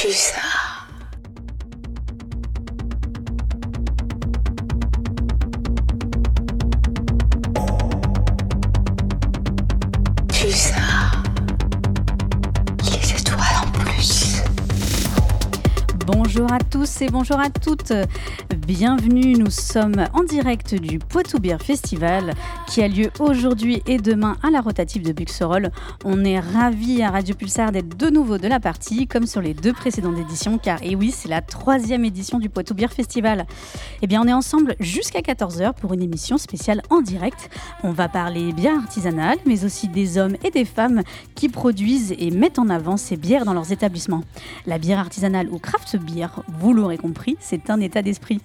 Tu ça. Tu ça. Les étoiles en plus. Bonjour à tous et bonjour à toutes. Bienvenue, nous sommes en direct du Poitou Beer Festival qui a lieu aujourd'hui et demain à la rotative de Buxerolles. On est ravis à Radio Pulsar d'être de nouveau de la partie, comme sur les deux précédentes éditions, car et oui, c'est la troisième édition du Poitou Beer Festival. Eh bien, on est ensemble jusqu'à 14h pour une émission spéciale en direct. On va parler bière artisanale, mais aussi des hommes et des femmes qui produisent et mettent en avant ces bières dans leurs établissements. La bière artisanale ou craft beer, vous l'aurez compris, c'est un état d'esprit.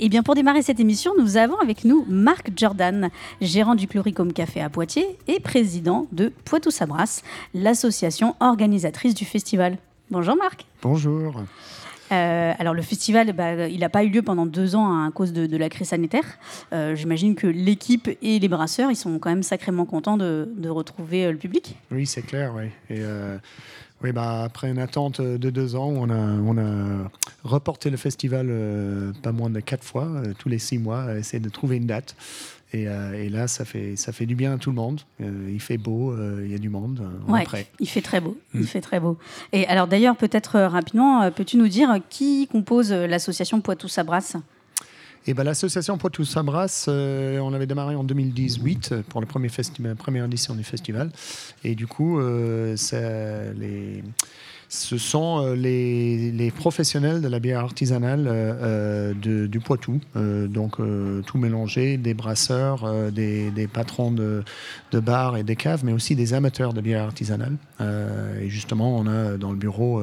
Et bien pour démarrer cette émission, nous avons avec nous Marc Jordan, gérant du Chloricum Café à Poitiers et président de Poitou Sabras, l'association organisatrice du festival. Bonjour Marc. Bonjour. Euh, alors le festival, bah, il n'a pas eu lieu pendant deux ans à cause de, de la crise sanitaire. Euh, J'imagine que l'équipe et les brasseurs, ils sont quand même sacrément contents de, de retrouver euh, le public. Oui, c'est clair, oui. Et euh, oui, bah, après une attente de deux ans, on a, on a reporté le festival euh, pas moins de quatre fois, euh, tous les six mois, à essayer de trouver une date. Et, euh, et là, ça fait, ça fait du bien à tout le monde. Euh, il fait beau, euh, il y a du monde. on est Ouais, prêt. il fait très beau. Mm. Il fait très beau. Et alors d'ailleurs, peut-être rapidement, peux-tu nous dire qui compose l'association Poitou Sabras Et ben, l'association Poitou Sabras, euh, on avait démarré en 2018 euh, pour le premier festival, première édition du festival. Et du coup, euh, ça- les, ce sont euh, les, professionnels de la bière artisanale euh, euh, du Poitou. Donc, tout mélangé, des brasseurs, des, patrons de, bars et des caves, mais aussi des amateurs de bière artisanale. Et justement, on a dans le bureau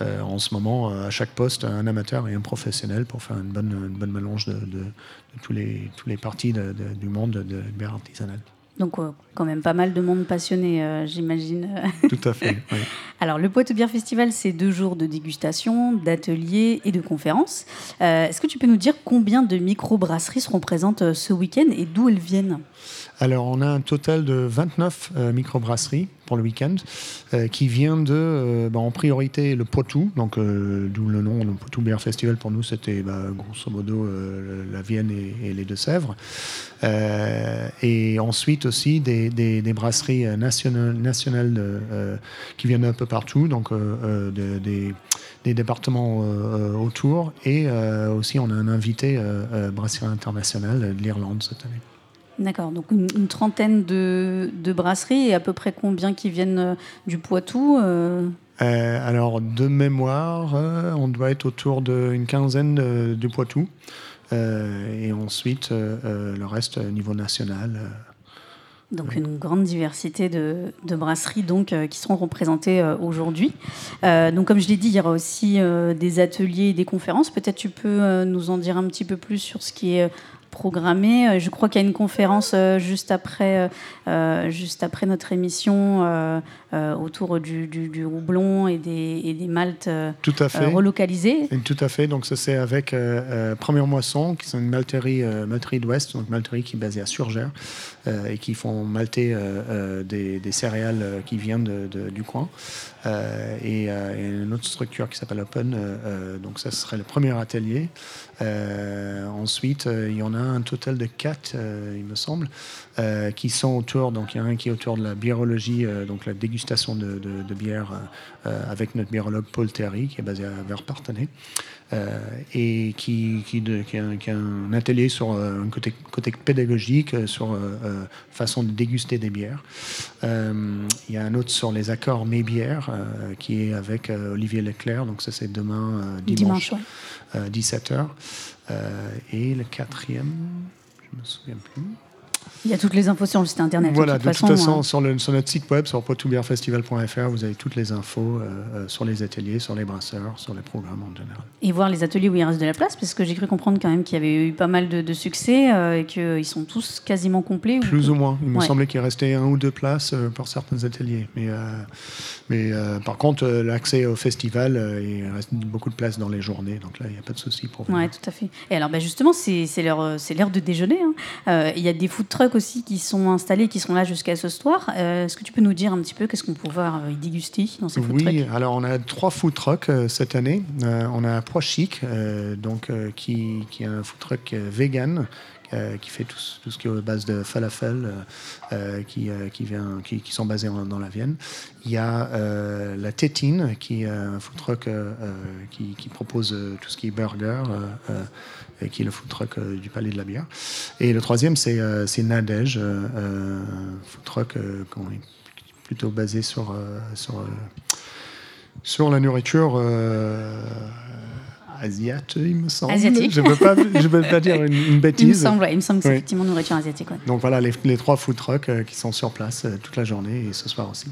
en ce moment, à chaque poste, un amateur et un professionnel pour faire une bonne, mélange de, tous, les, parties du monde de, de bière artisanale. Donc euh, quand même pas mal de monde passionné, euh, j'imagine. Tout à fait. oui. Alors le Poitou Beer Festival, c'est deux jours de dégustation, d'ateliers et de conférences. Euh, Est-ce que tu peux nous dire combien de micro-brasseries seront présentes ce week-end et d'où elles viennent? Alors, on a un total de 29 euh, microbrasseries pour le week-end euh, qui vient de, euh, bah, en priorité, le Poitou, donc euh, d'où le nom, le Poitou Beer Festival pour nous, c'était bah, grosso modo la Vienne et, les Deux-Sèvres. Et ensuite aussi des, brasseries nationales, qui viennent un peu partout, donc de- des, des départements autour. Et aussi, on a un invité brasserie internationale de l'Irlande cette année. D'accord, donc une, une trentaine de, de brasseries et à peu près combien qui viennent euh, du Poitou euh, Euh, alors, de mémoire, euh, on doit être autour d'une quinzaine du Poitou. Et ensuite, le reste au niveau national. Donc une grande diversité de, de brasseries donc, euh, qui seront représentées euh, aujourd'hui. Euh, donc comme je l'ai dit, il y aura aussi des ateliers et des conférences. Peut-être tu peux nous en dire un petit peu plus sur ce qui est euh, programmé. Euh, Je crois qu'il y a une conférence euh, juste, après, euh, juste après notre émission autour du, du, du houblon et des, et des maltes Tout à fait. relocalisés. Et tout à fait. Donc, ça, c'est avec Première Moisson, qui sont une malterie, malterie d'Ouest, donc malterie qui est basée à Surgères, euh, et qui font malter des, des céréales qui viennent de- de- du coin. Et, et une autre structure qui s'appelle Open. donc, ça serait le premier atelier. Ensuite, il y en a un total de quatre, euh, il me semble, euh, qui sont autour. Donc, il y a un qui est autour de la biérologie, euh, donc la dégustation de, de- de bière avec notre biérologue Paul Terry, qui est basé à Verpartenay. Et qui, qui, de- qui a, un- qui a un atelier sur un côté, côté pédagogique, sur façon de déguster des bières. Il y a un autre sur les accords mes bières, qui est avec Olivier Leclerc, donc ça c'est demain dimanche, Dimanche, ouais. euh, 17h. Et le quatrième, je me souviens plus. Il y a toutes les infos sur le site internet. Voilà, de toute façon, façon, hein. sur, le- sur notre site web, sur poitoubierfestival.fr, vous avez toutes les infos euh, euh, sur les ateliers, sur les brasseurs, sur les programmes en général. Et voir les ateliers où il reste de la place, parce que j'ai cru comprendre quand même qu'il y avait eu pas mal de, de succès euh, et qu'ils sont tous quasiment complets. Plus ou moins. Il me semblait qu'il restait un ou deux places euh, pour certains ateliers. Mais, mais par contre, l'accès au festival, il reste beaucoup de places dans les journées. Donc là, il n'y a pas de souci pour vous. Ouais, tout à fait. Et alors, bah, justement, c'est l'heure, de déjeuner. hein. Il y a des food trucks aussi qui sont installés, qui sont là jusqu'à ce soir. Est-ce que tu peux nous dire un petit peu qu'est-ce qu'on peut pouvoir y déguster dans ces food trucks? Oui, alors on a trois food trucks cette année. on a Pois Chic, donc, qui, qui est un food truck vegan euh, qui fait tout, tout, ce qui est à base de falafel, euh, euh, qui, qui, vient, qui, qui, sont basés dans la Vienne. Il y a la Tétine, qui est un food truck qui, propose tout ce qui est burger, et qui est le food truck du Palais de la Bière. Et le troisième, c'est Nadège, un food truck plutôt basé sur, sur, sur la nourriture asiatique, il me semble. Asiatique. Je ne veux, veux pas dire une, bêtise. Il me semble, il me semble que c'est effectivement nourriture asiatique. Donc voilà, les, les trois food trucks euh, qui sont sur place euh, toute la journée et ce soir aussi.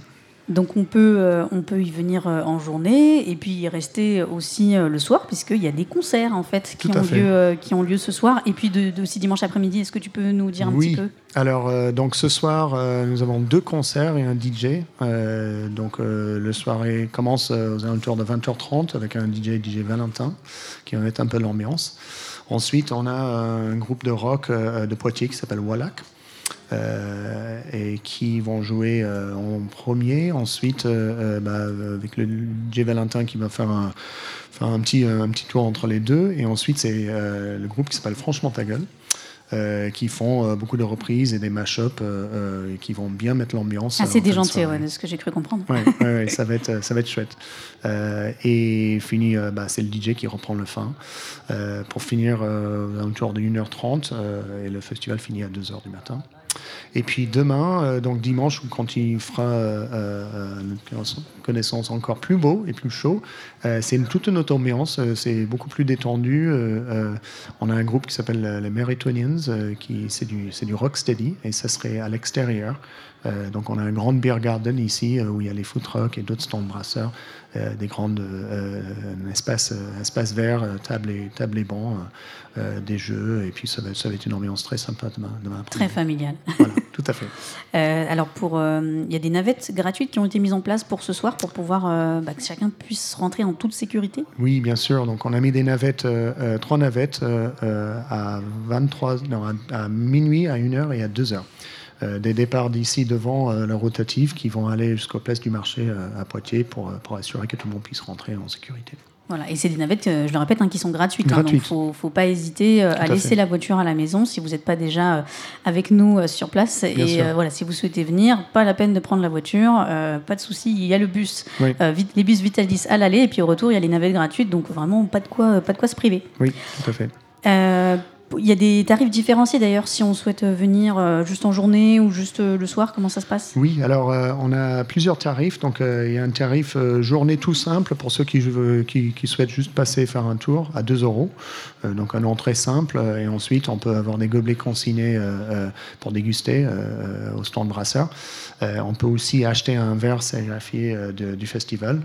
Donc on peut, euh, on peut y venir euh, en journée et puis y rester aussi euh, le soir puisqu'il y a des concerts en fait qui, ont, Lieu, qui ont lieu ce soir et puis de, aussi dimanche après-midi. Est-ce que tu peux nous dire un petit peu? Alors donc ce soir nous avons deux concerts et un DJ. donc le soirée commence aux alentours de 20h30 avec un DJ DJ Valentin qui va mettre un peu l'ambiance. Ensuite on a un groupe de rock de Poitiers qui s'appelle Wallach euh, et qui vont jouer euh, en premier. Ensuite, euh, bah, avec le J. Valentin qui va faire un, un, petit, un petit tour entre les deux. Et ensuite, c'est le groupe qui s'appelle Franchement ta gueule. qui font beaucoup de reprises et des mash-ups et qui vont bien mettre l'ambiance. Ah, c'est déjanté, ouais, de ce que j'ai cru comprendre. Oui, ouais, ça, va être, ça va être chouette. et fini, bah, c'est le DJ qui reprend le fin pour finir autour de 1h30 et le festival finit à 2h du matin. Et puis demain, euh, donc dimanche, quand il fera euh, euh, une connaissance encore plus beau et plus chaud, c'est une toute autre ambiance, c'est beaucoup plus détendu. on a un groupe qui s'appelle les Meritonians, qui c'est du, du rocksteady, et ça serait à l'extérieur. donc on a un grand beer garden ici, où il y a les food trucks et d'autres stands brasseurs. Euh, des grandes euh, espaces, euh, espaces verts, tables et, tables et bancs, des jeux, et puis ça va, ça va être une ambiance très sympa demain. demain très familiale. Voilà, tout à fait. alors, pour, il y a des navettes gratuites qui ont été mises en place pour ce soir pour pouvoir bah, que chacun puisse rentrer en toute sécurité? Oui, bien sûr. Donc, on a mis des navettes, trois navettes à, 23, non, à, minuit, à 1h et à 2h. Euh, des départs d'ici devant euh, la rotative qui vont aller jusqu'au place du marché euh, à Poitiers pour, pour assurer que tout le monde puisse rentrer en sécurité. Voilà, et c'est des navettes, je le répète, hein, qui sont gratuites. Hein, donc, il ne faut, pas hésiter à, laisser la voiture à la maison si vous n'êtes pas déjà avec nous sur place. et voilà, si vous souhaitez venir, pas la peine de prendre la voiture, pas de souci. Il y a le bus, les bus Vitalis à l'aller, et puis au retour, il y a les navettes gratuites. Donc vraiment, pas de quoi, pas de quoi se priver. Oui, tout à fait. Il y a des tarifs différenciés d'ailleurs si on souhaite venir euh, juste en journée ou juste euh, le soir. Comment ça se passe? Oui, alors euh, on a plusieurs tarifs. Donc il y a un tarif journée tout simple pour ceux qui, souhaitent juste passer faire un tour à 2 euros. donc un entrée simple et ensuite on peut avoir des gobelets consignés pour déguster au stand brasseur. on peut aussi acheter un verre sérigraphié du festival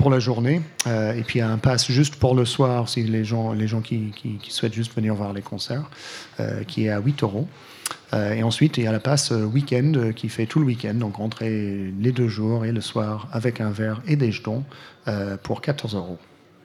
pour la journée. Euh, et puis un pass juste pour le soir, si les gens, les gens qui, souhaitent juste venir voir les concerts, euh, qui est à 8 euros. Euh, et ensuite, il y a la passe week-end qui fait tout le week-end, donc rentrer les deux jours et le soir avec un verre et des jetons pour 14 euros.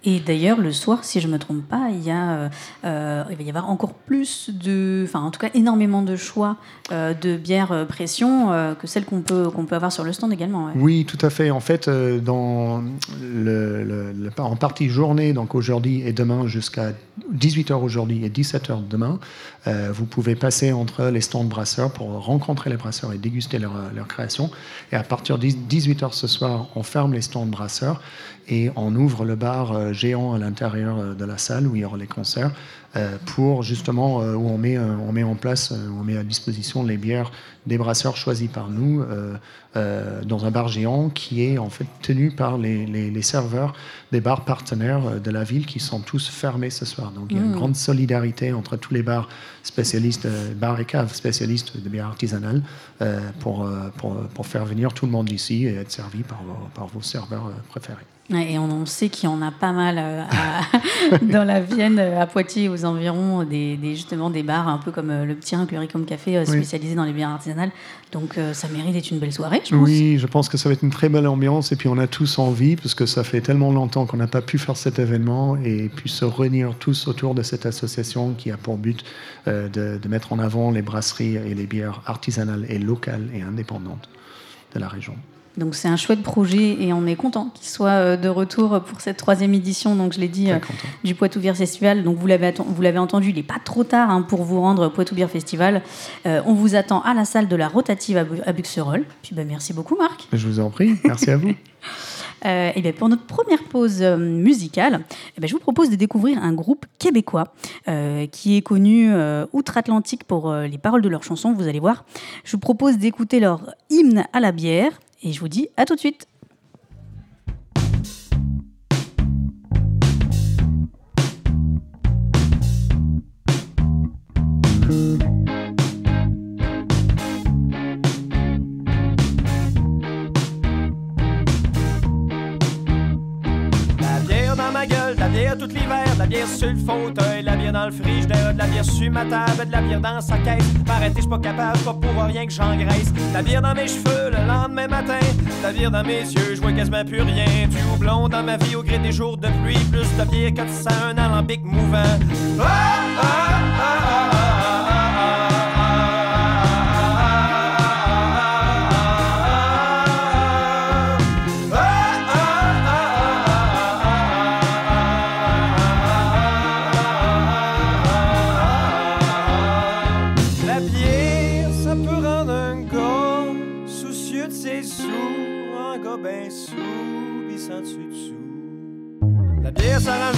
Et d'ailleurs, le soir, si je ne me trompe pas, il, y a, euh, euh, il va y avoir encore plus de, enfin en tout cas énormément de choix euh, de bières pression que celles qu'on peut, qu'on peut avoir sur le stand également. Oui, tout à fait. En fait, dans le, en partie journée, donc aujourd'hui et demain jusqu'à 18h aujourd'hui et 17h demain, vous pouvez passer entre les stands brasseurs pour rencontrer les brasseurs et déguster leur, leur création. Et à partir de 18h ce soir, on ferme les stands brasseurs et on ouvre le bar euh, géant à l'intérieur euh, de la salle où il y aura les concerts pour justement où on met, on met en place, on met à disposition les bières des brasseurs choisis par nous dans un bar géant qui est en fait tenu par les, les, serveurs des bars partenaires de la ville qui sont tous fermés ce soir. Donc il y a une mmh. grande solidarité entre tous les bars spécialistes, bars et caves spécialistes de bières artisanales pour, pour, pour, faire venir tout le monde ici et être servi par par vos serveurs préférés. Et on, sait qu'il y en a pas mal euh, dans la Vienne, euh, à Poitiers, aux environs, des, justement des bars un peu comme euh, le petit comme Café spécialisé dans les bières artisanales. Donc ça mérite d'être une belle soirée. je pense. Oui, je pense que ça va être une très belle ambiance et puis on a tous envie parce que ça fait tellement longtemps qu'on n'a pas pu faire cet événement et puis se réunir tous autour de cette association qui a pour but euh, de, de mettre en avant les brasseries et les bières artisanales et locales et indépendantes de la région. Donc c'est un chouette projet et on est content qu'il soit euh, de retour pour cette troisième édition. Donc je l'ai dit euh, du Poitou Bière Festival. Donc vous l'avez vous l'avez entendu, il n'est pas trop tard hein, pour vous rendre au Poitou Bière Festival. Euh, on vous attend à la salle de la rotative à, Bu- à Buxerolles. Puis ben, merci beaucoup Marc. Je vous en prie, merci à vous. Euh, et bien pour notre première pause musicale, eh ben, je vous propose de découvrir un groupe québécois euh, qui est connu euh, outre-Atlantique pour les paroles de leurs chansons, vous allez voir. Je vous propose d'écouter leur hymne à la bière et je vous dis à tout de suite. La bière la bière sur le fauteuil, la bière dans le frigidaire, de la bière sur ma table, de la bière dans sa caisse. M'arrêter, j'suis pas capable, pas pour rien que j'engraisse. La bière dans mes cheveux le lendemain matin, la bière dans mes yeux, je vois quasiment plus rien. Du houblon dans ma vie au gré des jours de pluie, plus de bière que sang, un alambic mouvant. Ah,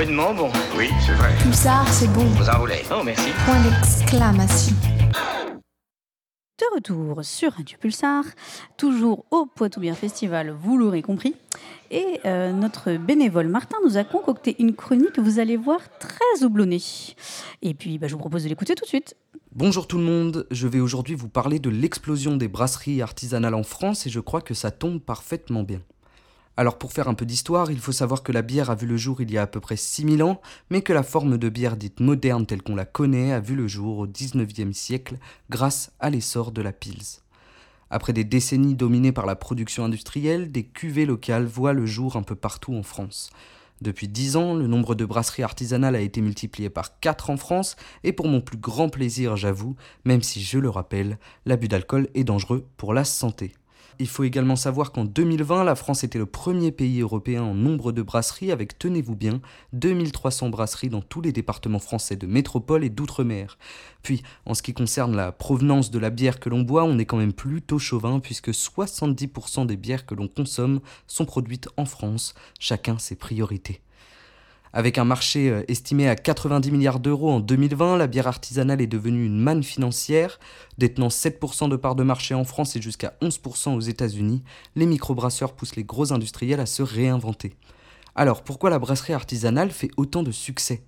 rudement bon. Oui, c'est vrai. pulsar, c'est bon. Vous en voulez Oh, merci. Point d'exclamation. De retour sur Radio Pulsar, toujours au Poitou Bière Festival, vous l'aurez compris. Et euh, notre bénévole Martin nous a concocté une chronique, vous allez voir, très houblonnée. Et puis, bah, je vous propose de l'écouter tout de suite. Bonjour tout le monde, je vais aujourd'hui vous parler de l'explosion des brasseries artisanales en France et je crois que ça tombe parfaitement bien. Alors pour faire un peu d'histoire, il faut savoir que la bière a vu le jour il y a à peu près 6000 ans, mais que la forme de bière dite moderne telle qu'on la connaît a vu le jour au 19e siècle grâce à l'essor de la Pils. Après des décennies dominées par la production industrielle, des cuvées locales voient le jour un peu partout en France. Depuis 10 ans, le nombre de brasseries artisanales a été multiplié par 4 en France, et pour mon plus grand plaisir, j'avoue, même si je le rappelle, l'abus d'alcool est dangereux pour la santé. Il faut également savoir qu'en 2020, la France était le premier pays européen en nombre de brasseries avec, tenez-vous bien, 2300 brasseries dans tous les départements français de métropole et d'outre-mer. Puis, en ce qui concerne la provenance de la bière que l'on boit, on est quand même plutôt chauvin puisque 70% des bières que l'on consomme sont produites en France, chacun ses priorités. Avec un marché euh, estimé à 90 milliards d'euros en 2020, la bière artisanale est devenue une manne financière. Détenant 7% de part de marché en France et jusqu'à 11% aux États-Unis, les microbrasseurs poussent les gros industriels à se réinventer. Alors pourquoi la brasserie artisanale fait autant de succès?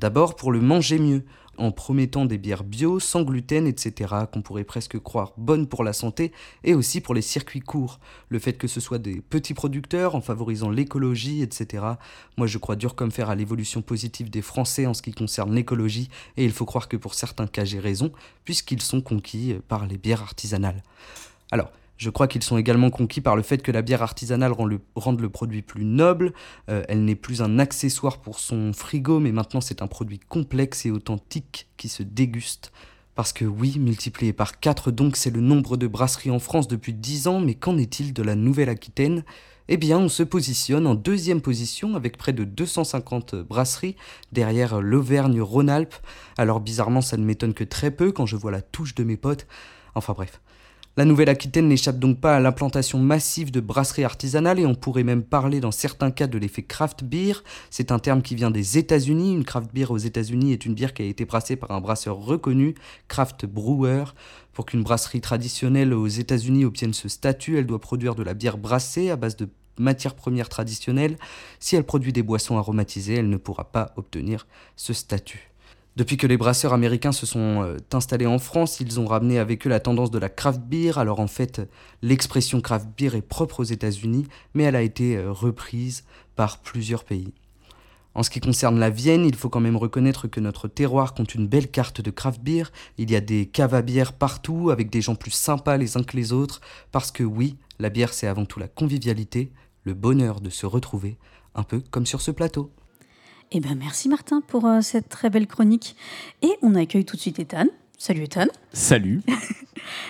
D'abord pour le manger mieux, en promettant des bières bio, sans gluten, etc., qu'on pourrait presque croire bonnes pour la santé, et aussi pour les circuits courts. Le fait que ce soit des petits producteurs, en favorisant l'écologie, etc. Moi je crois dur comme fer à l'évolution positive des Français en ce qui concerne l'écologie, et il faut croire que pour certains cas j'ai raison, puisqu'ils sont conquis par les bières artisanales. Alors, je crois qu'ils sont également conquis par le fait que la bière artisanale rend le, rende le produit plus noble. Euh, elle n'est plus un accessoire pour son frigo, mais maintenant c'est un produit complexe et authentique qui se déguste. Parce que oui, multiplié par 4 donc, c'est le nombre de brasseries en France depuis 10 ans, mais qu'en est-il de la Nouvelle-Aquitaine? Eh bien on se positionne en deuxième position avec près de 250 brasseries derrière l'Auvergne-Rhône-Alpes. Alors bizarrement ça ne m'étonne que très peu quand je vois la touche de mes potes. Enfin bref. La Nouvelle-Aquitaine n'échappe donc pas à l'implantation massive de brasseries artisanales et on pourrait même parler dans certains cas de l'effet craft beer. C'est un terme qui vient des États-Unis. Une craft beer aux États-Unis est une bière qui a été brassée par un brasseur reconnu, craft brewer. Pour qu'une brasserie traditionnelle aux États-Unis obtienne ce statut, elle doit produire de la bière brassée à base de matières premières traditionnelles. Si elle produit des boissons aromatisées, elle ne pourra pas obtenir ce statut. Depuis que les brasseurs américains se sont euh, installés en France, ils ont ramené avec eux la tendance de la craft beer. Alors en fait, l'expression craft beer est propre aux États-Unis, mais elle a été euh, reprise par plusieurs pays. En ce qui concerne la Vienne, il faut quand même reconnaître que notre terroir compte une belle carte de craft beer. Il y a des caves à bière partout, avec des gens plus sympas les uns que les autres, parce que oui, la bière c'est avant tout la convivialité, le bonheur de se retrouver, un peu comme sur ce plateau. Eh ben merci Martin pour euh, cette très belle chronique. Et on accueille tout de suite Ethan. Salut Ethan. Salut.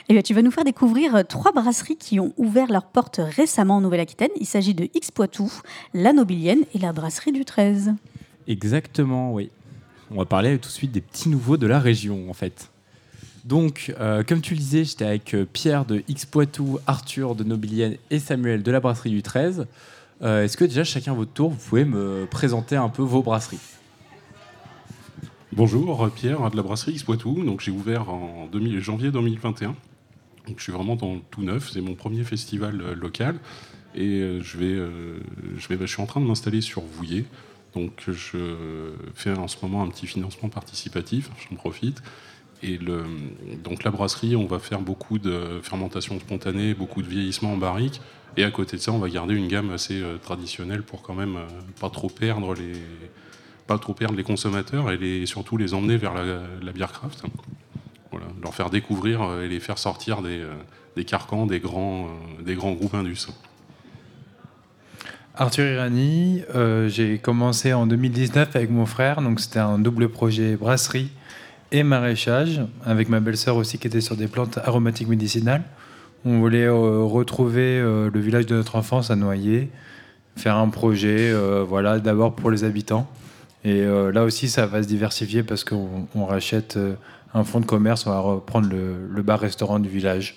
Eh bien, tu vas nous faire découvrir euh, trois brasseries qui ont ouvert leurs portes récemment en Nouvelle-Aquitaine. Il s'agit de X Poitou, la Nobilienne et la brasserie du 13. Exactement, oui. On va parler tout de suite des petits nouveaux de la région, en fait. Donc, euh, comme tu le disais, j'étais avec Pierre de X Poitou, Arthur de Nobilienne et Samuel de la brasserie du 13. Euh, Est-ce que déjà, chacun à votre tour, vous pouvez me présenter un peu vos brasseries Bonjour, Pierre de la brasserie X. Donc j'ai ouvert en 2000 janvier 2021. Donc je suis vraiment dans tout neuf. C'est mon premier festival euh, local et euh, je vais, je vais, je suis en train de m'installer sur Vouillé. Donc je fais en ce moment un petit financement participatif. J'en profite. Et donc la brasserie, on va faire beaucoup de fermentation spontanée, beaucoup de vieillissement en barrique. Et à côté de ça, on va garder une gamme assez euh, traditionnelle pour quand même euh, pas trop perdre les, pas trop perdre les consommateurs et surtout les emmener vers la, bière craft. Voilà, leur faire découvrir euh, et les faire sortir des, carcans des grands, groupes indus. Arthur Irani, j'ai commencé en 2019 avec mon frère, donc c'était un double projet brasserie et maraîchage, avec ma belle-sœur aussi qui était sur des plantes aromatiques médicinales. On voulait euh, retrouver euh, le village de notre enfance à Noyer, faire un projet, euh, voilà, d'abord pour les habitants. Et là aussi, ça va se diversifier parce qu'on on rachète un fonds de commerce, on va reprendre le, bar-restaurant du village.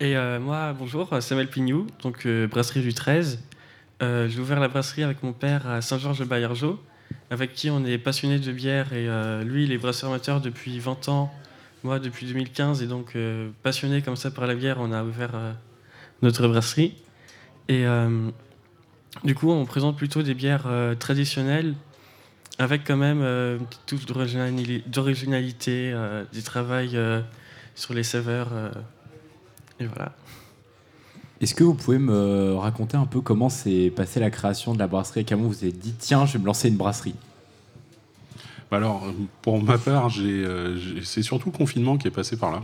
Et moi, bonjour, Samuel Pignou, donc brasserie du 13. Euh, J'ai ouvert la brasserie avec mon père à Saint-Georges-de-Bayergeau, avec qui on est passionné de bière. Et euh, lui, il est brasseur amateur depuis 20 ans, moi depuis 2015. Et donc, euh, passionné comme ça par la bière, on a ouvert euh, notre brasserie. Et du coup, on présente plutôt des bières traditionnelles, avec quand même une d'originalité, euh, du travail euh, sur les saveurs. et voilà. Est-ce que vous pouvez me raconter un peu comment s'est passée la création de la brasserie? Comment vous vous êtes dit, tiens, je vais me lancer une brasserie? Bah Alors, euh, pour ma part, euh, c'est surtout le confinement qui est passé par là.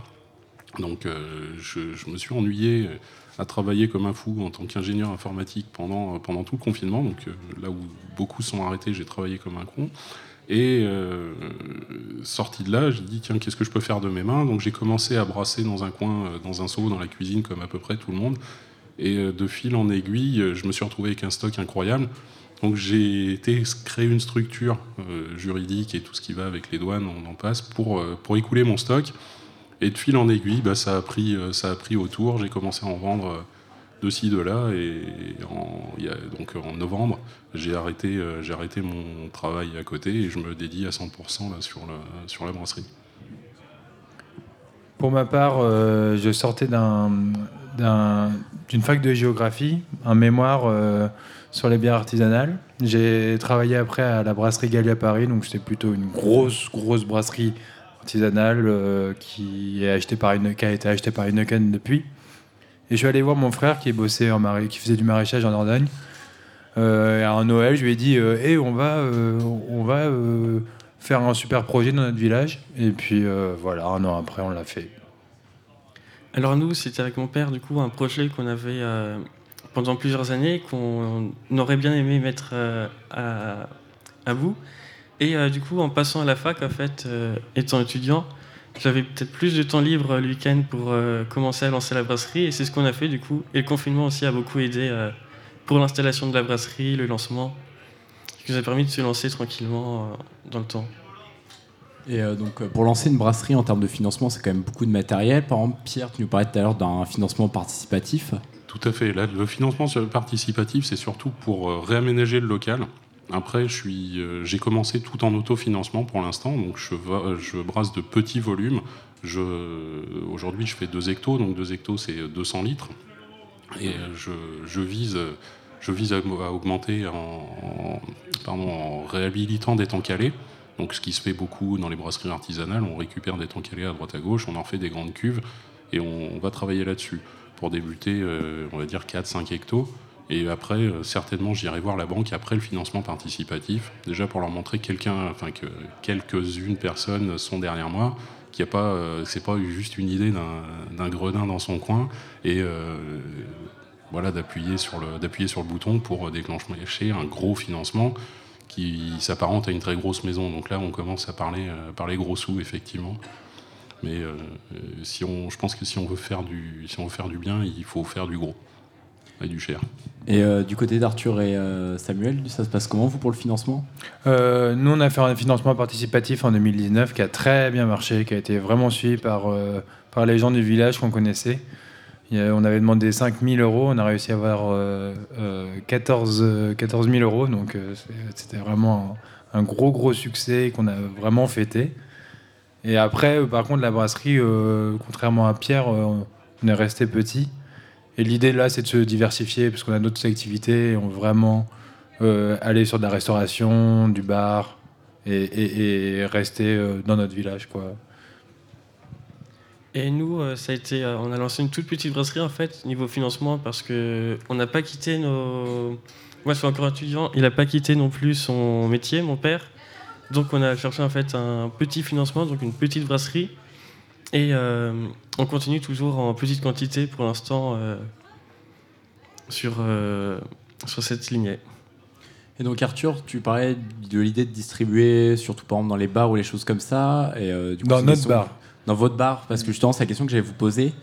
Donc, euh, je, me suis ennuyé à travailler comme un fou en tant qu'ingénieur informatique pendant, tout le confinement. Donc, euh, là où beaucoup sont arrêtés, j'ai travaillé comme un con. Et euh, sorti de là, j'ai dit tiens, qu'est-ce que je peux faire de mes mains? Donc, j'ai commencé à brasser dans un coin, euh, dans un seau, dans la cuisine, comme à peu près tout le monde. Et euh, de fil en aiguille, euh, je me suis retrouvé avec un stock incroyable. Donc j'ai été créer une structure juridique et tout ce qui va avec les douanes, on en passe, pour, pour écouler mon stock. Et de fil en aiguille, bah, ça, a pris, ça a pris autour. J'ai commencé à en vendre de ci, de là. Et donc en novembre, j'ai arrêté, euh, j'ai arrêté mon travail à côté et je me dédie à 100% là, sur, la, sur la brasserie. Pour ma part, euh, je sortais d'un- d'un- d'une fac de géographie, un mémoire euh, sur les bières artisanales. J'ai travaillé après à la brasserie Gallia à Paris, donc c'était plutôt une grosse, grosse brasserie artisanale euh, qui, est achetée par une, qui a été achetée par Heineken depuis. Et je suis allé voir mon frère qui, bossait en qui faisait du maraîchage en Dordogne. Euh, à Noël, je lui ai dit euh, on va, euh, on va euh, faire un super projet dans notre village. Et puis euh, voilà, un an après, on l'a fait. Alors nous, c'était avec mon père, du coup, un projet qu'on avait pendant plusieurs années, qu'on aurait bien aimé mettre à, à bout. Et du coup, en passant à la fac, en fait, étant étudiant, j'avais peut-être plus de temps libre euh, le week-end pour euh, commencer à lancer la brasserie et c'est ce qu'on a fait du coup. Et le confinement aussi a beaucoup aidé euh, pour l'installation de la brasserie, le lancement, ce qui nous a permis de se lancer tranquillement euh, dans le temps. Et euh, donc, pour lancer une brasserie en termes de financement, c'est quand même beaucoup de matériel. Par exemple, Pierre, tu nous parlais tout à l'heure d'un financement participatif. Tout à fait. Là, le financement participatif, c'est surtout pour euh, réaménager le local. Après, euh, j'ai commencé tout en autofinancement pour l'instant, donc je, euh, brasse de petits volumes. Aujourd'hui, je fais 2 hectos, donc 2 hectos, c'est 200 litres. Et euh, je, vise, à, augmenter en, réhabilitant des tanks calés. Donc, ce qui se fait beaucoup dans les brasseries artisanales, on récupère des tanks calés à droite à gauche, on en fait des grandes cuves et on, va travailler là-dessus pour débuter, euh, on va dire 4-5 hectos. Et après, euh, certainement, j'irai voir la banque après le financement participatif, déjà pour leur montrer quelqu'un, enfin que quelques-unes personnes sont derrière moi, qu'il y a pas, euh, c'est pas juste une idée d'un gredin dans son coin, et euh, voilà d'appuyer sur le d'appuyer sur le bouton pour déclencher un gros financement qui s'apparente à une très grosse maison. Donc là, on commence à parler parler gros sous effectivement. Mais si on, je pense que si on veut faire du, si on veut faire du bien, il faut faire du gros et du cher. Et euh, du côté d'Arthur et euh, Samuel, ça se passe comment vous pour le financement? Euh, nous, on a fait un financement participatif en 2019 qui a très bien marché, qui a été vraiment suivi par, euh, par les gens du village qu'on connaissait. On avait demandé 5 000 euros, on a réussi à avoir euh, euh, 14, euh, 14 000 euros, donc euh, c'est- c'était vraiment un, un gros gros succès qu'on a vraiment fêté. Et après, par contre, la brasserie, euh, contrairement à Pierre, euh, on est resté petit. Et l'idée là, c'est de se diversifier parce qu'on a d'autres activités on veut vraiment euh, aller sur de la restauration, du bar et, rester euh, dans notre village. Quoi. Et nous, euh, ça a été, on a lancé une toute petite brasserie en fait niveau financement parce que on n'a pas quitté nos. Moi, je suis encore étudiant. Il n'a pas quitté non plus son métier, mon père. Donc, on a cherché en fait un petit financement, donc une petite brasserie. Et euh, on continue toujours en petite quantité pour l'instant euh, sur euh, sur cette lignée. Et donc Arthur, tu parlais de l'idée de distribuer, surtout par exemple dans les bars ou les choses comme ça. Et, euh, du coup, Dans notre question- bar. Dans votre bar, parce que justement, c'est la question que j'allais vous poser.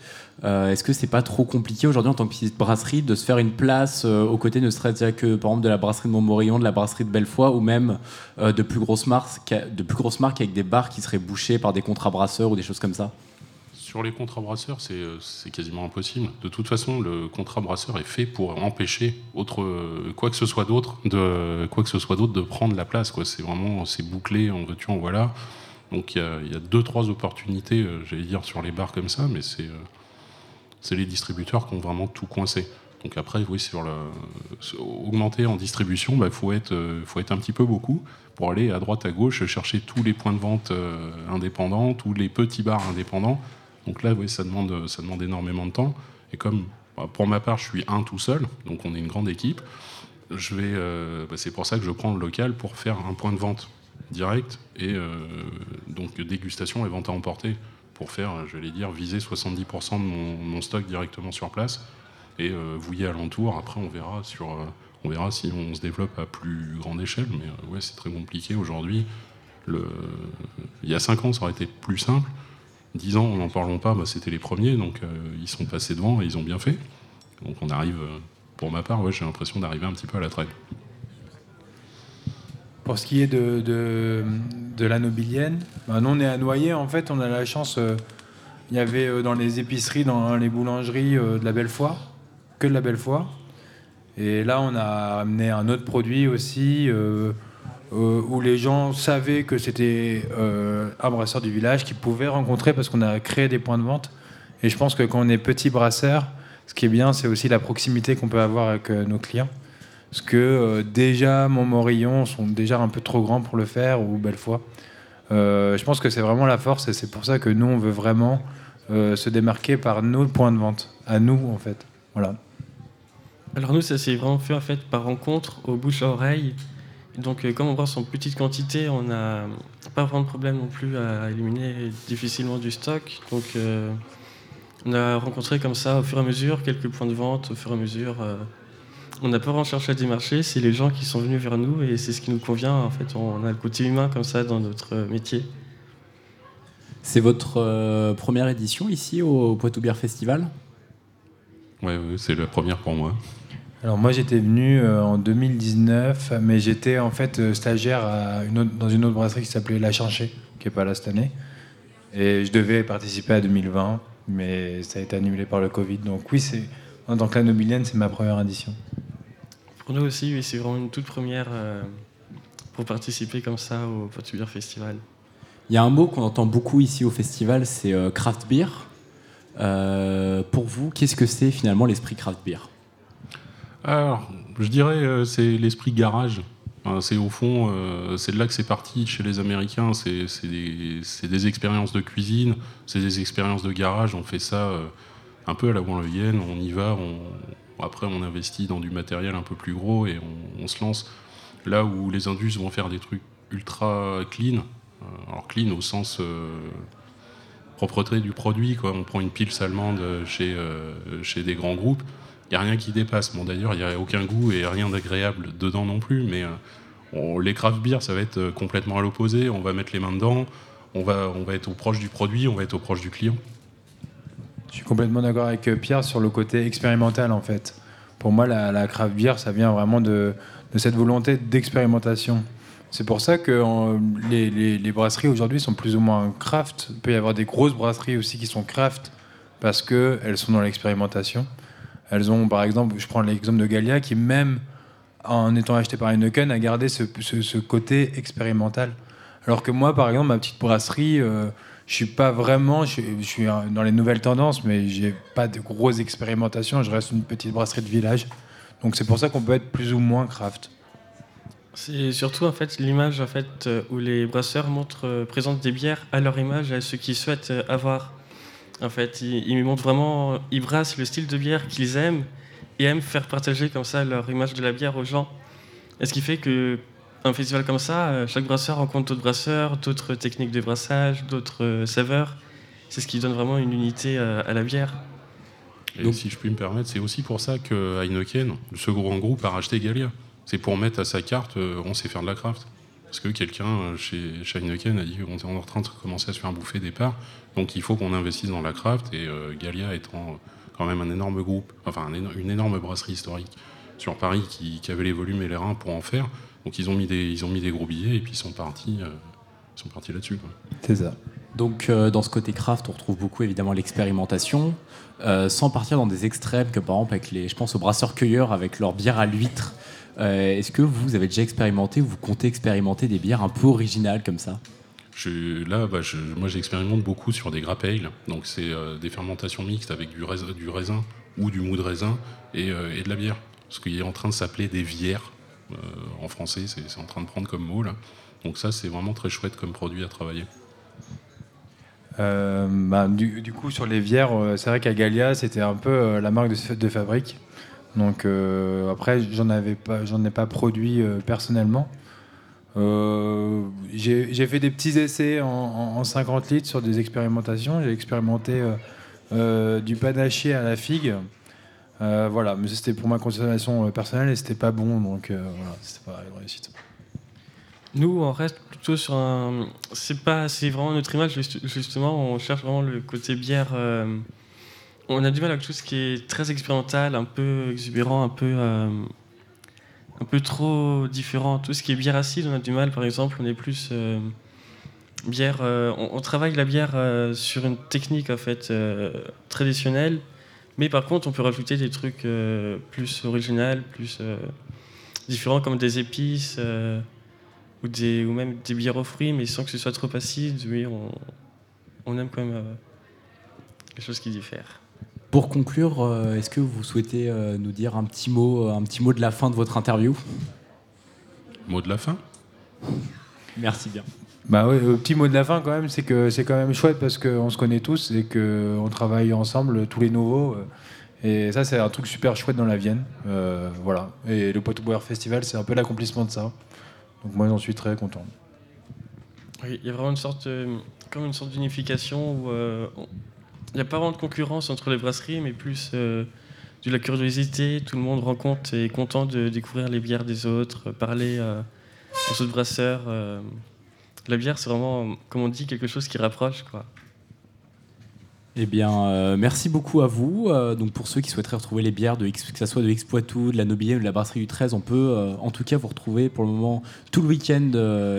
Euh, Est-ce que c'est pas trop compliqué aujourd'hui en tant que petite brasserie de se faire une place euh, aux côtés, ne serait-ce que par exemple de la brasserie de Montmorillon, de la brasserie de Bellefoy, ou même euh, de plus grosses marques, avec des bars qui seraient bouchés par des contrats brasseurs ou des choses comme ça? Sur les contrats brasseurs, c'est quasiment impossible. De toute façon, le contrat brasseur est fait pour empêcher autre, quoi que ce soit d'autre de quoi que ce soit de prendre la place. C'est vraiment bouclé en voilà. Donc il y y, a deux trois opportunités, j'allais dire sur les bars comme ça, mais c'est c'est les distributeurs qui ont vraiment tout coincé. Donc après, oui, sur le, augmenter en distribution, il bah, faut, être, euh, faut être un petit peu beaucoup pour aller à droite, à gauche, chercher tous les points de vente euh, indépendants, tous les petits bars indépendants. Donc là, oui, ça demande, ça demande énormément de temps. Et comme bah, pour ma part, je suis un tout seul, donc on est une grande équipe, je vais, euh, bah, c'est pour ça que je prends le local pour faire un point de vente direct et donc dégustation et vente à emporter pour faire, je vais dire, viser 70% de mon, stock directement sur place et euh, vouiller alentour. Après, on verra sur, euh, on verra si on se développe à plus grande échelle, mais euh, ouais, c'est très compliqué aujourd'hui. Il y a 5 ans, ça aurait été plus simple. 10 ans, n'en parlons pas, bah, c'était les premiers, donc euh, ils sont passés devant et ils ont bien fait. Donc on arrive, pour ma part, ouais, j'ai l'impression d'arriver un petit peu à la traîne. Pour ce qui est de, de, la nobilienne, ben, nous on est à Noyer, en fait on a la chance, euh, il y avait euh, dans les épiceries, dans les boulangeries euh, de la Bellefoy, que de la Bellefoy. Et là on a amené un autre produit aussi, où les gens savaient que c'était un brasseur du village qu'ils pouvaient rencontrer parce qu'on a créé des points de vente. Et je pense que quand on est petit brasseur, ce qui est bien, c'est aussi la proximité qu'on peut avoir avec nos clients. Parce que euh, déjà, Montmorillon sont déjà un peu trop grands pour le faire, ou Bellefoy. Euh, je pense que c'est vraiment la force, et c'est pour ça que nous, on veut vraiment euh, se démarquer par nos points de vente, à nous, en fait. Voilà. Alors nous, ça s'est vraiment fait en fait par rencontre, au bouche à oreille. Donc euh, comme on brasse en petite quantité, on n'a pas vraiment de problème non plus à éliminer difficilement du stock. Donc euh, on a rencontré comme ça au fur et à mesure quelques points de vente, au fur et à mesure. On n'a pas vraiment cherché à démarcher, c'est les gens qui sont venus vers nous et c'est ce qui nous convient. En fait, on a le côté humain comme ça dans notre euh, métier. C'est votre euh, première édition ici au Poitou Bière Festival? Ouais, ouais, c'est la première pour moi. Alors moi j'étais venu euh, en 2019, mais j'étais en fait euh, stagiaire à une autre- dans une autre brasserie qui s'appelait La Chinchée, qui est pas là cette année. Et je devais participer à 2020, mais ça a été annulé par le Covid. Donc oui, c'est en tant que la nobilienne, c'est ma première édition. Pour nous aussi, oui, c'est vraiment une toute première euh, pour participer comme ça au Poitou Bière Festival. Il y a un mot qu'on entend beaucoup ici au festival, c'est euh, craft beer. Euh, pour vous, qu'est-ce que c'est finalement l'esprit craft beer? Alors, je dirais, euh, c'est l'esprit garage. Enfin, c'est au fond, euh, c'est de là que c'est parti chez les Américains. C'est des, expériences de cuisine, c'est des expériences de garage. On fait ça euh, un peu à la Wanlevienne. On y va. On, après, on investit dans du matériel un peu plus gros et on, se lance là où les indus vont faire des trucs ultra clean. Euh, alors clean au sens euh, propreté du produit. Quoi. On prend une pile allemande chez, euh, chez des grands groupes. Il n'y a rien qui dépasse. Bon, d'ailleurs, il n'y a aucun goût et rien d'agréable dedans non plus. Mais les craft beer, ça va être complètement à l'opposé. On va mettre les mains dedans. On va, on va être au proche du produit. On va être au proche du client. Je suis complètement d'accord avec euh, Pierre sur le côté expérimental en fait. Pour moi, la, craft beer, ça vient vraiment de, cette volonté d'expérimentation. C'est pour ça que les, brasseries aujourd'hui sont plus ou moins craft. Il peut y avoir des grosses brasseries aussi qui sont craft parce qu'elles sont dans l'expérimentation. Elles ont, par exemple, je prends l'exemple de Gallia qui, même en étant acheté par Heineken, a gardé ce côté expérimental. Alors que moi, par exemple, ma petite brasserie, euh, je suis pas vraiment, je, suis- dans les nouvelles tendances, mais j'ai pas de grosses expérimentations. Je reste une petite brasserie de village. Donc c'est pour ça qu'on peut être plus ou moins craft. C'est surtout en fait l'image en fait euh, où les brasseurs euh, présentent des bières à leur image à ceux qui souhaitent euh, avoir. En fait, ils, ils montrent vraiment, ils brassent le style de bière qu'ils aiment et aiment faire partager comme ça leur image de la bière aux gens. Et ce qui fait que un festival comme ça, euh, chaque brasseur rencontre d'autres brasseurs, d'autres techniques de brassage, d'autres euh, saveurs. C'est ce qui donne vraiment une unité euh, à la bière. Et si je puis me permettre, c'est aussi pour ça que Heineken, ce grand groupe, a racheté Gallia. C'est pour mettre à sa carte, on sait faire de la craft. Parce que quelqu'un chez, chez Heineken a dit qu'on est en train de commencer à se faire bouffer des parts, donc il faut qu'on investisse dans la craft. Et Gallia étant quand même un énorme groupe, enfin une énorme brasserie historique sur Paris qui avait les volumes et les reins pour en faire. Donc ils ont mis des, ils ont mis des gros billets et puis ils sont partis, euh, ils sont partis là-dessus. quoi. C'est ça. Donc euh, dans ce côté craft, on retrouve beaucoup évidemment l'expérimentation, euh, sans partir dans des extrêmes que par exemple avec les, je pense aux brasseurs-cueilleurs avec leur bière à l'huître. Euh, Est-ce que vous avez déjà expérimenté ou vous comptez expérimenter des bières un peu originales comme ça? Je- là, bah, je- moi, j'expérimente beaucoup sur des grappes ale. Donc, c'est euh, des fermentations mixtes avec du raisin, du raisin ou du mou de raisin et, euh, et de la bière. Ce qui est en train de s'appeler des vières en français. C'est en train de prendre comme mot là. Donc ça, c'est vraiment très chouette comme produit à travailler. Euh, bah, du, coup, sur les bières, euh, c'est vrai qu'à Gallia, c'était un peu euh, la marque de, fabrique. Donc euh, après, j'en avais pas, j'en ai pas produit euh, personnellement. Euh, j'ai fait des petits essais en, en- en 50 litres sur des expérimentations. J'ai expérimenté euh, euh, du panaché à la figue. Euh, voilà, mais c'était pour ma consommation euh, personnelle et c'était pas bon, donc euh, voilà, c'était pas une réussite. Nous, on reste plutôt sur un. C'est pas, c'est vraiment notre image juste- justement. On cherche vraiment le côté bière. euh, On a du mal avec tout ce qui est très expérimental, un peu exubérant, un peu, un peu trop différent. Tout ce qui est bière acide, on a du mal. Par exemple, on est plus bière. on, on travaille la bière sur une technique en fait traditionnelle, mais par contre, on peut rajouter des trucs euh, plus originaux, plus euh, différents, comme des épices. euh, ou, des, ou même des bières aux fruits, mais sans que ce soit trop acide. Oui, on, on aime quand même euh, quelque chose qui diffère. Pour conclure, euh, est-ce que vous souhaitez euh, nous dire un petit mot, un petit mot de la fin de votre interview? Mot de la fin? Merci bien. Bah oui, le petit mot de la fin quand même, c'est que c'est quand même chouette parce qu'on se connaît tous et qu'on travaille ensemble, tous les nouveaux. euh, Et ça, c'est un truc super chouette dans la Vienne. Euh, voilà. Et le Poitou Boer Festival, c'est un peu l'accomplissement de ça. Donc moi, j'en suis très content. Oui, il y a vraiment une sorte, de- comme une sorte d'unification où euh, il n'y a pas vraiment de concurrence entre les brasseries, mais plus euh, de la curiosité. Tout le monde rencontre et est content de découvrir les bières des autres, euh, parler euh, aux autres brasseurs. La bière, c'est vraiment, comme on dit, quelque chose qui rapproche. Quoi. Eh bien, euh, merci beaucoup à vous. Euh, donc, pour ceux qui souhaiteraient retrouver les bières, de que ce soit de X Poitou, de la Nobilienne ou de la Brasserie du 13, on peut euh, en tout cas vous retrouver pour le moment tout le week-end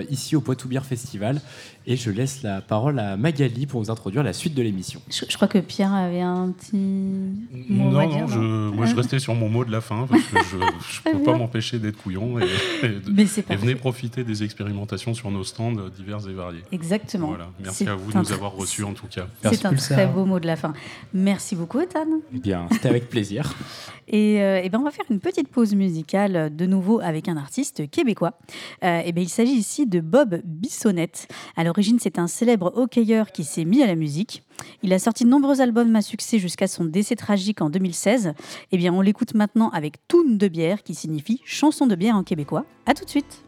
ici au Poitou Bière Festival. Et je laisse la parole à Magali pour vous introduire la suite de l'émission. Je, je crois que Pierre avait un petit mot Non, à non, je, moi je restais sur mon mot de la fin parce que je ne peux pas m'empêcher d'être couillon et, et de- Mais c'est et venez profiter des expérimentations sur nos stands divers et variés. Exactement. Voilà. Merci à vous de nous avoir reçus en tout cas. C'est un très beau mot de la fin. Merci beaucoup, Ethan. Eh bien, c'était avec plaisir. Et, euh, eh ben, on va faire une petite pause musicale euh, de nouveau avec un artiste québécois. Euh, eh ben, il s'agit ici de Bob Bissonnette. À l'origine, c'est un célèbre hockeyeur qui s'est mis à la musique. Il a sorti de nombreux albums à succès jusqu'à son décès tragique en 2016. Eh bien, on l'écoute maintenant avec Toune de bière, qui signifie chanson de bière en québécois. À tout de suite.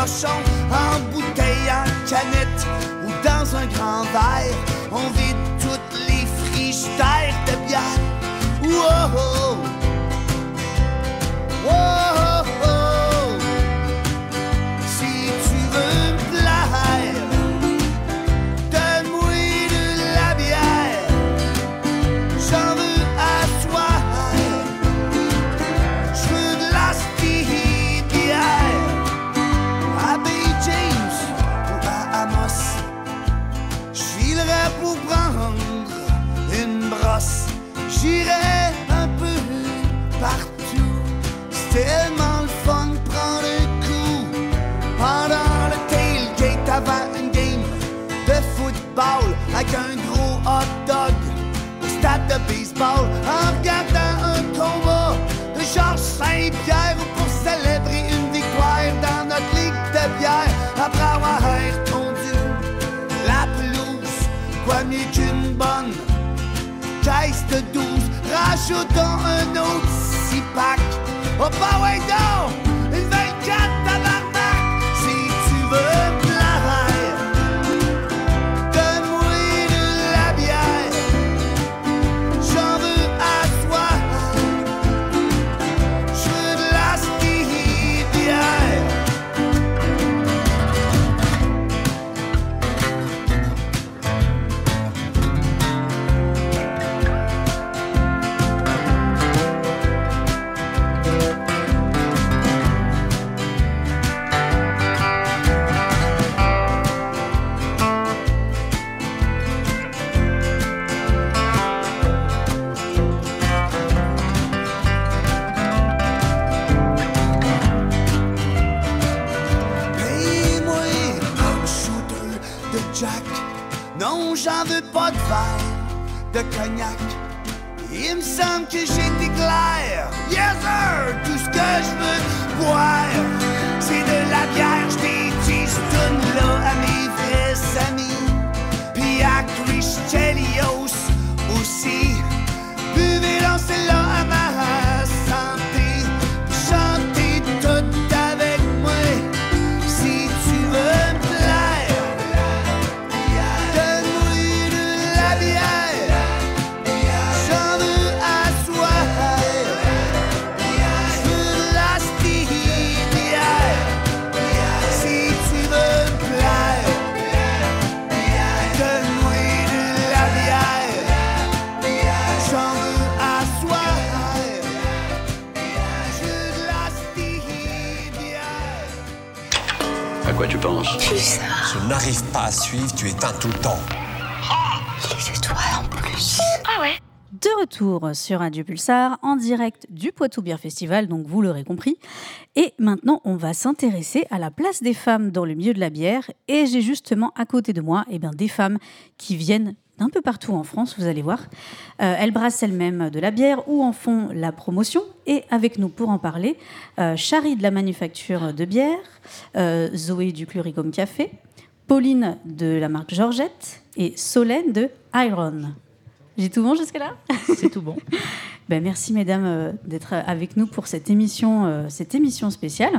En bouteille, en canette ou dans un grand verre. On vide toutes les frigidaires de bière. Wow! Wow! Avec un gros hot dog au stade de baseball. En regardant un combat de Georges Saint-Pierre ou pour célébrer une victoire dans notre ligue de bière. Après avoir tondu la pelouse quoi mieux qu'une bonne caisse de 12 rajoutons un autre six pack bah ouais donc une 24 tu éteins tout le temps. Les étoiles en plus. Ah ouais de retour sur Radio Pulsar en direct du Poitou Beer Festival, donc vous l'aurez compris. Et maintenant, on va s'intéresser à la place des femmes dans le milieu de la bière. Et j'ai justement à côté de moi eh bien, des femmes qui viennent d'un peu partout en France, vous allez voir. Euh, elles brassent elles-mêmes de la bière ou en font la promotion. Et avec nous pour en parler, euh, Chari de la manufacture de bière, euh, Zoé du Cluricum Café, Pauline de la marque Georgette et Solène de Iron. J'ai tout bon jusque-là? C'est tout bon. Ben, merci mesdames euh, d'être avec nous pour cette émission, euh, cette émission spéciale.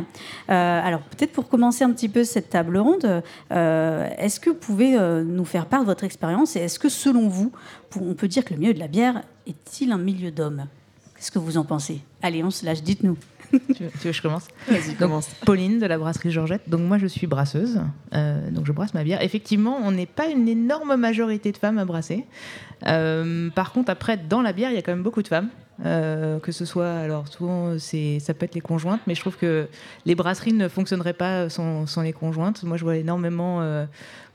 Euh, alors peut-être pour commencer un petit peu cette table ronde, est-ce que vous pouvez nous faire part de votre expérience et est-ce que selon vous, pour- on peut dire que le milieu de la bière est-il un milieu d'hommes? Qu'est-ce que vous en pensez? Allez, on se lâche, dites-nous. tu, veux, tu veux que je commence? Vas-y, commence. Pauline de la brasserie Georgette. Donc moi je suis brasseuse, Euh, donc je brasse ma bière. Effectivement, on n'est pas une énorme majorité de femmes à brasser. Euh, par contre, après dans la bière, il y a quand même beaucoup de femmes. Euh, que ce soit, alors souvent c'est, ça peut être les conjointes, mais je trouve que les brasseries ne fonctionneraient pas sans, sans les conjointes. Moi je vois énormément, euh,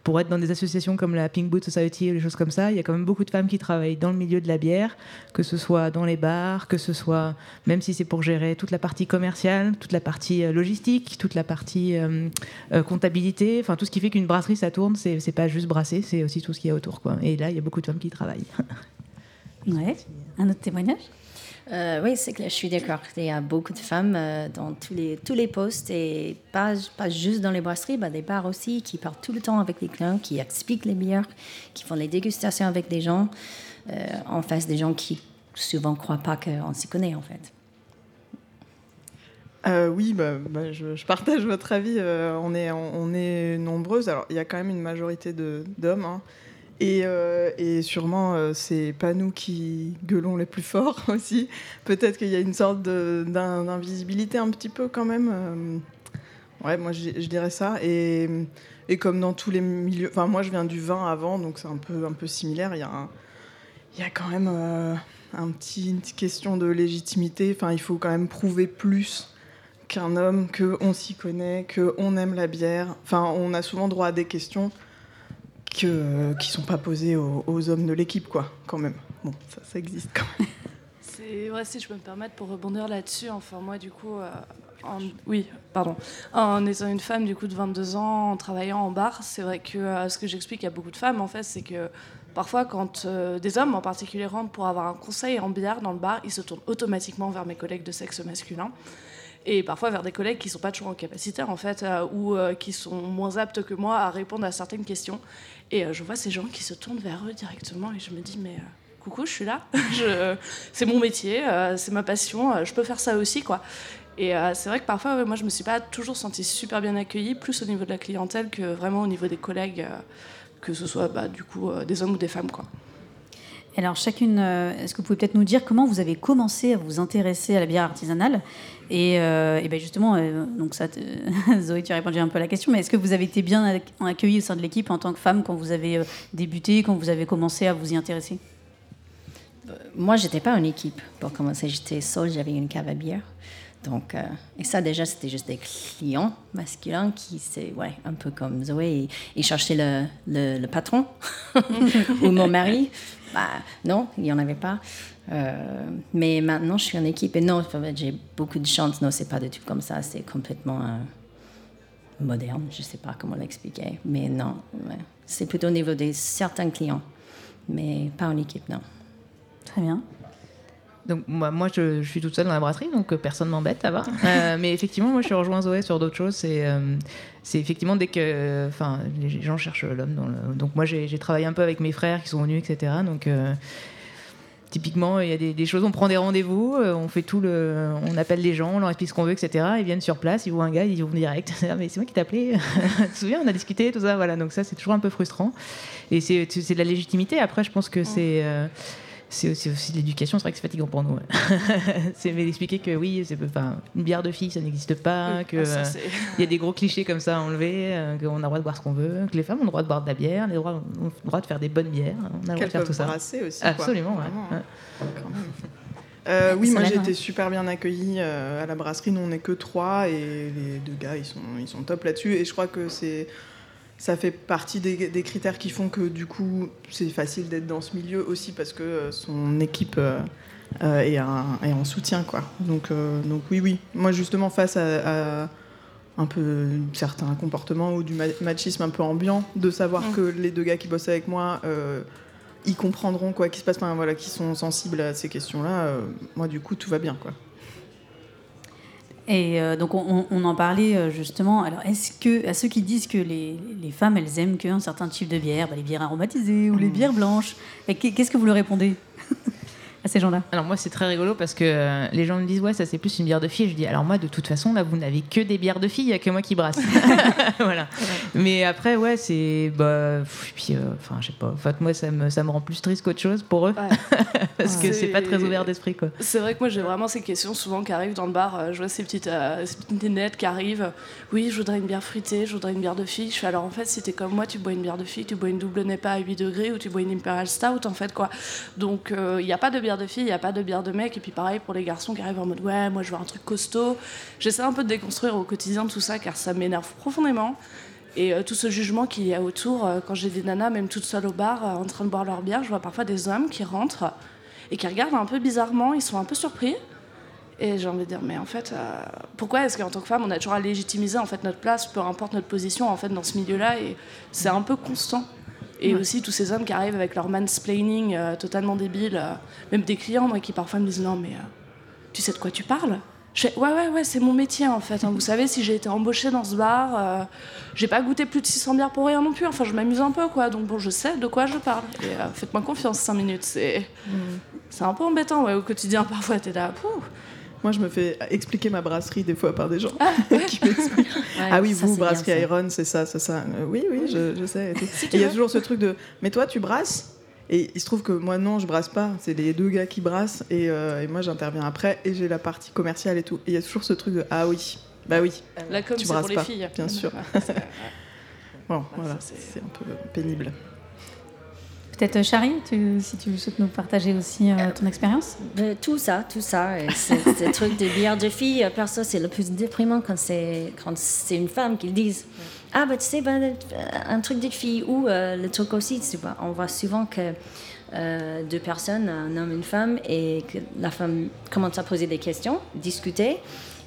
pour être dans des associations comme la Pink Boot Society ou des choses comme ça, il y a quand même beaucoup de femmes qui travaillent dans le milieu de la bière, que ce soit dans les bars, que ce soit, même si c'est pour gérer toute la partie commerciale, toute la partie euh, logistique, toute la partie euh, euh, comptabilité, enfin tout ce qui fait qu'une brasserie ça tourne, c'est, c'est pas juste brasser, c'est aussi tout ce qu'il y a autour. Quoi. Et là, il y a beaucoup de femmes qui travaillent. Ouais. Un autre témoignage? Euh, oui, c'est clair, je suis d'accord. Il y a beaucoup de femmes euh, dans tous les, tous les postes et pas, pas juste dans les brasseries, bah, des bars aussi, qui parlent tout le temps avec les clients, qui expliquent les bières, qui font les dégustations avec des gens, euh, en face des gens qui souvent ne croient pas qu'on s'y connaît en fait. Oui, bah, bah, je, partage votre avis. on, est, on, est nombreuses. Alors, il y a quand même une majorité d'hommes. hein. Et, euh, et sûrement, euh, c'est pas nous qui gueulons les plus forts aussi. Peut-être qu'il y a une sorte d'invisibilité un petit peu quand même. euh. Ouais, moi, je, dirais ça. Et, comme dans tous les milieux... Enfin, moi, je viens du vin avant, donc c'est un peu, un peu similaire. Il y a un- il y a quand même euh, un petit, une petite question de légitimité. Enfin, il faut quand même prouver plus qu'un homme, qu'on s'y connaît, qu'on aime la bière. Enfin, on a souvent droit à des questions que, qui sont pas posées aux, hommes de l'équipe, quoi, quand même. Bon, ça, existe quand même. C'est si je peux me permettre pour rebondir là-dessus. Enfin, moi, du coup, euh, en- oui, pardon. En étant une femme, du coup, de 22 ans, en travaillant en bar, c'est vrai que euh, ce que j'explique à beaucoup de femmes, en fait, c'est que parfois, quand euh, des hommes en particulier rentrent pour avoir un conseil en bière dans le bar, ils se tournent automatiquement vers mes collègues de sexe masculin. Et parfois vers des collègues qui sont pas toujours en capacité, en fait, euh, ou euh, qui sont moins aptes que moi à répondre à certaines questions. Et euh, je vois ces gens qui se tournent vers eux directement, et je me dis, mais. coucou, je suis là. C'est mon métier, c'est ma passion, je peux faire ça aussi, quoi. Et c'est vrai que parfois, moi, je me suis pas toujours sentie super bien accueillie, plus au niveau de la clientèle que vraiment au niveau des collègues, que ce soit bah, du coup des hommes ou des femmes, quoi. Alors, chacune, est-ce que vous pouvez peut-être nous dire comment vous avez commencé à vous intéresser à la bière artisanale Et, euh, et ben justement, euh, donc Zoé, tu as répondu un peu à la question, mais est-ce que vous avez été bien ac- accueillie au sein de l'équipe en tant que femme quand vous avez euh, débuté, quand vous avez commencé à vous y intéresser? Moi, j'étais pas en équipe pour commencer. J'étais seule, j'avais une cave à bière. Donc, et ça, déjà, c'était juste des clients masculins qui, c'est ouais, un peu comme Zoé, ils, cherchaient le patron ou mon mari. Bah, non, il n'y en avait pas. Euh, mais maintenant, je suis en équipe. Et non, j'ai beaucoup de chance. Non, c'est pas du tout comme ça. C'est complètement euh, moderne. Je sais pas comment l'expliquer. Mais non, c'est plutôt au niveau de certains clients. Mais pas en équipe, non. Très bien. Donc moi, moi je, je suis toute seule dans la brasserie, donc euh, personne m'embête, ça va. Euh, mais effectivement, moi je suis rejoint Zoé sur d'autres choses. C'est euh, c'est effectivement dès que, enfin, les gens cherchent l'homme. Le... Donc moi j'ai travaillé un peu avec mes frères qui sont venus, etc. Donc euh, typiquement, il y a des, des choses, on prend des rendez-vous, on fait tout le, on appelle les gens, on leur explique ce qu'on veut, etc. Ils viennent sur place, ils voient un gars, ils vont direct. Ah, mais c'est moi qui t'ai appelé. tu te souviens, on a discuté, tout ça, voilà. Donc ça, c'est toujours un peu frustrant. Et c'est de la légitimité. Après, je pense que c'est c'est aussi, de l'éducation, c'est vrai que c'est fatigant pour nous. ouais. c'est d'expliquer que oui, c'est enfin, une bière de fille, ça n'existe pas, que ah, euh, y a des gros clichés comme ça à enlever, euh, qu'on a le droit de boire ce qu'on veut, que les femmes ont le droit de boire de la bière, les droits, ont le droit de faire des bonnes bières, on a le droit de faire tout ça. aussi, quoi. Absolument. Vraiment, Ouais. Quand même. Euh, oui, moi j'ai été super bien accueillie euh, à la brasserie. Nous on n'est que trois et les deux gars ils sont, ils sont top là-dessus. Et je crois que c'est ça fait partie des, des critères qui font que du coup c'est facile d'être dans ce milieu aussi parce que euh, son équipe euh, euh, est, un- est en soutien quoi. Donc, euh, donc oui oui. Moi justement face à, à un peu certains comportements ou du ma- machisme un peu ambiant, de savoir Mm. que les deux gars qui bossent avec moi euh, ils comprendront quoi qui se passe, enfin, voilà, qui sont sensibles à ces questions-là. euh, moi, du coup, tout va bien, quoi. Et euh, donc on, on en parlait euh, justement. Alors est-ce que à ceux qui disent que les, les femmes elles aiment qu'un certain type de bière, bah, les bières aromatisées ou les bières blanches, qu'est-ce que vous leur répondez? À ces gens-là Alors moi c'est très rigolo parce que euh, les gens me disent ouais ça c'est plus une bière de fille. Je dis alors moi de toute façon là vous n'avez que des bières de filles, il y a que moi qui brasse. voilà. Mais après ouais c'est bah pff, puis euh, enfin je sais pas. En fait moi ça me ça me rend plus triste qu'autre chose pour eux parce que c'est pas très ouvert d'esprit quoi. C'est vrai que moi j'ai vraiment ces questions souvent qui arrivent dans le bar. euh, Je vois ces petites, euh, ces petites nénettes qui arrivent. Oui, je voudrais une bière fruitée, je voudrais une bière de fille. Je fais alors en fait, si t'es comme moi, tu bois une bière de fille, tu bois une double NEPA à 8 degrés ou tu bois une Imperial Stout en fait quoi. Donc il n'y a pas de bière de fille, il n'y a pas de bière de mec. Et puis pareil pour les garçons qui arrivent en mode ouais, moi je veux un truc costaud. J'essaie un peu de déconstruire au quotidien tout ça car ça m'énerve profondément. Et euh, tout ce jugement qu'il y a autour, euh, quand j'ai des nanas, même toutes seules au bar, euh, en train de boire leur bière, je vois parfois des hommes qui rentrent et qui regardent un peu bizarrement, ils sont un peu surpris. Et j'ai envie de dire, mais en fait, pourquoi est-ce qu'en tant que femme, on a toujours à légitimiser en fait notre place, peu importe notre position en fait dans ce milieu-là, et c'est un peu constant. Et Ouais. aussi tous ces hommes qui arrivent avec leur mansplaining euh, totalement débile, euh, même des clients moi qui parfois me disent non mais euh, tu sais de quoi tu parles? Je fais, ouais ouais ouais c'est mon métier en fait. hein. Vous savez si j'ai été embauchée dans ce bar, j'ai pas goûté plus de 600 bières pour rien non plus. Enfin je m'amuse un peu quoi. Donc bon je sais de quoi je parle. Et faites-moi confiance 5 minutes. C'est c'est un peu embêtant ouais au quotidien parfois t'es là. Pouh. Moi, je me fais expliquer ma brasserie des fois par des gens qui m'expliquent. Ouais, ah oui, ça, vous, bien, brasserie. Iron, c'est ça, c'est ça. Euh, oui, oui, je, je sais. et. Si il y a toujours ce truc de Mais toi, tu brasses? Et il se trouve que moi, non, je brasse pas. C'est les deux gars qui brassent et, euh, et moi, j'interviens après et j'ai la partie commerciale et tout. Et il y a toujours ce truc de Ah oui, bah oui. La com, tu c'est brasses pour les pas, filles. Bien sûr. Bon, voilà, c'est un peu pénible. Peut-être euh, Chari, tu- si tu souhaites nous partager aussi euh, ton expérience Euh, tout ça, tout ça. Ce truc de bière de fille, euh, perso, c'est le plus déprimant quand c'est une femme qui le dise. Ah, bah tu sais, euh, un truc de fille. Ou euh, le truc aussi, tu vois, on voit souvent que euh, deux personnes, un homme et une femme, et que la femme commence à poser des questions, discuter,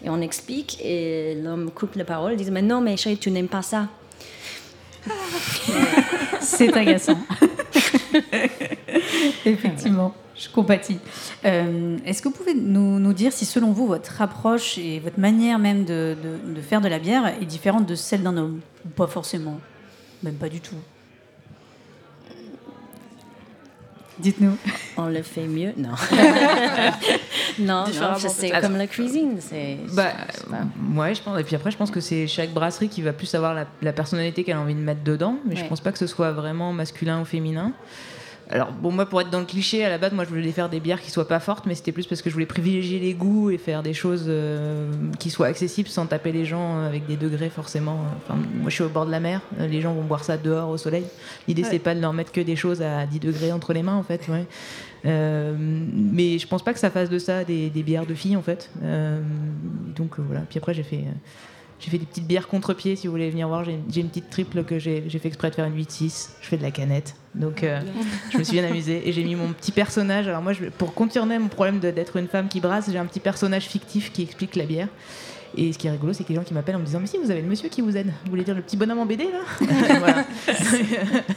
et on explique, et l'homme coupe la parole, dit Mais non, mais chérie, tu n'aimes pas ça. C'est agaçant. Effectivement, je compatis. Euh, Est-ce que vous pouvez nous, dire si, selon vous, votre approche et votre manière même de- de faire de la bière est différente de celle d'un homme? Ou pas forcément Même pas du tout. Dites-nous. On le fait mieux? Non. non, non, je peut-être. comme la cuisine. c'est Bah, c'est pas- ouais, je pense. Et puis après, je pense que c'est chaque brasserie qui va plus avoir la, la personnalité qu'elle a envie de mettre dedans. Mais je Ouais. pense pas que ce soit vraiment masculin ou féminin. Alors, bon, moi, pour être dans le cliché, à la base, moi, je voulais faire des bières qui soient pas fortes, mais c'était plus parce que je voulais privilégier les goûts et faire des choses euh, qui soient accessibles sans taper les gens avec des degrés forcément. Enfin, moi, je suis au bord de la mer. euh, Les gens vont boire ça dehors au soleil. L'idée, Ouais. c'est pas de leur mettre que des choses à 10 degrés entre les mains, en fait. Ouais. Euh, mais je pense pas que ça fasse de ça des, des bières de filles, en fait. Euh, donc euh, voilà. Puis après, j'ai fait. J'ai fait des petites bières contre-pied, si vous voulez venir voir. J'ai une petite triple que j'ai fait exprès de faire une 8-6. Je fais de la canette. Donc, euh, je me suis bien amusée. Et j'ai mis mon petit personnage. Alors, moi, pour contourner mon problème d'être une femme qui brasse, j'ai un petit personnage fictif qui explique la bière. Et ce qui est rigolo, c'est que les gens qui m'appellent en me disant Mais si, vous avez le monsieur qui vous aide. Vous voulez dire le petit bonhomme en BD, là.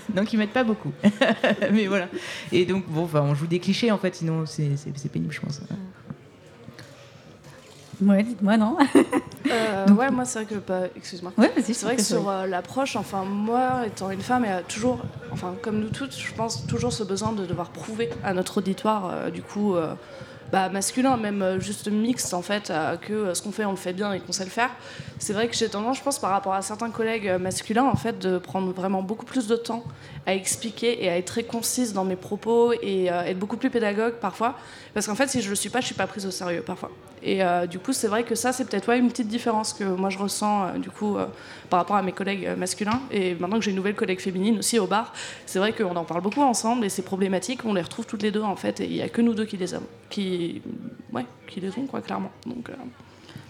Donc, ils m'aident pas beaucoup. Mais voilà. Et donc, bon, enfin, on joue des clichés, en fait, sinon, c'est pénible, je pense. Ouais, dites-moi, non Euh, ouais, moi c'est vrai que, bah, excuse-moi. Ouais, vas-y, c'est vrai que sur euh, l'approche, enfin moi étant une femme, y a toujours, enfin comme nous toutes, je pense toujours ce besoin de devoir prouver à notre auditoire, euh, du coup, euh, bah, masculin, même euh, juste mixte en fait, euh, que euh, ce qu'on fait on le fait bien et qu'on sait le faire. C'est vrai que j'ai tendance, je pense, par rapport à certains collègues masculins, en fait, de prendre vraiment beaucoup plus de temps à expliquer et à être très concise dans mes propos et être beaucoup plus pédagogue parfois, parce qu'en fait si je le suis pas, je suis pas prise au sérieux parfois. Et du coup, c'est vrai que ça, c'est peut-être ouais, une petite différence que moi je ressens du coup par rapport à mes collègues masculins. Et maintenant que j'ai une nouvelle collègue féminine aussi au bar, c'est vrai qu'on en parle beaucoup ensemble et ces problématiques, on les retrouve toutes les deux en fait. Et il y a que nous deux qui les avons, ouais, qui les ont quoi, clairement. Donc, euh,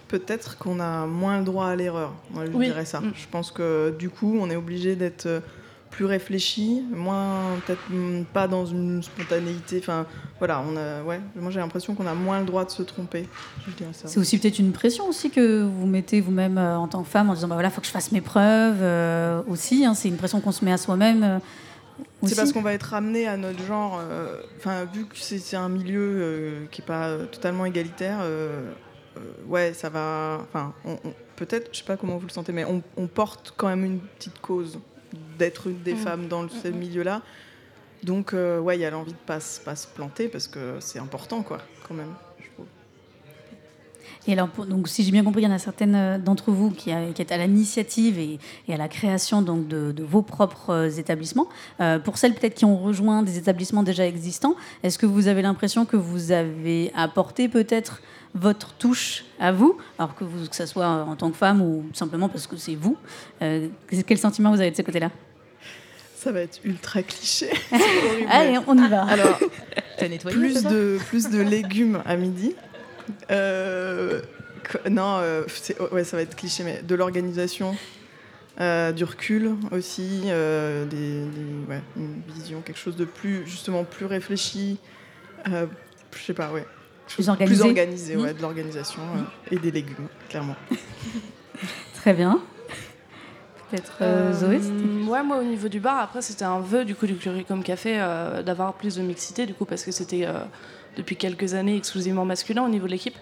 Peut-être qu'on a moins le droit à l'erreur. Je Oui. dirais ça. Mm. Je pense que du coup, on est obligé d'être euh, plus réfléchi, moins peut-être mm, pas dans une spontanéité. Enfin, voilà, on a, ouais. Moi, j'ai l'impression qu'on a moins le droit de se tromper. C'est aussi peut-être une pression aussi que vous mettez vous-même euh, en tant que femme en disant bah voilà, faut que je fasse mes preuves euh, aussi. hein, c'est une pression qu'on se met à soi-même. euh, C'est parce qu'on va être amené à notre genre. euh, Enfin, vu que c'est un milieu euh, qui est pas totalement égalitaire, euh, ouais, ça va. Enfin, on- on- peut-être, je sais pas comment vous le sentez, mais on, on porte quand même une petite cause d'être une des Mm. femmes dans le- ce milieu-là. Donc, ouais, il y a l'envie de pas, pas se planter parce que c'est important, quoi, quand même. Et alors, pour- donc, si j'ai bien compris, il y en a certaines euh, d'entre vous qui, a- qui est à l'initiative et, et à la création donc, de, de vos propres euh, établissements. Euh, pour celles peut-être qui ont rejoint des établissements déjà existants, est-ce que vous avez l'impression que vous avez apporté peut-être votre touche à vous, alors que, vous, que ce soit en tant que femme ou simplement parce que c'est vous Euh, Quel sentiment vous avez de ce côté-là? Ça va être ultra cliché. Allez, on y va. Alors, T'as nettoyé, plus de, plus de légumes à midi. Euh, non, euh, c'est- ouais, ça va être cliché, mais de l'organisation, euh, du recul aussi, euh, des, des- ouais, une vision, quelque chose de plus, justement, plus réfléchi. euh, je sais pas, ouais. De organisé. Plus organisé, ouais, Mhm. de l'organisation euh, et des légumes, clairement. Très bien. Peut-être euh, Zoé c'était- ouais, moi au niveau du bar, après c'était un vœu du coup du Curicum Café euh, d'avoir plus de mixité du coup parce que c'était euh, depuis quelques années exclusivement masculin au niveau de l'équipe.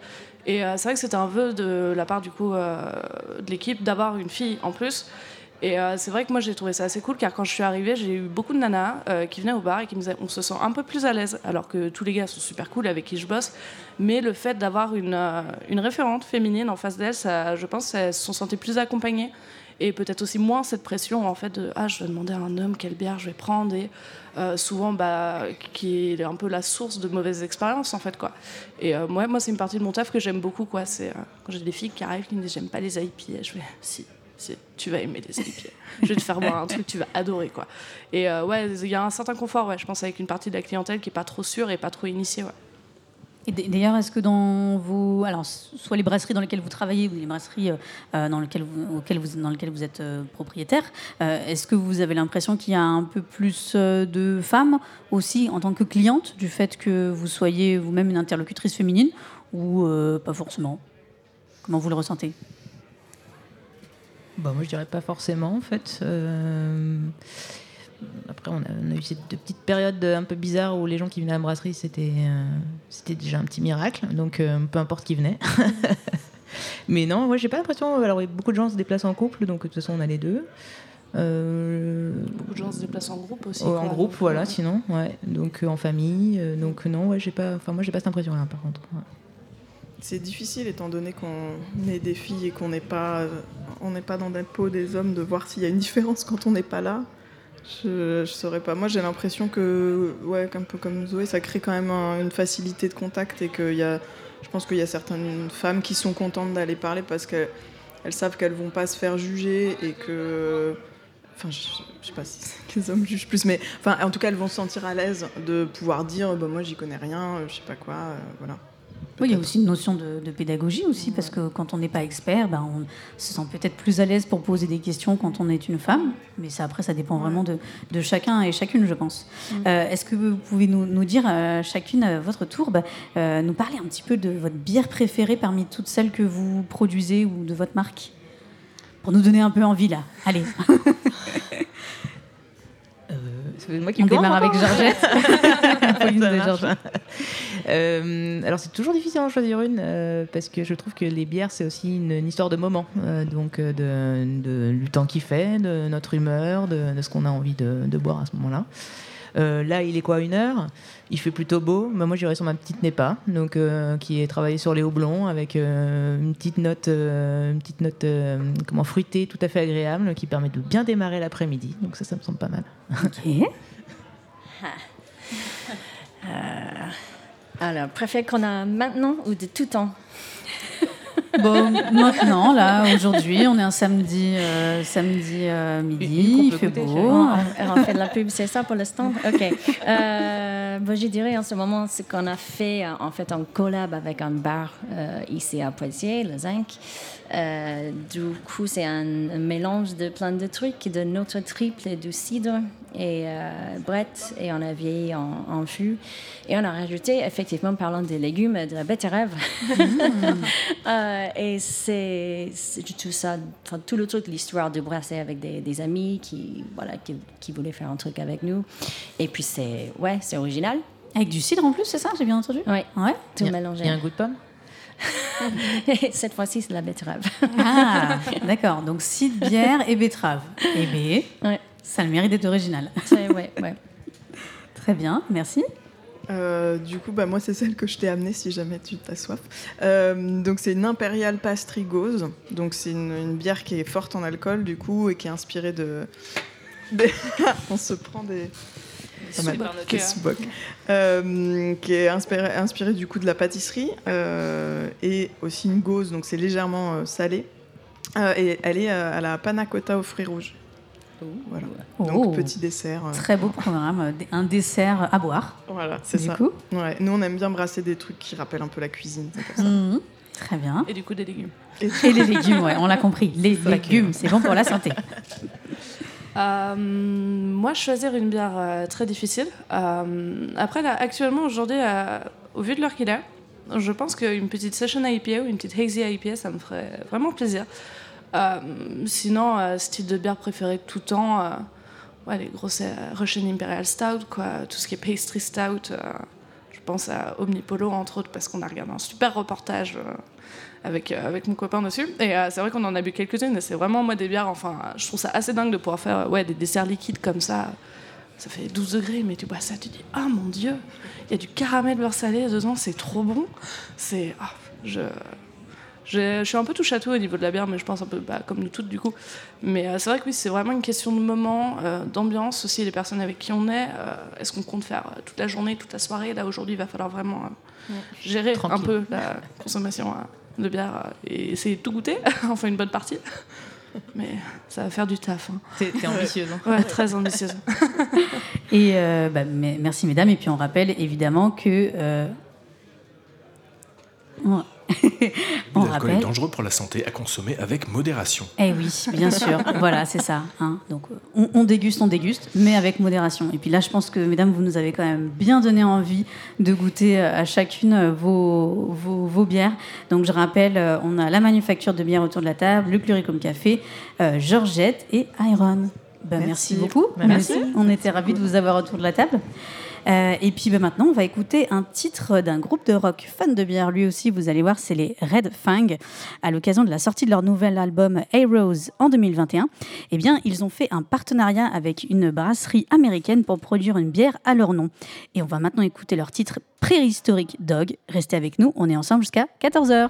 Et euh, c'est vrai que c'était un vœu de la part du coup euh, de l'équipe d'avoir une fille en plus. Et euh, c'est vrai que moi j'ai trouvé ça assez cool car quand je suis arrivée, j'ai eu beaucoup de nanas qui venaient au bar et qui me disaient on se sent un peu plus à l'aise alors que tous les gars sont super cool avec qui je bosse. Mais le fait d'avoir une, une référente féminine en face d'elle, je pense qu'elles se sont senties plus accompagnées et peut-être aussi moins cette pression en fait de ah je dois demander à un homme quelle bière je vais prendre et euh, souvent bah qui est un peu la source de mauvaises expériences en fait quoi. Et euh, moi moi c'est une partie de mon taf que j'aime beaucoup quoi. C'est euh, quand j'ai des filles qui arrivent qui me disent j'aime pas les IPA je fais si tu vas aimer les IPA. Je vais te faire boire un truc tu vas adorer quoi et ouais il y a un certain confort ouais je pense avec une partie de la clientèle qui est pas trop sûre et pas trop initiée Et d'ailleurs, est-ce que dans vos, alors soit les brasseries dans lesquelles vous travaillez ou les brasseries euh, euh, dans lesquelles vous, vous, dans lesquelles vous êtes euh, propriétaire, est-ce que vous avez l'impression qu'il y a un peu plus de femmes aussi en tant que cliente du fait que vous soyez vous-même une interlocutrice féminine ou pas forcément? Comment vous le ressentez? Bah, moi, je dirais pas forcément, en fait. Après, on a, on a eu ces deux petites périodes un peu bizarres où les gens qui venaient à la brasserie, c'était euh, c'était déjà un petit miracle. Donc, euh, peu importe qui venait. Mais non, moi, j'ai pas l'impression. Alors, beaucoup de gens se déplacent en couple, donc de toute façon, on a les deux. Euh, beaucoup de gens se déplacent en groupe aussi en quoi. groupe, voilà, sinon, ouais. Donc, euh, en famille. euh, donc, non, ouais, j'ai pas. Enfin, moi, j'ai pas cette impression-là, par contre. ouais. C'est difficile étant donné qu'on est des filles et qu'on n'est pas, on n'est pas dans la peau des hommes de voir s'il y a une différence quand on n'est pas là. Je, je saurais pas. Moi, j'ai l'impression que, ouais, un peu comme Zoé, ça crée quand même un- une facilité de contact et qu'il y a, je pense qu'il y a certaines femmes qui sont contentes d'aller parler parce qu'elles elles savent qu'elles vont pas se faire juger et que, enfin, je, je sais pas si que les hommes jugent plus, mais enfin, en tout cas, elles vont se sentir à l'aise de pouvoir dire, bah, moi, j'y connais rien, je sais pas quoi, euh, voilà. Oui, il y a aussi une notion de, de pédagogie aussi, parce que quand on n'est pas expert, ben, on se sent peut-être plus à l'aise pour poser des questions quand on est une femme, mais ça, après, ça dépend vraiment de, de chacun et chacune, je pense. Mm. Euh, Est-ce que vous pouvez nous, nous dire, euh, chacune à votre tour, euh, nous parler un petit peu de votre bière préférée parmi toutes celles que vous produisez ou de votre marque? Pour nous donner un peu envie, là. Allez. C'est moi qui On commence démarre avec Georgette. De. Euh, alors c'est toujours difficile d'en choisir une euh, parce que je trouve que les bières c'est aussi une, une histoire de moment, euh, donc de, de- du temps qu'il fait, de notre humeur, de, de ce qu'on a envie de, de boire à ce moment-là. Euh, là, il est quoi, une heure? Il fait plutôt beau. Bah, moi, j'irai sur ma petite Nepa, donc euh, qui est travaillée sur les houblons avec euh, une petite note, une petite note comment fruitée, tout à fait agréable, qui permet de bien démarrer l'après-midi. Donc ça, ça me semble pas mal. Ok. Alors, préfère qu'on a maintenant ou de tout temps? Bon, maintenant, là, aujourd'hui, on est un samedi, euh, samedi euh, midi, il fait beau. On, on fait de la pub, c'est ça pour l'instant Ok. Euh, bon, je dirais en ce moment ce qu'on a fait euh, en fait en collab avec un bar euh, ici à Poitiers, le Zinc. Euh, du coup, c'est un, un mélange de plein de trucs, de notre triple et du cidre et euh, Brett, et on a vieilli en, en fût. Et on a rajouté, effectivement, parlant des légumes, de la betterave. Euh, euh, et c'est tout ça, tout le truc, l'histoire de brasser avec des, des amis qui, voilà, qui, qui voulaient faire un truc avec nous. Et puis c'est ouais, c'est original. Avec du cidre en plus, c'est ça J'ai bien entendu? Ouais. Ouais. Tout a- mélangé. il y a un goût de pomme? Et Cette fois-ci, c'est de la betterave. Ah, d'accord. Donc cidre, bière et betterave. Eh bien, ça a le mérite d'être original. ouais, ouais. Très bien, merci. Euh, du coup, bah, moi, c'est celle que je t'ai amenée si jamais tu t'as soif. Euh, donc, c'est une Imperial Pastry Gauze. Donc, c'est une, une bière qui est forte en alcool, du coup, et qui est inspirée de. des- On se prend des. Mal. Des sous-bocs. Euh, qui est inspirée, du coup de la pâtisserie euh, et aussi une gauze, donc c'est légèrement euh, salé. Euh, et elle est euh, à la panna cotta aux fruits rouges. Voilà. Donc Oh. petit dessert. euh, Très beau programme, euh, un dessert à boire. Voilà, c'est ça. coup Ouais, nous, on aime bien brasser des trucs qui rappellent un peu la cuisine. ça. Mhm. Très bien. Et du coup, des légumes. Et les légumes, ouais, on l'a compris. Les légumes, c'est bon pour la santé. Euh, moi, choisir une bière euh, très difficile. Euh, après, là, actuellement, aujourd'hui, euh, au vu de l'heure qu'il est, je pense qu'une petite session IPA ou une petite hazy IPA, ça me ferait vraiment plaisir. Euh, sinon, euh, style de bière préféré de tout temps, euh, ouais, les grosses euh, Russian Imperial Stout, quoi, tout ce qui est pastry stout. euh, je pense à Omnipolo, entre autres, parce qu'on a regardé un super reportage euh, avec, euh, avec mon copain dessus. Et euh, c'est vrai qu'on en a bu quelques-unes, et c'est vraiment, moi, des bières, enfin, je trouve ça assez dingue de pouvoir faire euh, ouais, des desserts liquides comme ça. Ça fait 12 degrés, mais tu bois ça, tu dis, ah mon dieu, il y a du caramel beurre salé dedans, c'est trop bon. C'est. ah, je. Je, suis un peu tout au niveau de la bière, mais je pense un peu bah, comme nous toutes du coup. Mais euh, c'est vrai que oui, c'est vraiment une question de moment, euh, d'ambiance aussi, les personnes avec qui on est. euh, Est-ce qu'on compte faire toute la journée, toute la soirée? Là aujourd'hui, il va falloir vraiment Ouais. gérer Tranquille. un peu la consommation de bière et essayer de tout goûter, enfin une bonne partie. Mais ça va faire du taf. hein. T'es- ambitieuse, hein. Ouais, très ambitieuse. Et euh, bah, merci mesdames. Et puis on rappelle évidemment que. euh, on- L'alcool est rappelle. dangereux pour la santé à consommer avec modération. Eh oui, bien sûr. voilà, c'est ça. hein. Donc, on, on déguste, on déguste, mais avec modération. Et puis là, je pense que, mesdames, vous nous avez quand même bien donné envie de goûter euh, à chacune euh, vos, vos, vos bières. Donc, je rappelle, euh, on a la manufacture de bière autour de la table, le Cluricum Café, euh, Georgette et Iron. Ben, merci. Merci. beaucoup. Ben, merci. On était ravis de vous avoir autour de la table. Euh, et puis ben, maintenant, on va écouter un titre d'un groupe de rock fan de bière. Lui aussi, vous allez voir, c'est les Red Fang. À l'occasion de la sortie de leur nouvel album Heroes en 2021, eh bien, ils ont fait un partenariat avec une brasserie américaine pour produire une bière à leur nom. Et on va maintenant écouter leur titre préhistorique Dog. Restez avec nous, on est ensemble jusqu'à 14h.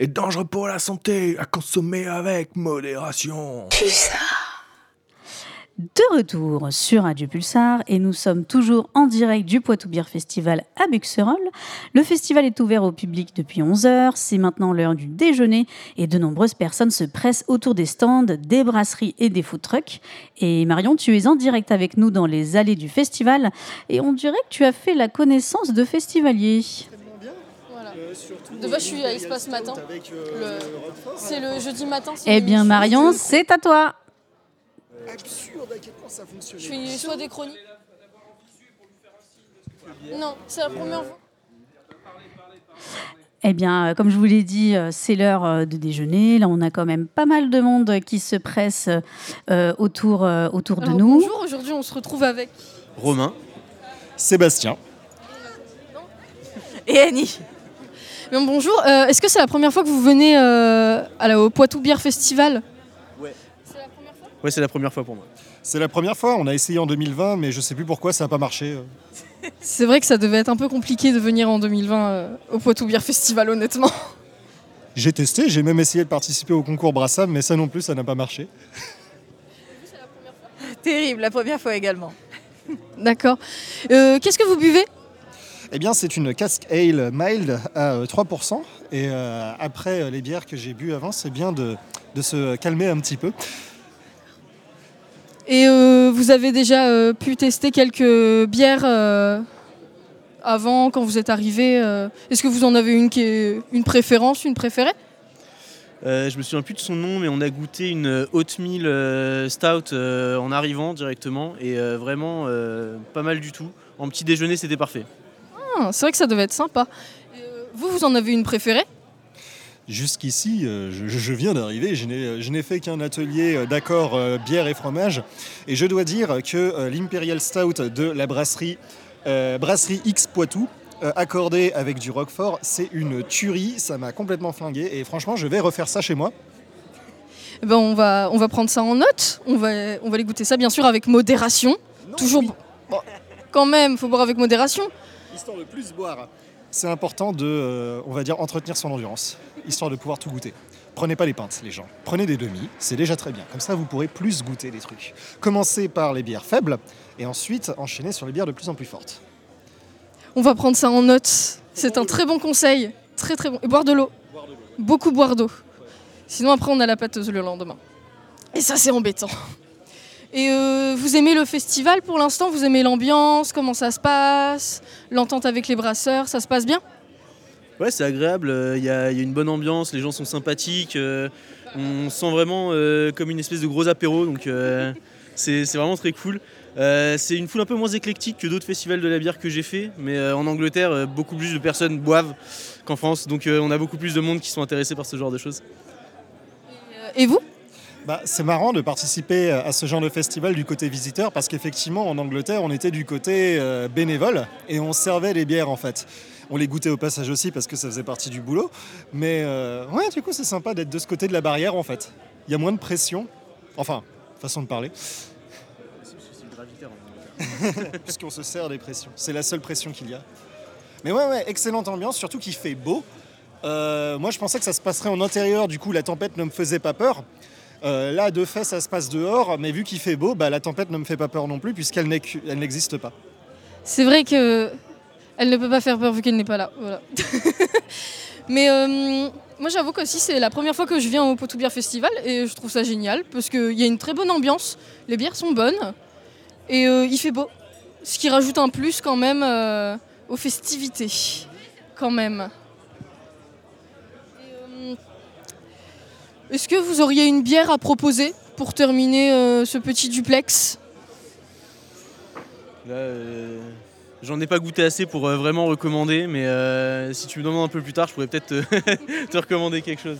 Est dangereux pour la santé, à consommer avec modération. De retour sur Radio Pulsar et nous sommes toujours en direct du Poitou Beer Festival à Buxerolles. Le festival est ouvert au public depuis 11 heures. C'est maintenant l'heure du déjeuner et de nombreuses personnes se pressent autour des stands, des brasseries et des food trucks. Et Marion, tu es en direct avec nous dans les allées du festival et on dirait que tu as fait la connaissance de festivaliers. De base, je suis à Espace Matin. Le- C'est le jeudi matin. Eh le- bien Marion, c'est à toi. Absurde à quel point ça fonctionne. Je suis soit des chroniques. Non, c'est la première fois. Eh bien, euh, comme je vous l'ai dit, euh, c'est l'heure euh, de déjeuner. Là, on a quand même pas mal de monde qui se presse euh, autour, euh, autour de nous. Bonjour, aujourd'hui on se retrouve avec. Romain. Sébastien. Et Annie. Bien, bonjour, Euh, est-ce que c'est la première fois que vous venez euh, à la, au Poitou Bière Festival? Ouais, c'est la première fois? Pour moi. C'est la première fois, on a essayé en 2020, mais je sais plus pourquoi ça n'a pas marché. C'est vrai que ça devait être un peu compliqué de venir en 2020 euh, au Poitou Bière Festival, honnêtement. J'ai testé, j'ai même essayé de participer au concours Brassam, mais ça non plus, ça n'a pas marché. Terrible, la première fois également. D'accord. Euh, Qu'est-ce que vous buvez? Eh bien, c'est une casque ale mild à euh, 3%. Et euh, après euh, les bières que j'ai bu avant, c'est bien de, de se calmer un petit peu. Et euh, vous avez déjà euh, pu tester quelques bières euh, avant, quand vous êtes arrivé euh, Est-ce que vous en avez une qui est une préférence, une préférée? Euh, je me souviens plus de son nom, mais on a goûté une euh, oatmeal euh, stout euh, en arrivant directement et euh, vraiment euh, pas mal du tout. En petit déjeuner, c'était parfait. Ah, C'est vrai que ça devait être sympa. Euh, vous, vous en avez une préférée? Jusqu'ici, euh, je, je viens d'arriver, je n'ai n'ai fait qu'un atelier euh, d'accord euh, bière et fromage. Et je dois dire que euh, l'Imperial Stout de la brasserie, euh, brasserie X Poitou, euh, accordée avec du Roquefort, c'est une tuerie, ça m'a complètement flingué. Et franchement, je vais refaire ça chez moi. Eh ben, on, va, on va prendre ça en note. On va, on va aller goûter ça, bien sûr, avec modération. Toujours. Bon, quand même, faut boire avec modération. Histoire de plus boire. C'est important de, euh, on va dire, entretenir son endurance, histoire de pouvoir tout goûter. Prenez pas les pintes, les gens. Prenez des demi, c'est déjà très bien. Comme ça, vous pourrez plus goûter des trucs. Commencez par les bières faibles et ensuite enchaînez sur les bières de plus en plus fortes. On va prendre ça en note. C'est un très bon conseil. Très très bon. Et boire de l'eau. Beaucoup boire d'eau. Sinon après on a la pâteuse le lendemain. Et ça c'est embêtant. Et euh, vous aimez le festival pour l'instant? Vous aimez l'ambiance? Comment ça se passe? L'entente avec les brasseurs, ça se passe bien? Ouais, c'est agréable, euh, il y, a il y a une bonne ambiance, les gens sont sympathiques, euh, on se sent vraiment comme une espèce de gros apéro, donc c'est vraiment très cool. C'est une foule un peu moins éclectique que d'autres festivals de la bière que j'ai fait, mais en Angleterre, beaucoup plus de personnes boivent qu'en France, donc on a beaucoup plus de monde qui sont intéressés par ce genre de choses. Et vous? Bah, c'est marrant de participer à ce genre de festival du côté visiteur parce qu'effectivement en Angleterre on était du côté euh, bénévole et on servait les bières en fait. On les goûtait au passage aussi parce que ça faisait partie du boulot. Mais euh, ouais du coup c'est sympa d'être de ce côté de la barrière en fait. Il y a moins de pression. Enfin, façon de parler. Puisqu'on se sert des pressions. C'est la seule pression qu'il y a. Mais ouais, ouais, excellente ambiance, surtout qu'il fait beau. Euh, moi, je pensais que ça se passerait en intérieur, du coup, la tempête ne me faisait pas peur. Euh, là, de fait, ça se passe dehors, mais vu qu'il fait beau, bah, la tempête ne me fait pas peur non plus, puisqu'elle n'existe pas. C'est vrai que elle ne peut pas faire peur vu qu'elle n'est pas là. Voilà. Mais euh, moi j'avoue qu'aussi c'est la première fois que je viens au Poitou Bière Festival et je trouve ça génial parce qu'il y a une très bonne ambiance, les bières sont bonnes et euh, il fait beau. Ce qui rajoute un plus quand même aux festivités. Quand même. Et, euh, Est-ce que vous auriez une bière à proposer pour terminer euh, ce petit duplex? Là, euh, j'en ai pas goûté assez pour euh, vraiment recommander, mais euh, si tu me demandes un peu plus tard, je pourrais peut-être te, te recommander quelque chose.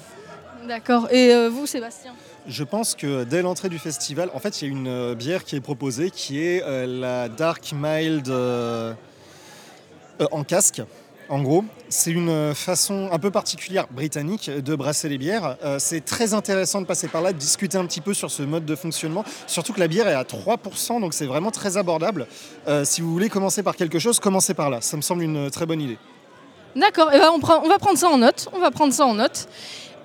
D'accord. Et euh, vous Sébastien? Je pense que dès l'entrée du festival, en fait, il y a une euh, bière qui est proposée, qui est euh, la Dark Mild euh, euh, en casque. En gros, c'est une façon un peu particulière britannique de brasser les bières. Euh, c'est très intéressant de passer par là, de discuter un petit peu sur ce mode de fonctionnement. Surtout que la bière est à 3%, donc c'est vraiment très abordable. Euh, si vous voulez commencer par quelque chose, commencez par là. Ça me semble une très bonne idée. D'accord, et ben on, prend- on va prendre ça en note. On va prendre ça en note.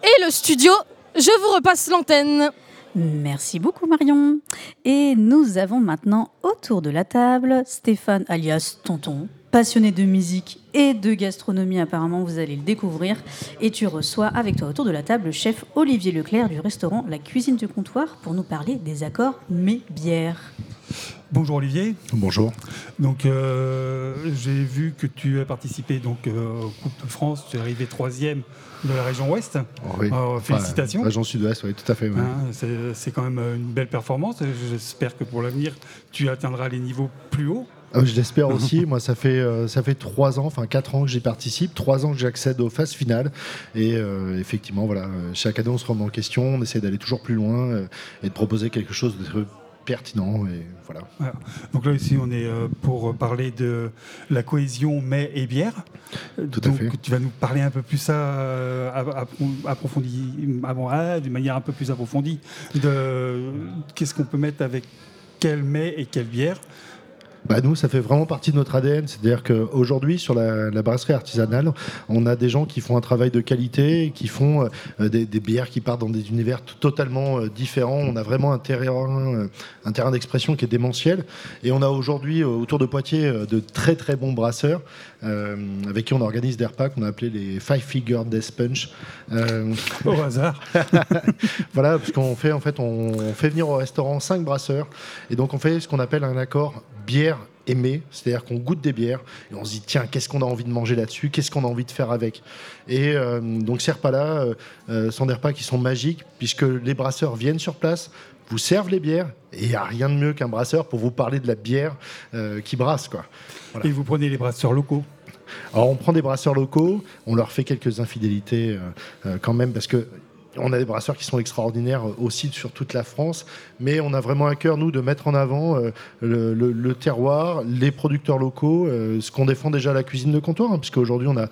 Et le studio, je vous repasse l'antenne. Merci beaucoup Marion. Et nous avons maintenant autour de la table Stéphane alias Tonton, passionné de musique et de gastronomie apparemment, vous allez le découvrir. Et tu reçois avec toi autour de la table le chef Olivier Leclerc du restaurant La Cuisine du Comptoir pour nous parler des accords mes bières. Bonjour Olivier. Bonjour. Donc euh, j'ai vu que tu as participé donc euh, au Coupe de France, tu es arrivé troisième de la région Ouest. Oui. Euh, félicitations. Enfin, Région Sud-Ouest, oui, tout à fait. oui. Hein, c'est c'est quand même une belle performance. J'espère que pour l'avenir, tu atteindras les niveaux plus hauts. Ah, je l'espère aussi. Moi, ça fait, euh, ça fait trois ans, enfin quatre ans que j'y participe, trois ans que j'accède aux phases finales. Et euh, effectivement, voilà, euh, chaque année, on se remet en question, on essaie d'aller toujours plus loin et de proposer quelque chose de pertinent. Et voilà. Voilà. Donc là ici, on est pour parler de la cohésion mets et bière. Tout à Donc, fait. Tu vas nous parler un peu plus ça, appro- approfondi, ah, d'une manière un peu plus approfondie, de qu'est-ce qu'on peut mettre avec quel mets et quelle bière. Bah nous, ça fait vraiment partie de notre ADN. C'est-à-dire qu'aujourd'hui, sur la, la brasserie artisanale, on a des gens qui font un travail de qualité, qui font euh, des, des bières qui partent dans des univers totalement euh, différents. On a vraiment un terrain, euh, un terrain d'expression qui est démentiel. Et on a aujourd'hui, autour de Poitiers, de très très bons brasseurs avec qui on organise des repas qu'on a appelés les Five Figure Death Punch. Au hasard. voilà, parce qu'on fait en fait, on, on fait venir au restaurant cinq brasseurs, et donc on fait ce qu'on appelle un accord bière aimée, c'est-à-dire qu'on goûte des bières et on se dit tiens qu'est-ce qu'on a envie de manger là-dessus, qu'est-ce qu'on a envie de faire avec? Et euh, donc ces repas-là euh, euh, sont des repas qui sont magiques puisque les brasseurs viennent sur place. Vous servent les bières et il n'y a rien de mieux qu'un brasseur pour vous parler de la bière euh, qui brasse. Quoi. Voilà. Et vous prenez les brasseurs locaux? Alors on prend des brasseurs locaux, on leur fait quelques infidélités euh, quand même parce que on a des brasseurs qui sont extraordinaires euh, aussi sur toute la France, mais on a vraiment à cœur, nous, de mettre en avant euh, le, terroir, les producteurs locaux, euh, ce qu'on défend déjà à la cuisine de comptoir, hein, puisque aujourd'hui on a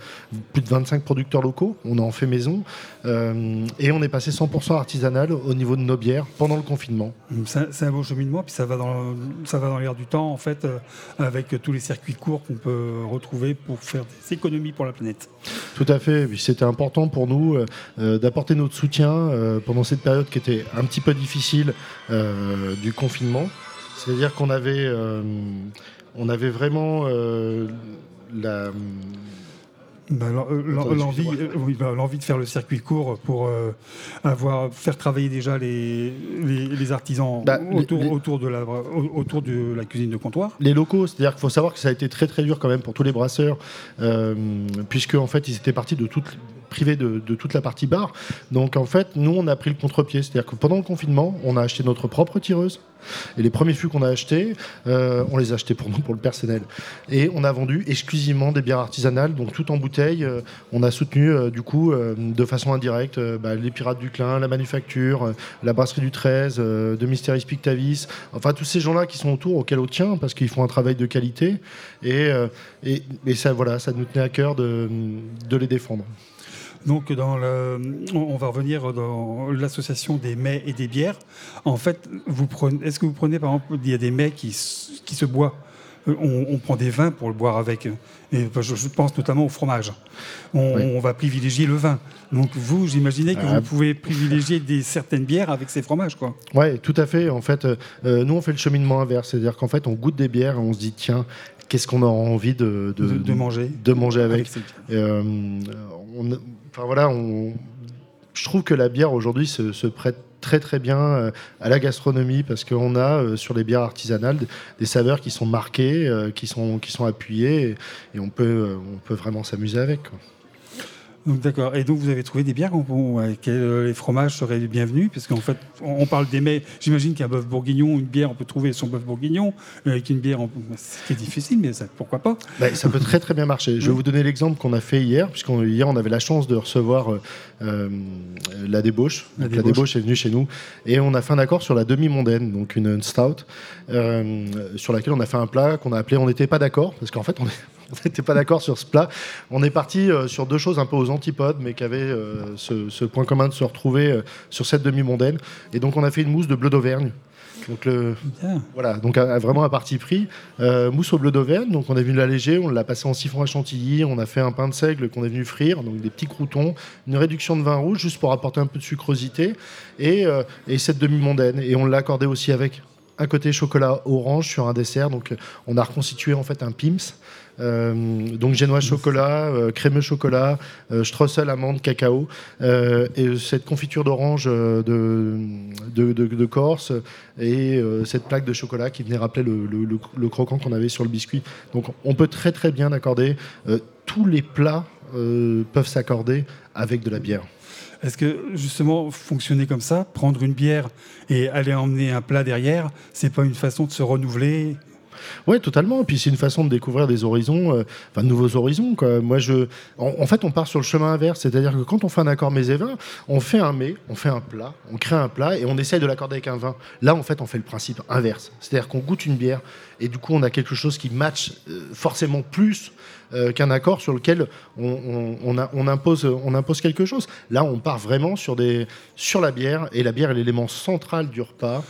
plus de 25 producteurs locaux, on en fait maison, euh, et on est passé 100% artisanal au niveau de nos bières pendant le confinement. C'est un beau cheminement, puis ça va dans, ça va dans l'air du temps, en fait, euh, avec tous les circuits courts qu'on peut retrouver pour faire des économies pour la planète. Tout à fait. C'était important pour nous euh, d'apporter notre soutien pendant cette période qui était un petit peu difficile du confinement. C'est-à-dire qu'on avait, on avait vraiment la. Bah, euh, L'envie euh, oui, bah, l'envie de faire le circuit court pour euh, avoir, faire travailler déjà les, les, les artisans Bah, autour, les- autour, de la, au- autour de la cuisine de comptoir. Les locaux, c'est-à-dire qu'il faut savoir que ça a été très très dur quand même pour tous les brasseurs, euh, puisque en fait ils étaient partis de toute privés de, toute la partie bar. Donc en fait, nous on a pris le contre-pied, c'est-à-dire que pendant le confinement, on a acheté notre propre tireuse. Et les premiers fûts qu'on a achetés, euh, on les a achetés pour nous, pour le personnel. Et on a vendu exclusivement des bières artisanales, donc tout en bouteille. Euh, on a soutenu euh, du coup de façon indirecte bah, les Pirates du Clin, la Manufacture, la Brasserie du 13, euh, de Mysteries Pictavis, enfin tous ces gens-là qui sont autour, auxquels on tient, parce qu'ils font un travail de qualité. Et, ça, voilà, ça nous tenait à cœur de les défendre. Donc, dans le, on va revenir dans l'association des mets et des bières. En fait, vous prenez, est-ce que vous prenez, par exemple, il y a des mets qui, se boivent? Euh, on, on prend des vins pour le boire avec. Et bah, je, je pense notamment au fromage. On, Oui. on va privilégier le vin. Donc, vous, j'imaginais que Ah. vous pouvez privilégier des certaines bières avec ces fromages, quoi. Ouais, tout à fait. En fait, euh, euh, nous, on fait le cheminement inverse. C'est-à-dire qu'en fait, on goûte des bières et on se dit, tiens, qu'est-ce qu'on a envie de, De- de manger. de manger avec? Euh, on- enfin, voilà, je trouve que la bière aujourd'hui se, prête très bien euh, à la gastronomie parce qu'on a euh, sur les bières artisanales des, saveurs qui sont marquées, euh, qui, sont, qui sont appuyées et, on, peut, vraiment s'amuser avec. Donc d'accord. Et donc vous avez trouvé des bières où, euh, les fromages seraient les bienvenus, parce qu'en fait, on parle des mets. J'imagine qu'un bœuf bourguignon, une bière, on peut trouver son bœuf bourguignon. euh, Avec une bière, ce qui est difficile, mais ça, pourquoi pas? Bah, ça peut très très bien marcher. Je vais vous donner l'exemple qu'on a fait hier, puisqu'on hier on avait la chance de recevoir euh, la débauche. La Donc, La débauche. est venue chez nous et on a fait un accord sur la demi-mondaine, donc une, une stout, euh, sur laquelle on a fait un plat qu'on a appelé On n'était pas d'accord, parce qu'en fait on est- on n'était pas d'accord sur ce plat. On est parti euh, sur deux choses un peu aux antipodes, mais qui avaient euh, ce, ce point commun de se retrouver euh, sur cette demi-mondaine. Et donc on a fait une mousse de bleu d'Auvergne. Donc le, voilà, donc à- à vraiment à parti pris. Euh, mousse au bleu d'Auvergne, donc on est venu l'alléger, on l'a passé en siphon à chantilly, on a fait un pain de seigle qu'on est venu frire, donc des petits croutons, une réduction de vin rouge juste pour apporter un peu de sucrosité et, euh, et cette demi-mondaine. Et on l'a accordé aussi avec un côté chocolat orange sur un dessert. Donc on a reconstitué en fait un pims. Euh, donc génois chocolat, euh, crémeux chocolat, euh, streusel amande, cacao et cette confiture d'orange de, de, de- Corse et cette plaque de chocolat qui venait rappeler le, le- croquant qu'on avait sur le biscuit. Donc on peut très très bien accorder tous les plats peuvent s'accorder avec de la bière. Est-ce que justement fonctionner comme ça, prendre une bière et aller emmener un plat derrière, c'est pas une façon de se renouveler? Oui, totalement. Et puis c'est une façon de découvrir des horizons, euh, enfin de nouveaux horizons. Moi, je, en, fait, on part sur le chemin inverse, c'est-à-dire que quand on fait un accord mets et vin, on fait un mets, on fait un plat, on crée un plat et on essaye de l'accorder avec un vin. Là, en fait, on fait le principe inverse, c'est-à-dire qu'on goûte une bière et du coup, on a quelque chose qui match euh, forcément plus. euh, qu'un accord sur lequel on, on impose, on impose quelque chose. Là, on part vraiment sur, des, sur la bière, et la bière est l'élément central du repas.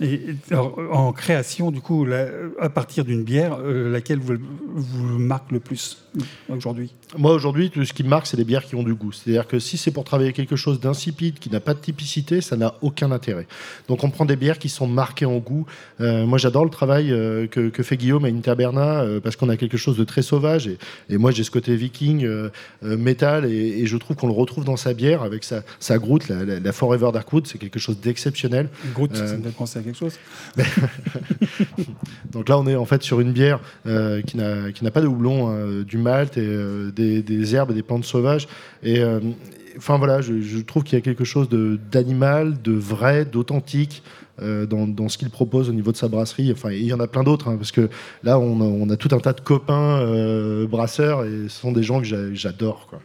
Et alors, en création, du coup, la- à partir d'une bière, euh, laquelle vous, vous marque le plus aujourd'hui? Moi, aujourd'hui, tout ce qui me marque, c'est les bières qui ont du goût. C'est-à-dire que si c'est pour travailler quelque chose d'insipide, qui n'a pas de typicité, ça n'a aucun intérêt. Donc, on prend des bières qui sont marquées en goût. Euh, moi, j'adore le travail euh, que, que fait Guillaume à Interberna, euh, parce qu'on a quelque chose de très sauvage. Et, et moi, j'ai ce côté viking, métal, et, et je trouve qu'on le retrouve dans sa bière, avec sa, sa groute, la, la- la Forever Darkwood. C'est quelque chose d'exceptionnel. Groot, Euh, ça quelque chose. donc là, on est en fait sur une bière euh, qui n'a qui n'a pas de houblon, hein, du malt et euh, des, des herbes et des plantes sauvages. Et euh, enfin voilà, je, je trouve qu'il y a quelque chose de- d'animal, de, vrai, d'authentique. euh, dans, dans ce qu'il propose au niveau de sa brasserie. Enfin, il y en a plein d'autres, hein, parce que là, on a, on a tout un tas de copains euh, brasseurs et ce sont des gens que j'a- j'adore. quoi.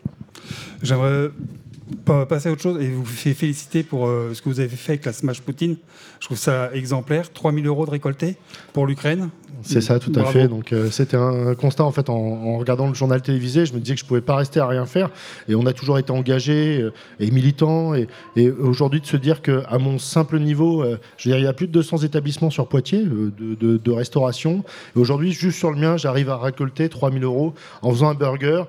J'aimerais passer à autre chose et vous féliciter pour euh, ce que vous avez fait avec la Smash Poutine. Je trouve ça exemplaire. 3000 euros de récoltés pour l'Ukraine. C'est ça, tout à Bravo. fait. Donc euh, c'était un constat en fait en, en regardant le journal télévisé, je me disais que je pouvais pas rester à rien faire. Et on a toujours été engagé euh, et militant. Et, et aujourd'hui de se dire que à mon simple niveau, euh, je veux dire, il y a plus de 200 établissements sur Poitiers de, de- de restauration. Et aujourd'hui, juste sur le mien, j'arrive à récolter 3000 euros en faisant un burger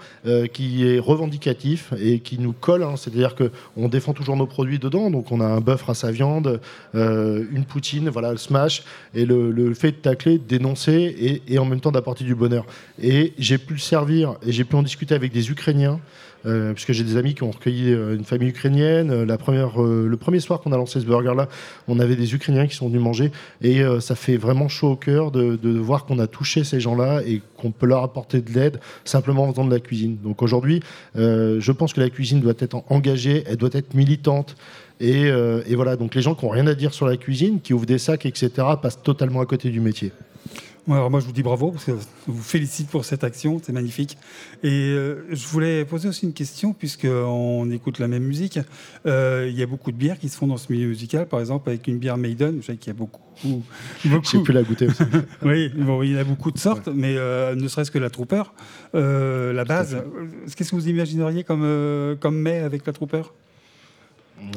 qui est revendicatif et qui nous colle. hein. C'est-à-dire que on défend toujours nos produits dedans. Donc on a un bœuf à sa viande, euh, une poutine, voilà le smash et le, fait de tacler, dénoncer et en même temps d'apporter du bonheur. Et j'ai pu le servir et j'ai pu en discuter avec des Ukrainiens. Euh, puisque j'ai des amis qui ont recueilli euh, une famille ukrainienne. Euh, La première, le premier soir qu'on a lancé ce burger-là, on avait des Ukrainiens qui sont venus manger. Et ça fait vraiment chaud au cœur de, voir qu'on a touché ces gens-là et qu'on peut leur apporter de l'aide simplement en faisant de la cuisine. Donc aujourd'hui, je pense que la cuisine doit être engagée, elle doit être militante. Et voilà, donc les gens qui n'ont rien à dire sur la cuisine, qui ouvrent des sacs, etc., passent totalement à côté du métier. Alors moi, je vous dis bravo, parce que je vous félicite pour cette action, c'est magnifique. Et euh, je voulais poser aussi une question, puisqu'on écoute la même musique. Euh, Il y a beaucoup de bières qui se font dans ce milieu musical, par exemple, avec une bière Maiden, je sais qu'il y a beaucoup. beaucoup J'ai pu la goûter aussi. oui, bon, il y en a beaucoup de sortes, mais euh, ne serait-ce que la Trooper, la base. Qu'est-ce que vous imagineriez comme, comme mets avec la Trooper?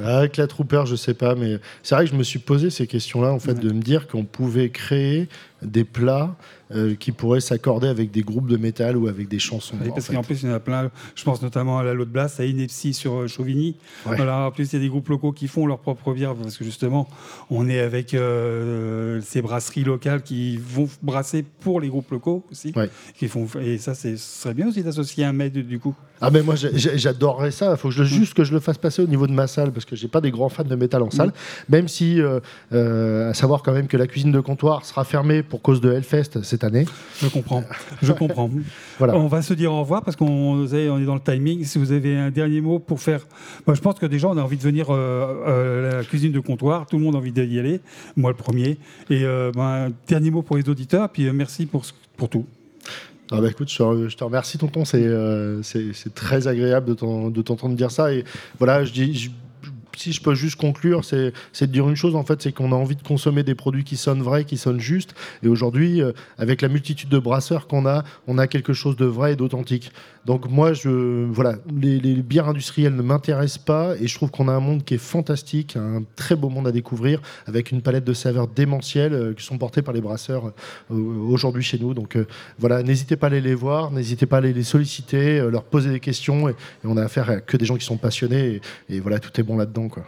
Avec la Trooper, je sais pas, mais c'est vrai que je me suis posé ces questions-là, en fait, de me dire qu'on pouvait créer des plats euh, qui pourraient s'accorder avec des groupes de métal ou avec des chansons. Oui, parce qu'en plus, il y en a plein. Je pense notamment à la Lot Blast, à Inepsi sur euh, Chauvigny. Ouais. Voilà, en plus, il y a des groupes locaux qui font leur propre bière parce que justement, on est avec euh, ces brasseries locales qui vont brasser pour les groupes locaux aussi. Qui font, et ça, ce serait bien aussi d'associer un maître du coup. Ah mais moi j'adorerais ça. Il faut que je, juste que je le fasse passer au niveau de ma salle parce que j'ai pas des grands fans de métal en salle. Même si, euh, à savoir quand même que la cuisine de comptoir sera fermée pour cause de Hellfest cette année. Je comprends. Je comprends. Voilà. On va se dire au revoir parce qu'on est dans le timing. Si vous avez un dernier mot pour faire. Moi, je pense que déjà, on a envie de venir euh, euh, à la cuisine de comptoir. Tout le monde a envie d'y aller. Moi, le premier. Et euh, ben, un dernier mot pour les auditeurs. Puis euh, merci pour, pour tout. Ah bah écoute, je te, remercie tonton, c'est euh, très agréable de t'en- de t'entendre dire ça. Et voilà, je dis, si je peux juste conclure, c'est de dire une chose en fait, c'est qu'on a envie de consommer des produits qui sonnent vrais, qui sonnent justes. Et aujourd'hui, euh, avec la multitude de brasseurs qu'on a, on a quelque chose de vrai et d'authentique. Donc moi, je, voilà, les, les bières industrielles ne m'intéressent pas et je trouve qu'on a un monde qui est fantastique, un très beau monde à découvrir avec une palette de saveurs démentielles euh, qui sont portées par les brasseurs euh, aujourd'hui chez nous. Donc euh, voilà, n'hésitez pas à aller les voir, n'hésitez pas à aller les solliciter, leur poser des questions et, et on a affaire à que des gens qui sont passionnés et, et voilà, tout est bon là-dedans quoi.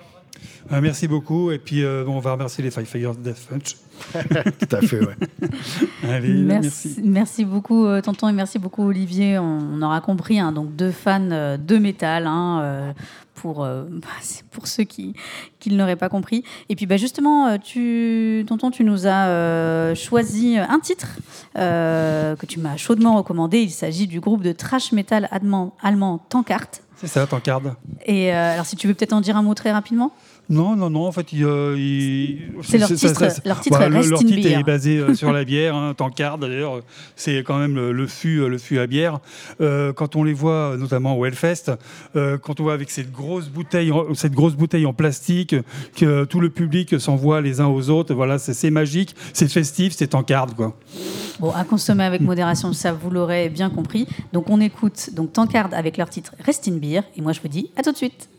Euh, merci beaucoup. Et puis, euh, bon, on va remercier les Five Fire Death Punch. Tout à fait, ouais. Allez, Merci, merci beaucoup, euh, Tonton, et merci beaucoup, Olivier. On, on aura compris, hein, donc deux fans euh, de métal, hein, euh, pour, pour ceux qui, qui ne l'auraient pas compris. Et puis, bah, justement, tu, Tonton, tu nous as euh, choisi un titre euh, que tu m'as chaudement recommandé. Il s'agit du groupe de trash metal allemand, allemand Tankard. C'est ça, t'encarde. Et euh, alors, si tu veux peut-être en dire un mot très rapidement? Non, non, non. En fait, il, euh, il- C'est leur titre- leur titre le- Rest leur titre Beer. est basé euh, sur la bière. Hein, Tankard, d'ailleurs, c'est quand même le, le fût, le fût à bière. Euh, quand on les voit, notamment au Hellfest, euh, quand on voit avec cette grosse bouteille, en- cette grosse bouteille en plastique que tout le public s'envoie les uns aux autres, voilà, c'est c'est magique, c'est festif, c'est Tankard, quoi. Bon, à consommer avec modération, ça vous l'aurez bien compris. Donc on écoute donc Tankard avec leur titre Rest in Beer. Et moi je vous dis à tout de suite.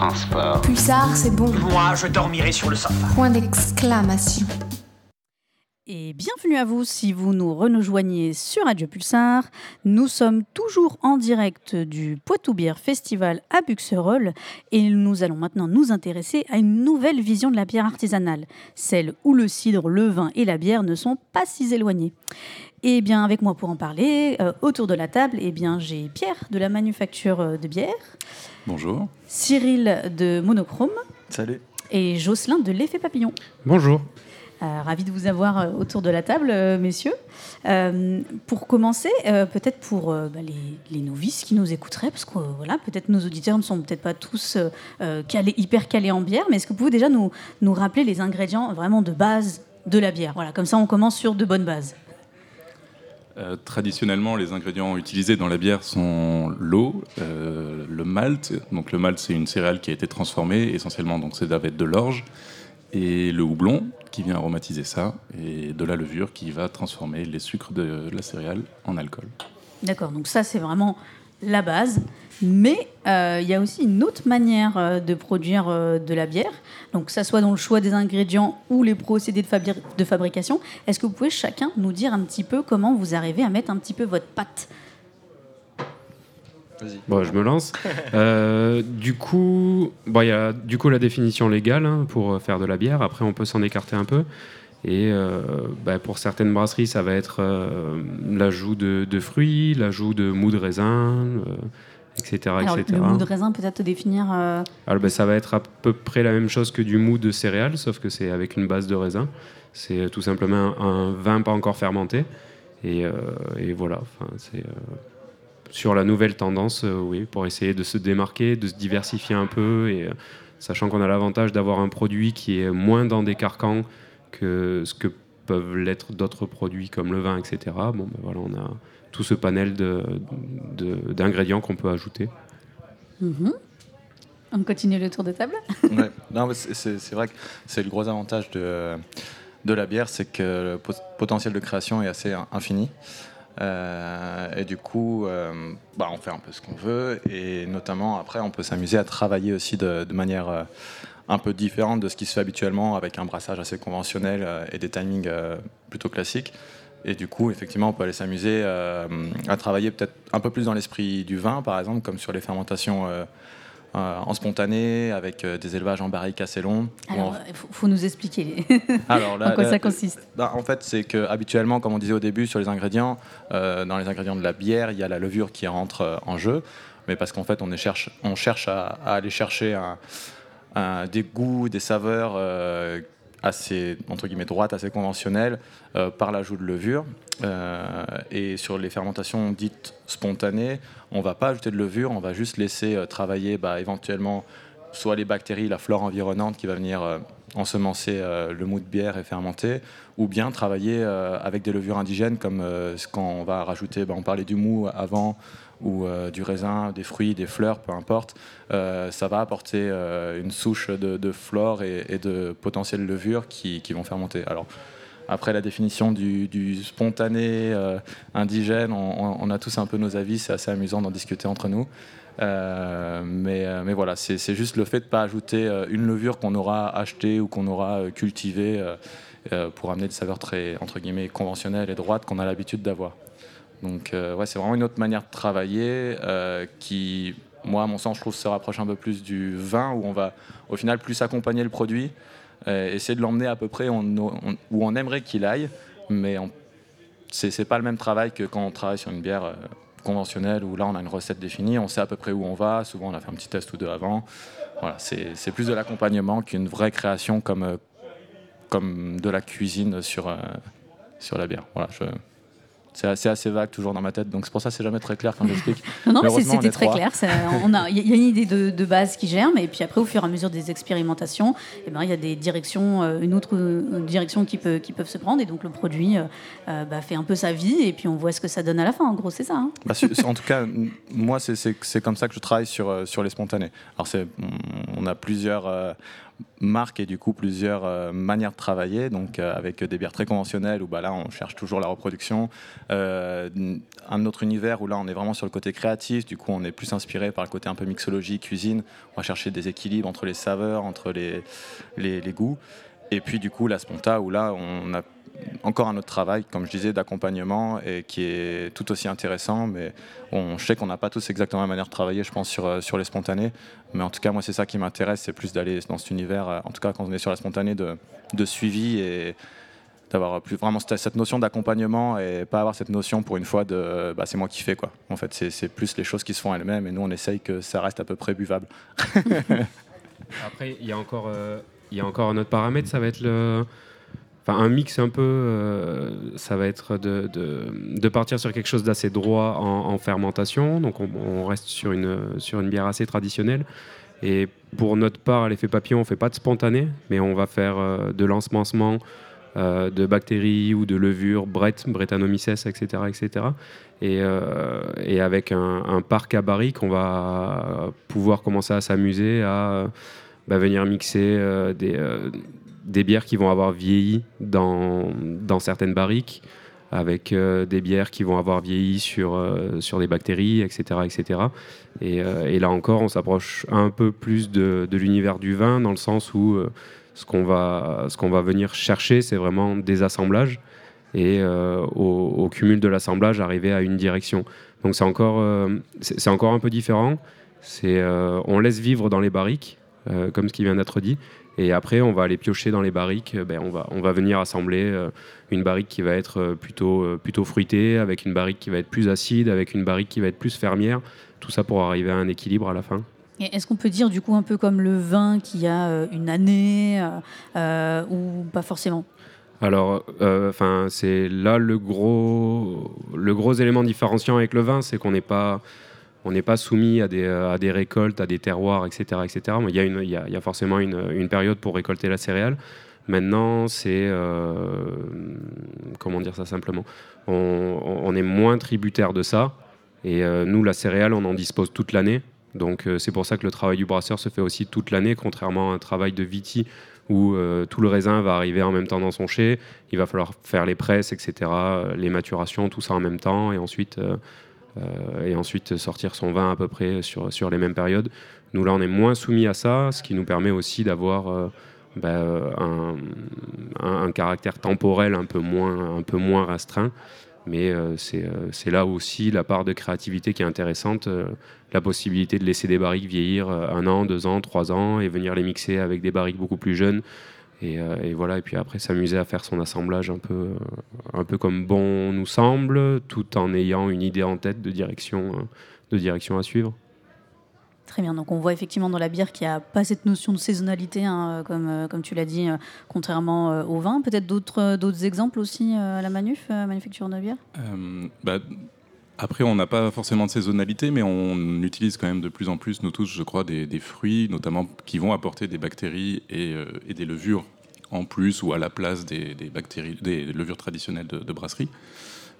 Transport. Pulsar, c'est bon. Moi, je dormirai sur le sofa. Point d'exclamation. et bienvenue à vous si vous nous rejoignez sur Radio Pulsar. Nous sommes toujours en direct du Poitou Bière Festival à Buxerolles et nous allons maintenant nous intéresser à une nouvelle vision de la bière artisanale, celle où le cidre, le vin et la bière ne sont pas si éloignés. Et bien avec moi pour en parler, euh, autour de la table, eh bien j'ai Pierre de la manufacture euh, de bière, Bonjour. Cyril de Monochrome Salut. et Jocelyn de l'effet papillon. Bonjour. Euh, ravi de vous avoir euh, autour de la table, euh, messieurs. Euh, pour commencer, euh, peut-être pour euh, bah, les, les novices qui nous écouteraient, parce que euh, voilà, peut-être nos auditeurs ne sont peut-être pas tous calés, hyper calés en bière, mais est-ce que vous pouvez déjà nous, nous rappeler les ingrédients vraiment de base de la bière? Voilà, comme ça on commence sur de bonnes bases. Euh, traditionnellement, les ingrédients utilisés dans la bière sont l'eau, euh, le malt. Donc le malt, c'est une céréale qui a été transformée essentiellement, donc c'est avec de l'orge et le houblon qui vient aromatiser ça et de la levure qui va transformer les sucres de la céréale en alcool. D'accord, donc ça c'est vraiment la base. Mais euh, il y a aussi une autre manière euh, de produire euh, de la bière, donc que ça soit dans le choix des ingrédients ou les procédés de, fabri- de fabrication. Est-ce que vous pouvez chacun nous dire un petit peu comment vous arrivez à mettre un petit peu votre patte Bon, je me lance. Euh, du coup, bon, il y a du coup la définition légale hein, pour faire de la bière. Après, on peut s'en écarter un peu. Et euh, bah, pour certaines brasseries, ça va être euh, l'ajout de, de fruits, l'ajout de mou de raisin, euh, etc. Alors, etc. le mou de raisin, peut-être définir. euh, Alors, ben, ça va être à peu près la même chose que du mou de céréales, sauf que c'est avec une base de raisin. C'est tout simplement un, un vin pas encore fermenté. Et, et voilà, c'est sur la nouvelle tendance, oui, pour essayer de se démarquer, de se diversifier un peu, et sachant qu'on a l'avantage d'avoir un produit qui est moins dans des carcans que ce que peuvent l'être d'autres produits comme le vin, etc. Bon, ben voilà, on a tout ce panel de- de- d'ingrédients qu'on peut ajouter. mhm. On continue le tour de table Ouais. Non, mais c'est- vrai que c'est le gros avantage de, de la bière, c'est que le pot- potentiel de création est assez infini. Euh, et du coup, euh, bah, on fait un peu ce qu'on veut. Et notamment, après, on peut s'amuser à travailler aussi de, de manière euh, un peu différente de ce qui se fait habituellement avec un brassage assez conventionnel euh, et des timings euh, plutôt classiques. Et du coup, effectivement, on peut aller s'amuser euh, à travailler peut-être un peu plus dans l'esprit du vin, par exemple, comme sur les fermentations euh, en spontané, avec euh, des élevages en barrique assez longs. Alors, on- il faut, faut nous expliquer alors, en quoi là- ça consiste. bah, En fait, c'est que habituellement, comme on disait au début sur les ingrédients, euh, dans les ingrédients de la bière, il y a la levure qui rentre en jeu, mais parce qu'en fait, on, est cherche, on cherche à, à aller chercher un, des goûts, des saveurs euh, assez entre guillemets droites, assez conventionnelles euh, par l'ajout de levure. Euh, et sur les fermentations dites spontanées, on va pas ajouter de levure, on va juste laisser travailler bah, éventuellement soit les bactéries, la flore environnante qui va venir ensemencer le mou de bière et fermenter, ou bien travailler avec des levures indigènes comme euh, ce- quand on va rajouter, bah, on parlait du mou avant, ou euh, du raisin, des fruits, des fleurs, peu importe. Euh, ça va apporter euh, une souche de, de flore et, de potentielles levures qui, vont fermenter. Alors, après la définition du, spontané indigène, on, a tous un peu nos avis, c'est assez amusant d'en discuter entre nous. Mais, voilà, c'est juste le fait de ne pas ajouter une levure qu'on aura achetée ou qu'on aura cultivée pour amener des saveurs très entre guillemets conventionnelles et droites qu'on a l'habitude d'avoir. Donc euh, ouais, c'est vraiment une autre manière de travailler euh, qui, moi, à mon sens, je trouve se rapproche un peu plus du vin où on va au final plus accompagner le produit, euh, essayer de l'emmener à peu près où on aimerait qu'il aille, mais on- c'est pas le même travail que quand on travaille sur une bière conventionnelle où là on a une recette définie, on sait à peu près où on va, souvent on a fait un petit test ou deux avant. Voilà, c'est plus de l'accompagnement qu'une vraie création comme, comme de la cuisine sur, sur la bière. Voilà, je- c'est assez, assez vague toujours dans ma tête, donc c'est pour ça que c'est jamais très clair quand j'explique. Non, non, c'était très trois. clair. a- Il y a une idée de, de base qui germe, et puis après, au fur et à mesure des expérimentations, eh ben, il y a des directions, euh, une autre direction qui, peut, qui peuvent se prendre, et donc le produit euh, euh, bah, fait un peu sa vie, et puis on voit ce que ça donne à la fin. En gros, c'est ça. hein. Bah, en tout cas, moi, c'est- comme ça que je travaille sur, sur les spontanés. Alors, c'est- on a plusieurs euh, marques et du coup plusieurs euh, manières de travailler. Donc, euh, avec des bières très conventionnelles où bah, là, on cherche toujours la reproduction. Euh, un autre univers où là, on est vraiment sur le côté créatif. Du coup, on est plus inspiré par le côté un peu mixologie, cuisine. On va chercher des équilibres entre les saveurs, entre les, les, les goûts. Et puis, du coup, la sponta où là, on a encore un autre travail, comme je disais, d'accompagnement et qui est tout aussi intéressant. Mais on, je qu'on n'a pas tous exactement la manière de travailler, je pense, sur, euh, sur les spontanés. Mais en tout cas, moi, c'est ça qui m'intéresse, c'est plus d'aller dans cet univers, euh, en tout cas quand on est sur la spontanée, de, de suivi et d'avoir plus vraiment cette, notion d'accompagnement et pas avoir cette notion pour une fois de bah, c'est moi qui fais quoi. En fait, c'est- plus les choses qui se font elles-mêmes et nous on essaye que ça reste à peu près buvable. Après, il y a encore, euh, il y a encore un autre paramètre, ça va être le, un mix un peu, euh, ça va être de, partir sur quelque chose d'assez droit en, en fermentation. Donc on, reste sur une bière assez traditionnelle. Et pour notre part, à l'effet papillon, on fait pas de spontané, mais on va faire euh, de l'ensemencement euh, de bactéries ou de levures, Brett, Brettanomyces, etc., etc. Et, avec un, parc à barriques, on va pouvoir commencer à s'amuser à bah, venir mixer des, des bières qui vont avoir vieilli dans, certaines barriques, avec euh, des bières qui vont avoir vieilli sur, euh, sur des bactéries, etc. etc. Et, euh, et là encore, on s'approche un peu plus de, l'univers du vin, dans le sens où ce qu'on va, ce qu'on va venir chercher, c'est vraiment des assemblages et au, au cumul de l'assemblage arriver à une direction. Donc c'est encore, c'est encore un peu différent. C'est, on laisse vivre dans les barriques, comme ce qui vient d'être dit, et après on va aller piocher dans les barriques. Ben, on, va, on va venir assembler euh, une barrique qui va être euh, plutôt, euh, plutôt fruitée, avec une barrique qui va être plus acide, avec une barrique qui va être plus fermière. Tout ça pour arriver à un équilibre à la fin. Est-ce qu'on peut dire du coup un peu comme le vin qui a une année euh, ou pas forcément? Alors, euh, enfin, c'est là le gros, le gros élément différenciant avec le vin, c'est qu'on n'est pas, on n'est pas soumis à des, des récoltes, à des terroirs, etc., etc. Mais Il y a, forcément une, période pour récolter la céréale. Maintenant, c'est euh, comment dire ça simplement? On, est moins tributaire de ça. Et euh, nous, la céréale, on en dispose toute l'année. Donc euh, c'est pour ça que le travail du brasseur se fait aussi toute l'année, contrairement à un travail de viti où euh, tout le raisin va arriver en même temps dans son chai. Il va falloir faire les presses, etc., euh, les maturations, tout ça en même temps, et ensuite, euh, euh, et ensuite sortir son vin à peu près sur, sur les mêmes périodes. Nous, là, on est moins soumis à ça, ce qui nous permet aussi d'avoir euh, bah, euh, un, un- caractère temporel un peu moins, un peu moins restreint. Mais euh, c'est euh, là aussi la part de créativité qui est intéressante, euh, la possibilité de laisser des barriques vieillir euh, un an, deux ans, trois ans et venir les mixer avec des barriques beaucoup plus jeunes. Et, euh, et voilà, et puis après s'amuser à faire son assemblage un peu, euh, un peu comme bon nous semble, tout en ayant une idée en tête de direction, euh, de direction à suivre. Très bien, donc on voit effectivement dans la bière qu'il n'y a pas cette notion de saisonnalité, hein, comme, comme tu l'as dit, contrairement au vin. Peut-être d'autres d'autres exemples aussi à la manuf, manufacture de bière Euh, bah, après, on n'a pas forcément de saisonnalité, mais on utilise quand même de plus en plus, nous tous, je crois, des, fruits, notamment qui vont apporter des bactéries et, euh, et des levures en plus ou à la place des, levures traditionnelles de, brasserie.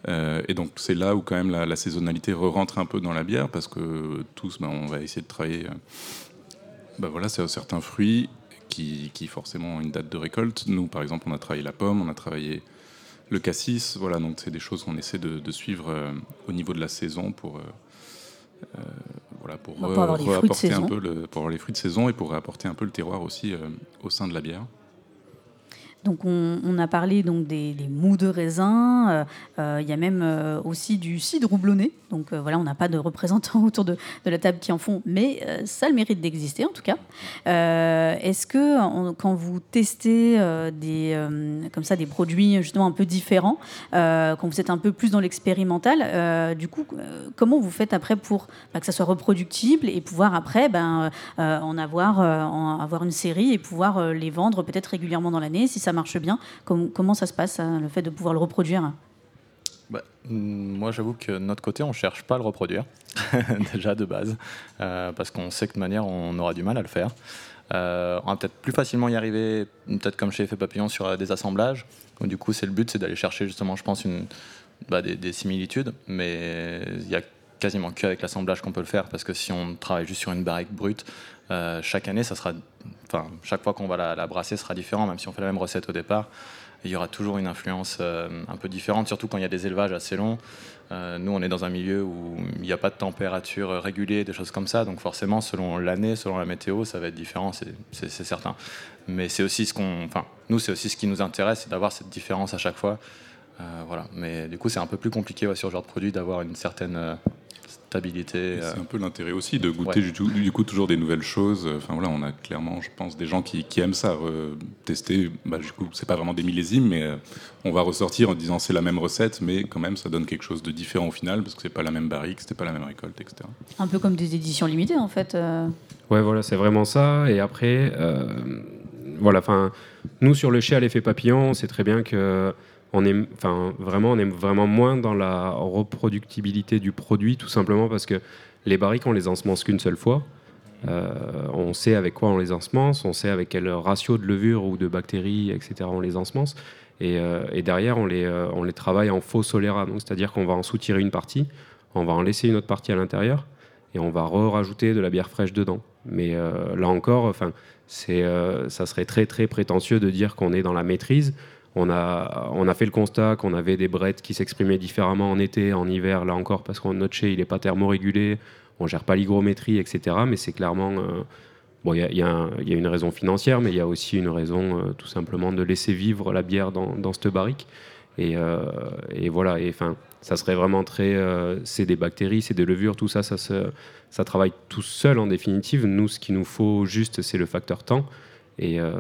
Euh, et donc c'est là où quand même la, la saisonnalité re-rentre un peu dans la bière parce que tous, bah, on va essayer de travailler. euh, bah voilà, certains fruits qui, qui forcément ont une date de récolte. Nous, par exemple, on a travaillé la pomme, on a travaillé le cassis. Voilà, donc c'est des choses qu'on essaie de, de suivre euh, au niveau de la saison pour. euh, euh, voilà, pour, Bah, pour avoir les fruits de réapporter saison. un peu le, pour avoir les fruits de saison et pour apporter un peu le terroir aussi euh, au sein de la bière. Donc on, a parlé donc des, des mous de raisin, euh, euh, il y a même euh, aussi du cidre houblonné. Donc voilà, on n'a pas de représentants autour de, la table qui en font, mais ça a le mérite d'exister en tout cas. Est-ce que quand vous testez des, comme ça, des produits justement un peu différents, quand vous êtes un peu plus dans l'expérimental, du coup, comment vous faites après pour bah, que ça soit reproductible et pouvoir après ben, en avoir, avoir une série et pouvoir les vendre peut-être régulièrement dans l'année si ça marche bien Com- Comment ça se passe, hein, le fait de pouvoir le reproduire? Bah, mm, moi, j'avoue que de notre côté, on cherche pas à le reproduire, déjà de base, euh, parce qu'on sait que de manière, on aura du mal à le faire. Euh, on va peut-être plus facilement y arriver, peut-être comme chez Effet Papillon, sur euh, des assemblages. Du coup, c'est le but, c'est d'aller chercher justement, je pense, une, bah, des, des similitudes, mais il y a quasiment qu'avec l'assemblage qu'on peut le faire, parce que si on travaille juste sur une barrique brute, euh, chaque année, ça sera, enfin, chaque fois qu'on va la, la brasser sera différent, même si on fait la même recette au départ il y aura toujours une influence euh, un peu différente, surtout quand il y a des élevages assez longs. Euh, nous, on est dans un milieu où il n'y a pas de température régulée, des choses comme ça, donc forcément, selon l'année, selon la météo, ça va être différent, c'est- certain. Mais c'est aussi ce qu'on. Enfin, nous, c'est aussi ce qui nous intéresse, c'est d'avoir cette différence à chaque fois. Voilà. Mais du coup, c'est un peu plus compliqué sur ce genre de produit d'avoir une certaine stabilité. euh. C'est un peu l'intérêt aussi de goûter du, tout- du coup toujours des nouvelles choses. Enfin voilà, on a clairement, je pense, des gens qui, qui aiment ça, tester. Bah, du coup, c'est pas vraiment des millésimes, mais euh, on va ressortir en disant c'est la même recette, mais quand même ça donne quelque chose de différent au final parce que c'est pas la même barrique, c'était pas la même récolte, etc. Un peu comme des éditions limitées en fait. euh. Ouais, voilà, c'est vraiment ça. Et après, euh, voilà, enfin, nous sur le chai à l'effet papillon, c'est très bien que on est, enfin, vraiment, on est vraiment moins dans la reproductibilité du produit, tout simplement parce que les barriques, on les ensemence qu'une seule fois. Euh, on sait avec quoi on les ensemence, on sait avec quel ratio de levure ou de bactéries, etc. on les ensemence. Et, euh, et derrière, on les, euh, on les travaille en faux soléra. Donc, c'est-à-dire qu'on va en soutirer une partie, on va en laisser une autre partie à l'intérieur, et on va re-rajouter de la bière fraîche dedans. Mais là encore, enfin, ça serait très très prétentieux de dire qu'on est dans la maîtrise. On a, on a fait le constat qu'on avait des brettes qui s'exprimaient différemment en été, en hiver, là encore, parce que notre chai, il n'est pas thermorégulé, on gère pas l'hygrométrie, etc. Mais c'est clairement... euh, Bon, il y y, a une raison financière, mais il y a aussi une raison euh, tout simplement de laisser vivre la bière dans, dans cette barrique. Et, euh, et voilà, et enfin, ça serait vraiment très. c'est des bactéries, c'est des levures, tout ça, ça, ça travaille tout seul en définitive. Nous, ce qu'il nous faut juste, c'est le facteur temps. Et, euh,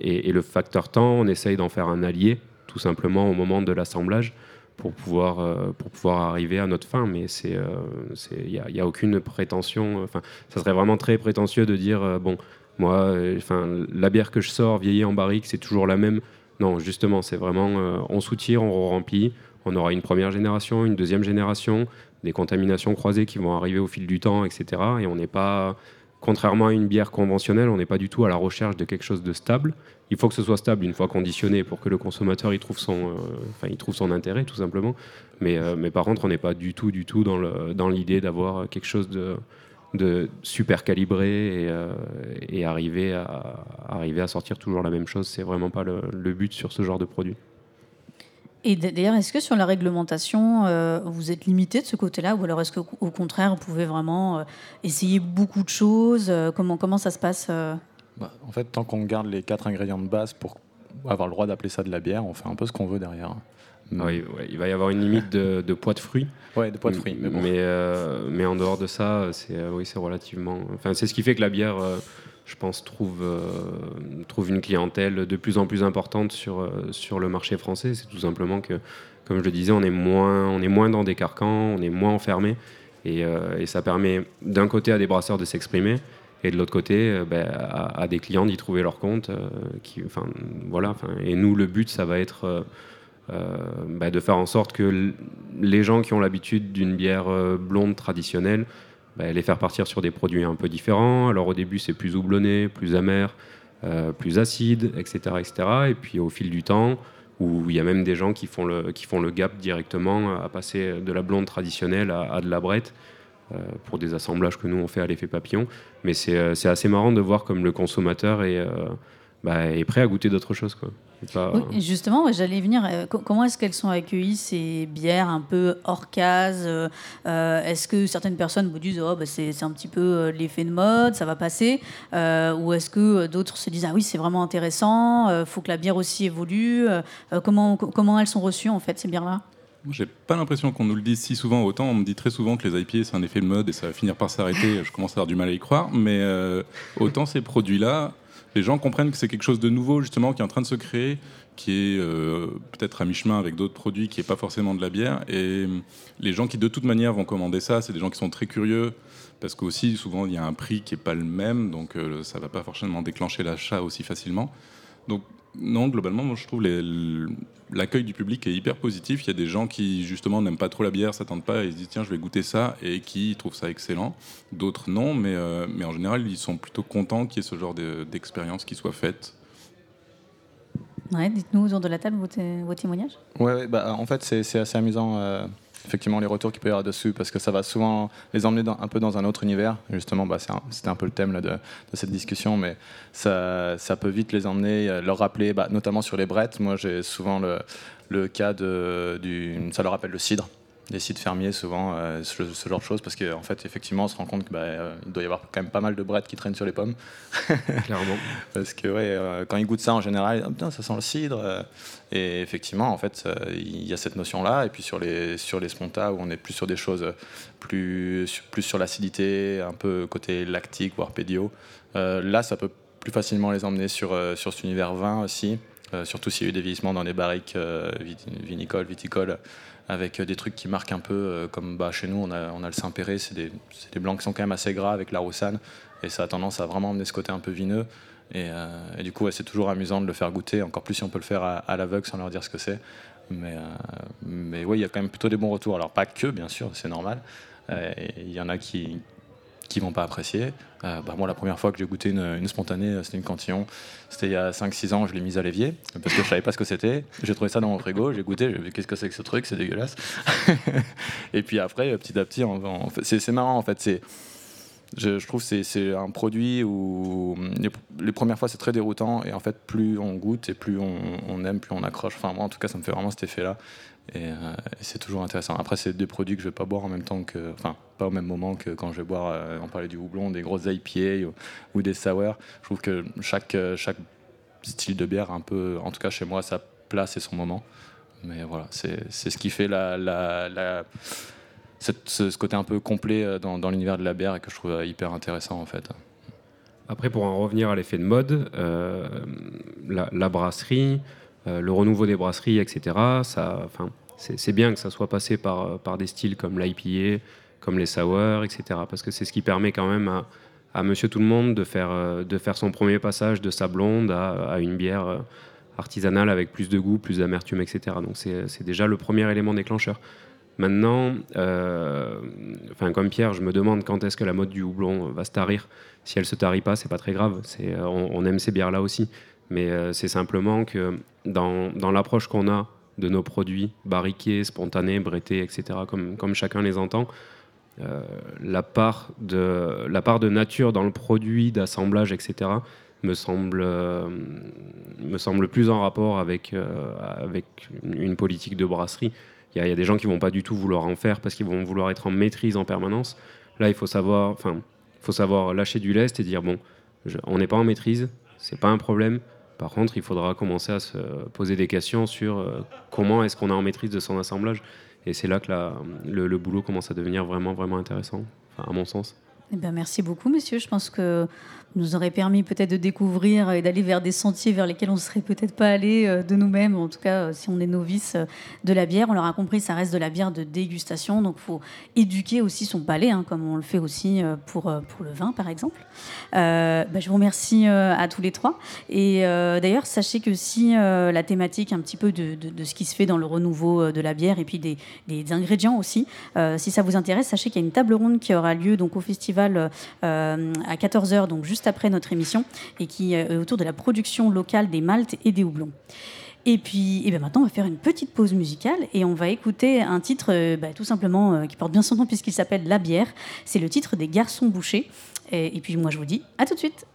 et, le facteur temps, on essaye d'en faire un allié, tout simplement au moment de l'assemblage, pour pouvoir, euh, pour pouvoir arriver à notre fin. Mais euh, il n'y y a aucune prétention. Enfin, ça serait vraiment très prétentieux de dire euh, bon, moi, euh, enfin, la bière que je sors vieillie en barrique, c'est toujours la même. Non, justement, c'est vraiment euh, on soutire, on remplit. On aura une première génération, une deuxième génération, des contaminations croisées qui vont arriver au fil du temps, etc. Et on n'est pas, contrairement à une bière conventionnelle, on n'est pas du tout à la recherche de quelque chose de stable. Il faut que ce soit stable une fois conditionné pour que le consommateur il trouve son, euh, intérêt tout simplement. Mais, euh, mais par contre, on n'est pas du tout, du tout dans l'idée d'avoir quelque chose de, super calibré et, euh, arriver, à, sortir toujours la même chose. C'est vraiment pas le but sur ce genre de produit. Et d'ailleurs, est-ce que sur la réglementation, euh, vous êtes limité de ce côté-là ou alors est-ce qu'au au contraire, vous pouvez vraiment euh, essayer beaucoup de choses euh, comment, comment ça se passe euh? Bah, en fait, tant qu'on garde les quatre ingrédients de base pour avoir le droit d'appeler ça de la bière, on fait un peu ce qu'on veut derrière. Ah oui, ouais, il va y avoir une limite de, de poids de fruits. Ouais, de poids de fruits, mais bon. euh, mais en dehors de ça, c'est euh, oui, c'est relativement. Enfin, c'est ce qui fait que la bière, euh, je pense, trouve euh, trouve une clientèle de plus en plus importante sur euh, sur le marché français. C'est tout simplement que, comme je le disais, on est moins on est moins dans des carcans, on est moins enfermé, et, euh, ça permet d'un côté à des brasseurs de s'exprimer. Et de l'autre côté, ben, à, des clients d'y trouver leur compte. enfin, voilà, et nous, le but, ça va être bah, de faire en sorte que les gens qui ont l'habitude d'une bière blonde traditionnelle, bah, les faire partir sur des produits un peu différents. Alors au début c'est plus houblonné, plus amer, euh, plus acide, etc., etc. Et puis au fil du temps, où il y a même des gens qui font le, qui font le gap directement à passer de la blonde traditionnelle à, de la brette. euh, pour des assemblages que nous on fait à l'effet papillon. Mais c'est euh, assez marrant de voir comme le consommateur est, bah, est prêt à goûter d'autres choses. Quoi. C'est pas- Oui, justement, ouais, j'allais venir. euh, co- comment est-ce qu'elles sont accueillies, ces bières un peu hors case euh, euh, Est-ce que certaines personnes vous disent oh, bah, c'est c'est un petit peu euh, l'effet de mode, ça va passer Euh, Ou est-ce que euh, d'autres se disent ah oui, c'est vraiment intéressant, il faut que la bière aussi évolue Euh, euh, comment, co- comment elles sont reçues, en fait, ces bières-là? J'ai pas l'impression qu'on nous le dise si souvent. Autant on me dit très souvent que les IPA c'est un effet de mode et ça va finir par s'arrêter. Je commence à avoir du mal à y croire. Mais euh, autant ces produits-là, les gens comprennent que c'est quelque chose de nouveau justement qui est en train de se créer, qui est euh, peut-être à mi-chemin avec d'autres produits, qui est pas forcément de la bière. Et euh, les gens qui de toute manière vont commander ça, c'est des gens qui sont très curieux. Parce qu'aussi, souvent, il y a un prix qui n'est pas le même, donc euh, ça ne va pas forcément déclencher l'achat aussi facilement. Donc, non, globalement, moi, je trouve l'accueil du public est hyper positif. Il y a des gens qui, justement, n'aiment pas trop la bière, s'attendent pas et se disent, tiens, je vais goûter ça, et qui trouvent ça excellent. D'autres, non, mais, euh, mais en général, ils sont plutôt contents qu'il y ait ce genre de- d'expérience qui soit faite. Ouais, Dites-nous autour de la table vos, té- vos témoignages. Ouais, ouais, bah, en fait, c'est c'est assez amusant, euh, effectivement, les retours qu'il peut y avoir dessus, parce que ça va souvent les emmener dans- un peu dans un autre univers. Justement, bah, un- c'était un peu le thème là, de, de cette discussion, mais ça, ça peut vite les emmener, euh, leur rappeler, bah, notamment sur les brettes. Moi, j'ai souvent le, le cas de. Du, ça leur rappelle le cidre. des sites fermiers souvent, euh, ce, ce genre de choses, parce qu'en fait, effectivement, on se rend compte qu'il doit y avoir quand même pas mal de brettes qui traînent sur les pommes. Clairement. parce que ouais, euh, quand ils goûtent ça en général, putain, ça sent le cidre. Et effectivement, en fait, euh, il y a cette notion-là. Et puis sur les, sur les spontas, où on est plus sur des choses plus, plus sur l'acidité, un peu côté lactique, voire pédio, euh, là, ça peut plus facilement les emmener sur, euh, sur cet univers vin aussi. Euh, surtout s'il y a eu des vieillissements dans des barriques euh, vinicoles, viticoles, avec des trucs qui marquent un peu, comme bah, chez nous, on a, on a le Saint-Péret, c'est des, des blancs qui sont quand même assez gras avec la Roussanne, et ça a tendance à vraiment emmener ce côté un peu vineux. Et, euh, et du coup, c'est toujours amusant de le faire goûter, encore plus si on peut le faire à, l'aveugle sans leur dire ce que c'est. Mais, euh, mais oui, il y a quand même plutôt des bons retours. Alors, pas que, bien sûr, c'est normal. Euh, Il y en a qui qui vont pas apprécier. Bah, moi, la première fois que j'ai goûté une, spontanée, c'était une cantillon. C'était il y a 5-6 ans, je l'ai mise à l'évier parce que je savais pas ce que c'était. J'ai trouvé ça dans mon frigo, j'ai goûté, j'ai vu qu'est-ce que c'est que ce truc, c'est dégueulasse. et puis après, petit à petit, c'est marrant en fait. C'est je, trouve que c'est- un produit où les, premières fois c'est très déroutant et en fait plus on goûte et plus on, aime, plus on accroche. Enfin moi en tout cas ça me fait vraiment cet effet là et, euh, c'est toujours intéressant. Après c'est des produits que je vais pas boire en même temps que, enfin pas au même moment que quand je vais boire, euh, on parlait du houblon, des grosses IPA ou, ou des sour. Je trouve que chaque, euh, chaque style de bière un peu, en tout cas chez moi, sa place et son moment. Mais voilà, c'est ce qui fait la, ce, ce côté un peu complet euh, dans, l'univers de la bière et que je trouve euh, hyper intéressant en fait. Après, pour en revenir à l'effet de mode, euh, la, brasserie, le renouveau des brasseries, etc., ça, c'est bien que ça soit passé par, des styles comme l'IPA, comme les sour, etc., parce que c'est ce qui permet quand même à, Monsieur Tout le Monde de faire, son premier passage de sa blonde à, une bière artisanale avec plus de goût, plus d'amertume, etc. Donc c'est déjà le premier élément déclencheur. Maintenant, euh, comme Pierre, je me demande quand est-ce que la mode du houblon va se tarir. Si elle se tarit pas, c'est pas très grave. Euh, on, aime ces bières-là aussi, mais euh, c'est simplement que dans, l'approche qu'on a de nos produits barriqués, spontanés, brettés, etc., comme, chacun les entend, euh, la, part de, la part de nature dans le produit, d'assemblage, etc., me semble, euh, me semble plus en rapport avec, euh, avec une politique de brasserie. Il y, a- des gens qui vont pas du tout vouloir en faire parce qu'ils vont vouloir être en maîtrise en permanence. Là, il faut savoir, enfin, faut savoir lâcher du lest et dire bon, on n'est pas en maîtrise, c'est pas un problème. Par contre, il faudra commencer à se poser des questions sur euh, comment est-ce qu'on est en maîtrise de son assemblage. Et c'est là que la- le, le boulot commence à devenir vraiment, vraiment intéressant, à mon sens. Eh ben, merci beaucoup, monsieur. Je pense que nous aurait permis peut-être de découvrir et d'aller vers des sentiers vers lesquels on ne serait peut-être pas allé euh, de nous-mêmes. En tout cas, euh, si on est novice euh, de la bière, on l'aura compris, ça reste de la bière de dégustation. Donc, il faut éduquer aussi son palais, hein, comme on le fait aussi pour, pour le vin, par exemple. Ben, je vous remercie à tous les trois. Et d'ailleurs, sachez que si la thématique un petit peu de, de- ce qui se fait dans le renouveau de la bière et puis des, des ingrédients aussi, si ça vous intéresse, sachez qu'il y a une table ronde qui aura lieu donc au festival à 14h, donc juste après notre émission, et qui est autour de la production locale des maltes et des houblons. Et puis, et ben maintenant, on va faire une petite pause musicale et on va écouter un titre euh, bah, tout simplement euh, qui porte bien son nom puisqu'il s'appelle La bière. C'est le titre des Garçons Bouchés. Et, et puis, moi, je vous dis à tout de suite.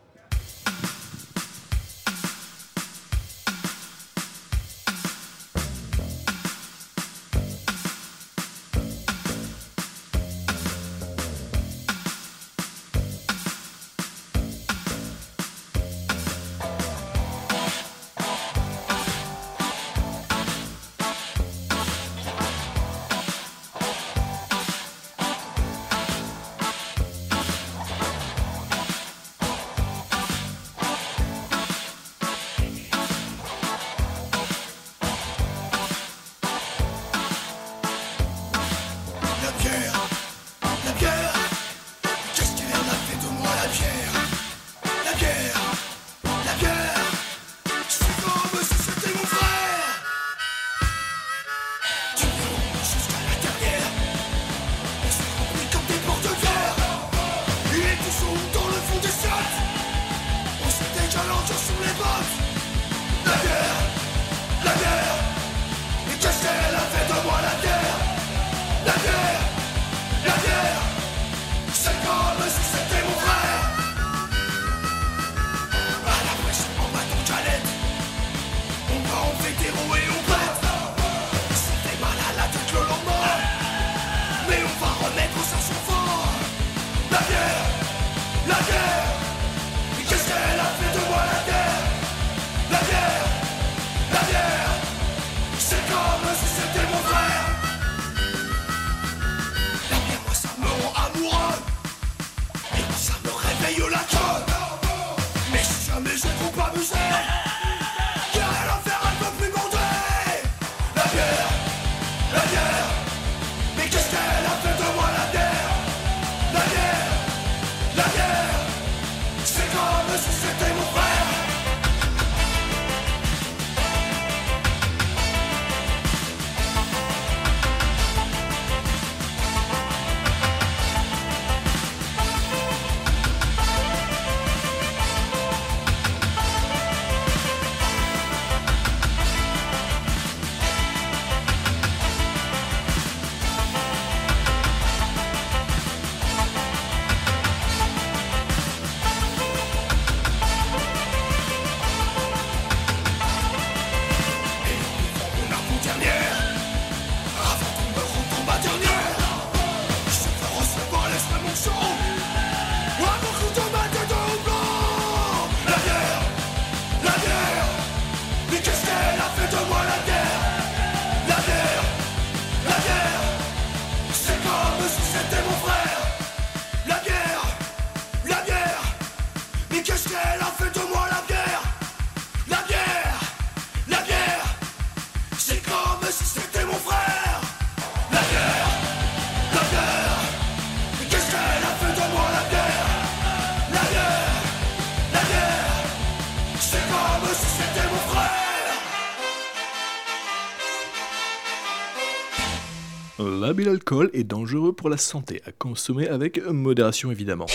L'abus d'alcool est dangereux pour la santé, à consommer avec modération évidemment.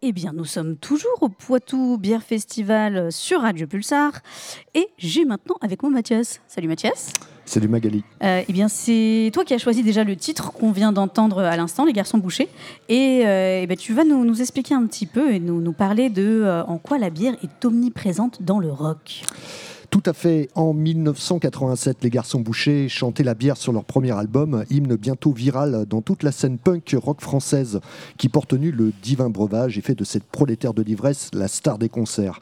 Eh bien, nous sommes toujours au Poitou Bière Festival sur Radio Pulsar. Et j'ai maintenant avec moi Mathias. Salut Mathias. Salut Magali. Euh, eh bien, c'est toi qui as choisi déjà le titre qu'on vient d'entendre à l'instant, Les Garçons Bouchés. Et, euh, eh ben, tu vas nous, nous expliquer un petit peu et nous, nous parler de euh, en quoi la bière est omniprésente dans le rock. Tout à fait. En 1987, les garçons bouchés chantaient la bière sur leur premier album, hymne bientôt viral dans toute la scène punk rock française, qui porte nu le divin breuvage et fait de cette prolétaire de l'ivresse la star des concerts.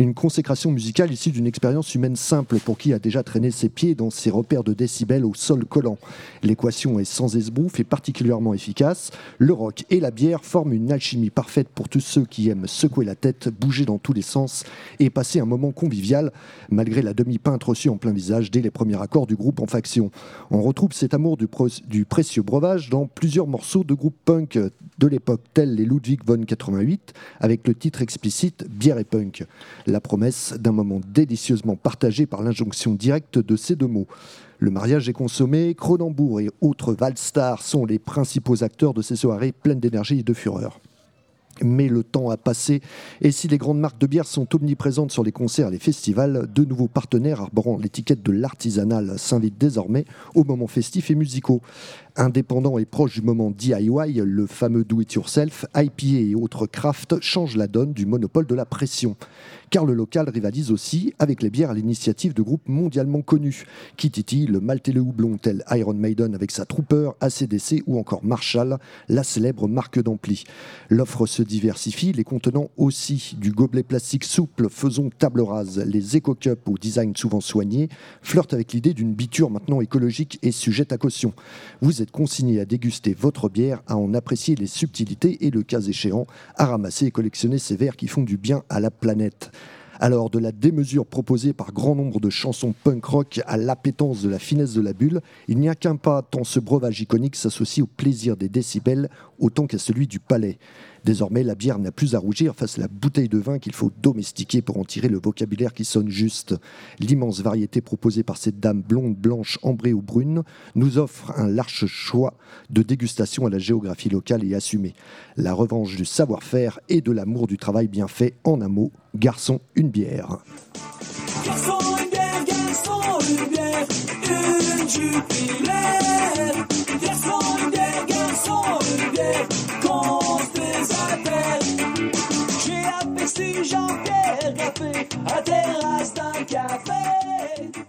Une consécration musicale issue d'une expérience humaine simple pour qui a déjà traîné ses pieds dans ses repères de décibels au sol collant. L'équation est sans esbrouf et particulièrement efficace. Le rock et la bière forment une alchimie parfaite pour tous ceux qui aiment secouer la tête, bouger dans tous les sens et passer un moment convivial, malgré la demi-pinte reçue en plein visage dès les premiers accords du groupe en faction. On retrouve cet amour du, précieux breuvage dans plusieurs morceaux de groupes punk de l'époque, tels les Ludwig von 88, avec le titre explicite Bière et punk. La promesse d'un moment délicieusement partagé par l'injonction directe de ces deux mots. Le mariage est consommé, Cronenbourg et autres Valstars sont les principaux acteurs de ces soirées pleines d'énergie et de fureur. Mais le temps a passé, et si les grandes marques de bière sont omniprésentes sur les concerts et les festivals, de nouveaux partenaires arborant l'étiquette de l'artisanal s'invitent désormais aux moments festifs et musicaux. Indépendant et proche du moment DIY, le fameux do-it-yourself, IPA et autres craft changent la donne du monopole de la pression. Car le local rivalise aussi avec les bières à l'initiative de groupes mondialement connus. Kitty, le malt et le houblon tel Iron Maiden avec sa Trooper, ACDC ou encore Marshall, la célèbre marque d'ampli. L'offre se diversifie, les contenants aussi. Du gobelet plastique souple faisons table rase. Les éco-cups au design souvent soigné flirtent avec l'idée d'une biture maintenant écologique et sujette à caution. Vous êtes consigné à déguster votre bière, à en apprécier les subtilités et le cas échéant, à ramasser et collectionner ces verres qui font du bien à la planète. Alors, de la démesure proposée par grand nombre de chansons punk rock à l'appétence de la finesse de la bulle, il n'y a qu'un pas tant ce breuvage iconique s'associe au plaisir des décibels autant qu'à celui du palais. Désormais, la bière n'a plus à rougir face à la bouteille de vin qu'il faut domestiquer pour en tirer le vocabulaire qui sonne juste. L'immense variété proposée par cette dame blonde, blanche, ambrée ou brune nous offre un large choix de dégustation à la géographie locale et assumée. La revanche du savoir-faire et de l'amour du travail bien fait en un mot, garçon, une bière. Garçon, une bière, garçon, une bière, une. Garçon, garçon, une bière, se désappelle. J'ai aperçu Jean-Pierre Gappé à terrasse d'un café.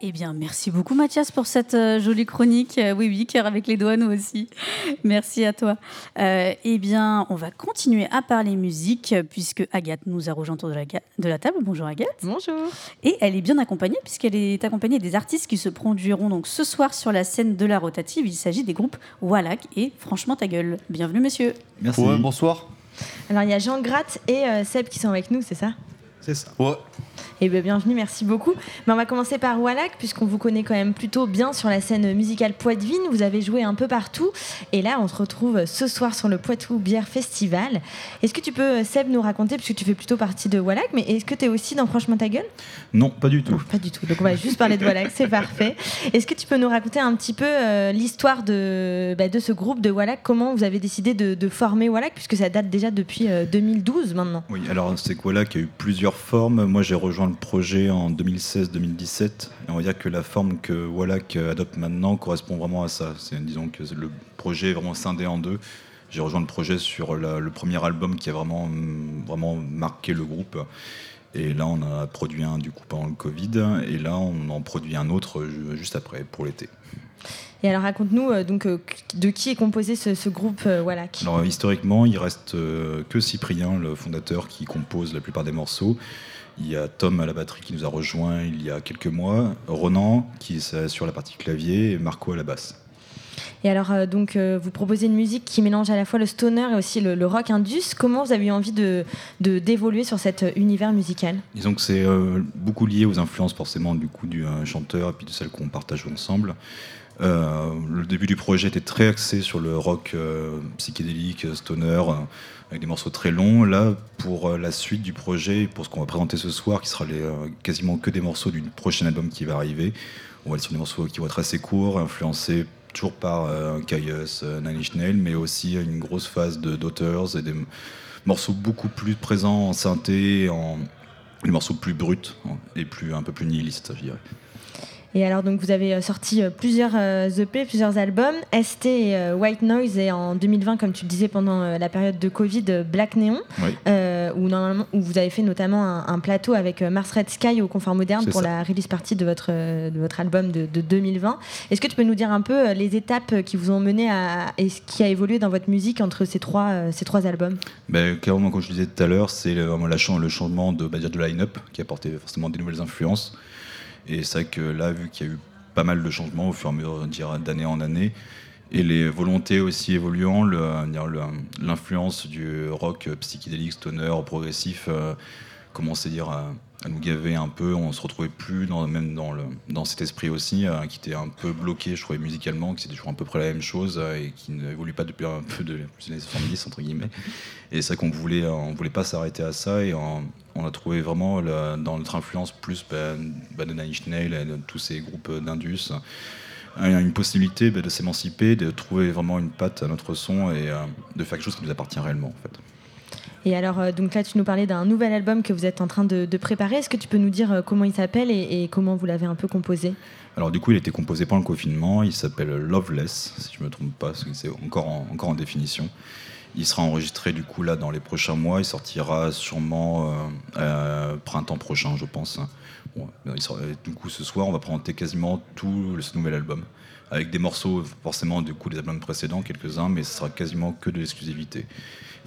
Eh bien, merci beaucoup Mathias pour cette euh, jolie chronique. Euh, oui, oui, cœur avec les doigts, nous aussi. Merci à toi. Euh, eh bien, on va continuer à parler musique puisque Agathe nous a rejoint autour de la, ga- de la table. Bonjour Agathe. Bonjour. Et elle est bien accompagnée puisqu'elle est accompagnée des artistes qui se produiront donc ce soir sur la scène de la rotative. Il s'agit des groupes Wallach et Franchement ta gueule. Bienvenue messieurs. Merci. bonsoir. Alors il y a Jean Gratte et euh, Seb qui sont avec nous, c'est ça? C'est ça. Ouais. Eh bien, bienvenue, merci beaucoup. Mais on va commencer par Wallach, puisqu'on vous connaît quand même plutôt bien sur la scène musicale Poitevine. Vous avez joué un peu partout. Et là, on se retrouve ce soir sur le Poitou Bière Festival. Est-ce que tu peux, Seb, nous raconter, puisque tu fais plutôt partie de Wallach, mais est-ce que tu es aussi dans Franchement ta gueule Non, pas du tout. Pas du tout. Donc on va juste parler de Wallach, c'est parfait. Est-ce que tu peux nous raconter un petit peu euh, l'histoire de, bah, de ce groupe de Wallach? Comment vous avez décidé de, de former Wallach, puisque ça date déjà depuis euh, 2012 maintenant? Oui, alors c'est qu'il y a eu plusieurs Moi j'ai rejoint le projet en 2016-2017 et on va dire que la forme que Wallach adopte maintenant correspond vraiment à ça. C'est disons que le projet est vraiment scindé en deux. J'ai rejoint le projet sur le premier album qui a vraiment, vraiment marqué le groupe. Et là, on a produit un du coup pendant le Covid, et là, on en produit un autre ju- juste après pour l'été. Et alors raconte-nous euh, donc euh, de qui est composé ce, ce groupe euh, Wallach Alors historiquement, il reste euh, que Cyprien, le fondateur, qui compose la plupart des morceaux. Il y a Tom à la batterie qui nous a rejoint il y a quelques mois, Ronan qui est sur la partie clavier et Marco à la basse. Et alors, euh, donc, euh, vous proposez une musique qui mélange à la fois le stoner et aussi le, le rock indus. Comment vous avez eu envie de d'évoluer sur cet euh, univers musical? Disons que c'est euh, beaucoup lié aux influences forcément du coup du euh, chanteur et puis de celles qu'on partage ensemble. Euh, le début du projet était très axé sur le rock euh, psychédélique, euh, stoner, avec des morceaux très longs. Là, pour la suite du projet, pour ce qu'on va présenter ce soir, qui sera quasiment que des morceaux du prochain album qui va arriver, on va aller sur des morceaux qui vont être assez courts, influencés toujours par euh, Caius, euh, mais aussi une grosse phase de Daughters et des morceaux beaucoup plus présents en synthé, en des morceaux plus bruts hein, et plus un peu plus nihilistes, je dirais. Et alors, donc, vous avez euh, sorti euh, plusieurs euh, EP, plusieurs albums. ST et White Noise, et en 2020, comme tu le disais, pendant la période de Covid, Black Neon, Oui. euh, où, normalement, où vous avez fait notamment un, un plateau avec Mars Red Sky au Confort Moderne pour ça. la release party de votre, de votre album de, de 2020. Est-ce que tu peux nous dire un peu les étapes qui vous ont mené à. et ce qui a évolué dans votre musique entre ces trois, ces trois albums? Ben, clairement, comme je disais tout à l'heure, c'est le- vraiment le changement de, bah, de line-up qui a apporté forcément des nouvelles influences. Et c'est vrai que là, vu qu'il y a eu pas mal de changements au fur et à mesure d'année en année, et les volontés aussi évoluant, l'influence du rock psychédélique, stoner, progressif, euh, commençait dire, à, à nous gaver un peu. On se retrouvait plus dans, même dans, le, dans cet esprit aussi, euh, qui était un peu bloqué, je trouvais, musicalement, qui c'était toujours à peu près la même chose euh, et qui n'évolue pas depuis un peu de les années 70, entre guillemets. Et c'est qu'on voulait, euh, on voulait pas s'arrêter à ça et on, a trouvé vraiment dans notre influence plus bah, bah, de Nine Inch et de tous ces groupes d'Indus une possibilité bah, de s'émanciper, de trouver vraiment une patte à notre son et de faire quelque chose qui nous appartient réellement en fait. Et alors, euh, donc là, tu nous parlais d'un nouvel album que vous êtes en train de, préparer. Est-ce que tu peux nous dire euh, comment il s'appelle et, comment vous l'avez un peu composé? Alors du coup, il a été composé pendant le confinement. Il s'appelle Loveless, si je me trompe pas, c'est encore en, encore en définition. Il sera enregistré du coup là dans les prochains mois. Il sortira sûrement euh, printemps prochain, je pense. Du coup, ce soir, on va présenter quasiment tout ce nouvel album, avec des morceaux forcément du coup des albums précédents, quelques-uns, mais ce sera quasiment que de l'exclusivité.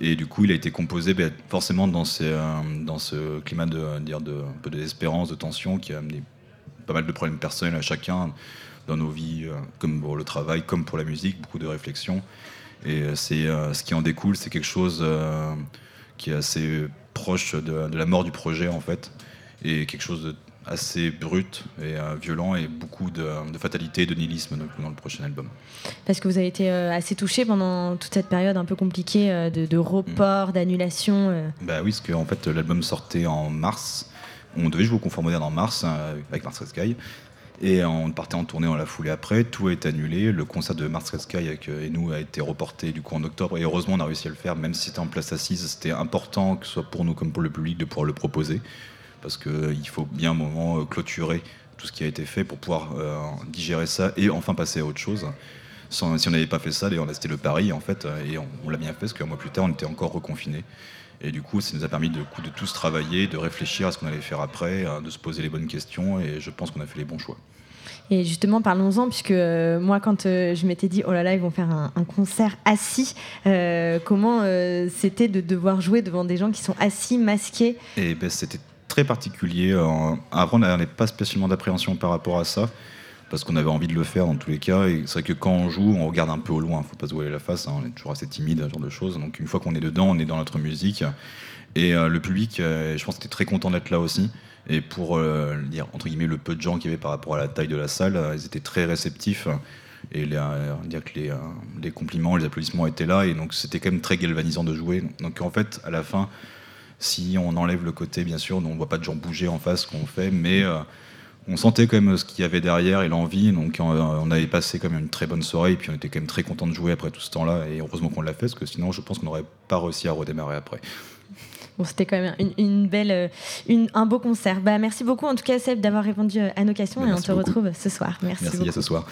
Et du coup, il a été composé ben, forcément dans, ces, euh, dans ce climat de, dire de, peu de de tension, qui a amené pas mal de problèmes personnels à chacun dans nos vies, euh, comme pour le travail, comme pour la musique, beaucoup de réflexions. Et euh, ce qui en découle, c'est quelque chose qui est assez proche de, de la mort du projet en fait, et quelque chose de assez brut et euh, violent et beaucoup de, de fatalité, de nihilisme donc, dans le prochain album. Parce que vous avez été euh, assez touché pendant toute cette période un peu compliquée euh, de, de report, d'annulation. euh. Bah oui, parce qu'en fait, l'album sortait en mars. On devait jouer au Confort Moderne en mars euh, avec Mars Sky. Et on partait en tournée dans la foulée après. Tout a été annulé. Le concert de Mars Red Sky avec, et nous a été reporté du coup en octobre. Et heureusement, on a réussi à le faire. Même si c'était en place assise, c'était important que ce soit pour nous comme pour le public de pouvoir le proposer. Parce qu'il faut bien un moment euh, clôturer tout ce qui a été fait pour pouvoir euh, digérer ça et enfin passer à autre chose. Sans- si on n'avait pas fait ça, d'ailleurs, c'était le pari en fait, euh, et on, on l'a bien fait parce qu'un mois plus tard, on était encore reconfiné. Et du coup, ça nous a permis de, coup, de tous travailler, de réfléchir à ce qu'on allait faire après, de se poser les bonnes questions, et je pense qu'on a fait les bons choix. Et justement, parlons-en, puisque euh, moi, quand euh, je m'étais dit, oh là là, ils vont faire un, un concert assis, euh, comment c'était de devoir jouer devant des gens qui sont assis, masqués? Et ben, c'était très particulier. Euh, Avant, on n'avait pas spécialement d'appréhension par rapport à ça, parce qu'on avait envie de le faire dans tous les cas. Et c'est vrai que quand on joue, on regarde un peu au loin, faut pas se voiler la face, hein, on est toujours assez timide, ce genre de choses. Donc une fois qu'on est dedans, on est dans notre musique. Et euh, le public, euh, je pense, était très content d'être là aussi. Et pour dire, entre guillemets, le peu de gens qu'il y avait par rapport à la taille de la salle, ils étaient très réceptifs. Et les, dire que les compliments, les applaudissements étaient là. Et donc c'était quand même très galvanisant de jouer. Donc en fait, à la fin, si on enlève le côté, bien sûr, on ne voit pas de gens bouger en face, ce qu'on fait, mais euh, on sentait quand même ce qu'il y avait derrière et l'envie. Donc euh, on avait passé quand même une très bonne soirée et puis on était quand même très content de jouer après tout ce temps-là. Et heureusement qu'on l'a fait, parce que sinon, je pense qu'on n'aurait pas réussi à redémarrer après. Bon, c'était quand même une, une belle, euh, une, un beau concert. Bah, merci beaucoup en tout cas Seb d'avoir répondu euh, à nos questions Bah, et on te beaucoup. retrouve ce soir. Merci, Merci, beaucoup. à ce soir.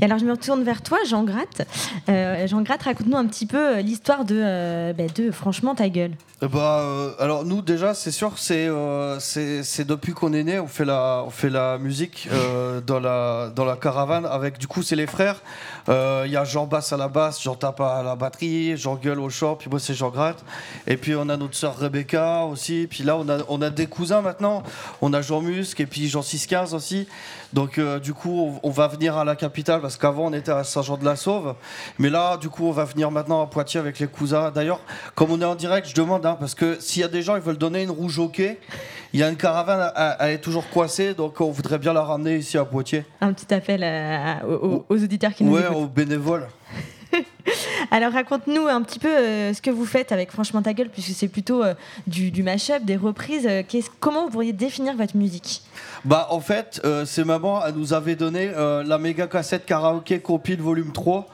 Et alors je me retourne vers toi, Jean Gratte. Euh, Jean Gratte, raconte-nous un petit peu l'histoire de, euh, bah, de Franchement ta gueule. Bah, euh, alors nous déjà c'est sûr c'est euh, c'est depuis qu'on est né on fait la on fait la musique euh, dans la dans la caravane avec du coup c'est les frères Euh, il y a Jean Basse à la basse Jean Tape à la batterie Jean Gueule au chant puis moi c'est Jean Gratte et puis on a notre sœur Rebecca aussi. Puis là on a on a des cousins maintenant. On a Jean Musc et puis Jean 615 aussi. Donc euh, du coup on, on va venir à la capitale parce qu'avant on était à Saint-Jean-de-la-Sauve. Mais là du coup on va venir maintenant à Poitiers avec les cousins. D'ailleurs comme on est en direct je demande hein, parce que s'il y a des gens ils veulent donner une rouge au quai il y a une caravane elle, elle est toujours coincée. Donc on voudrait bien la ramener ici à Poitiers. Un petit appel à- à- aux, aux auditeurs qui nous ouais écoutent. aux bénévoles Alors raconte-nous un petit peu euh, ce que vous faites avec Franchement ta gueule, puisque c'est plutôt euh, du, du mash-up, des reprises. Euh, comment vous pourriez définir votre musique? Bah en fait, c'est maman, elle nous avait donné la méga cassette karaoké compile volume 3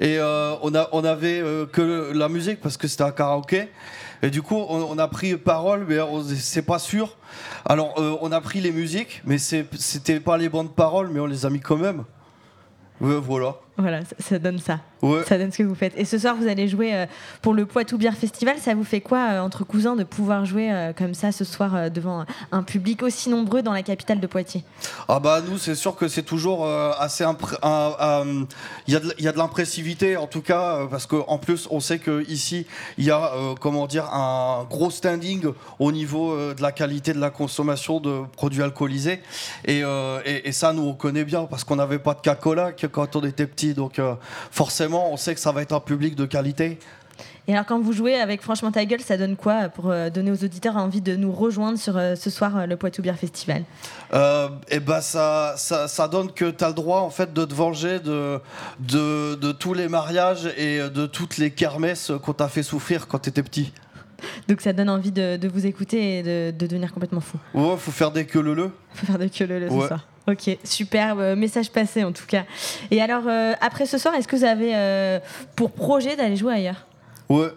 et on a on avait que la musique parce que c'était un karaoké et du coup on, a pris parole mais c'est pas sûr. Alors on a pris les musiques mais c'était pas les bonnes paroles mais on les a mis quand même. Voilà. Voilà, ça, ça donne ça. Ouais. Ça donne ce que vous faites. Et ce soir, vous allez jouer euh, pour le Poitou Bière Festival. Ça vous fait quoi, euh, entre cousins, de pouvoir jouer euh, comme ça ce soir devant un public aussi nombreux dans la capitale de Poitiers? Ah bah nous c'est sûr que c'est toujours assez il y a de, l'impressivité en tout cas parce que en plus on sait que ici il y a comment dire un gros standing au niveau de la qualité de la consommation de produits alcoolisés et, et, et ça nous on connaît bien parce qu'on n'avait pas de Coca-Cola que quand on était petit donc euh, forcément on sait que ça va être un public de qualité. Et alors, quand vous jouez avec Franchement ta gueule, ça donne quoi pour euh, donner aux auditeurs envie de nous rejoindre sur euh, ce soir le Poitou Bière Festival? Euh, et ben ça, ça, ça donne que tu as le droit en fait de te venger de, de, de tous les mariages et de toutes les kermesses qu'on t'a fait souffrir quand tu étais petit. Donc, ça donne envie de, de vous écouter et de, de devenir complètement fou. Ouais, faut faire des queues le le. Faut faire de queue le, le ce soir. Ok, superbe euh, message passé en tout cas. Et alors, euh, après ce soir, est-ce que vous avez euh, pour projet d'aller jouer ailleurs? Ouais.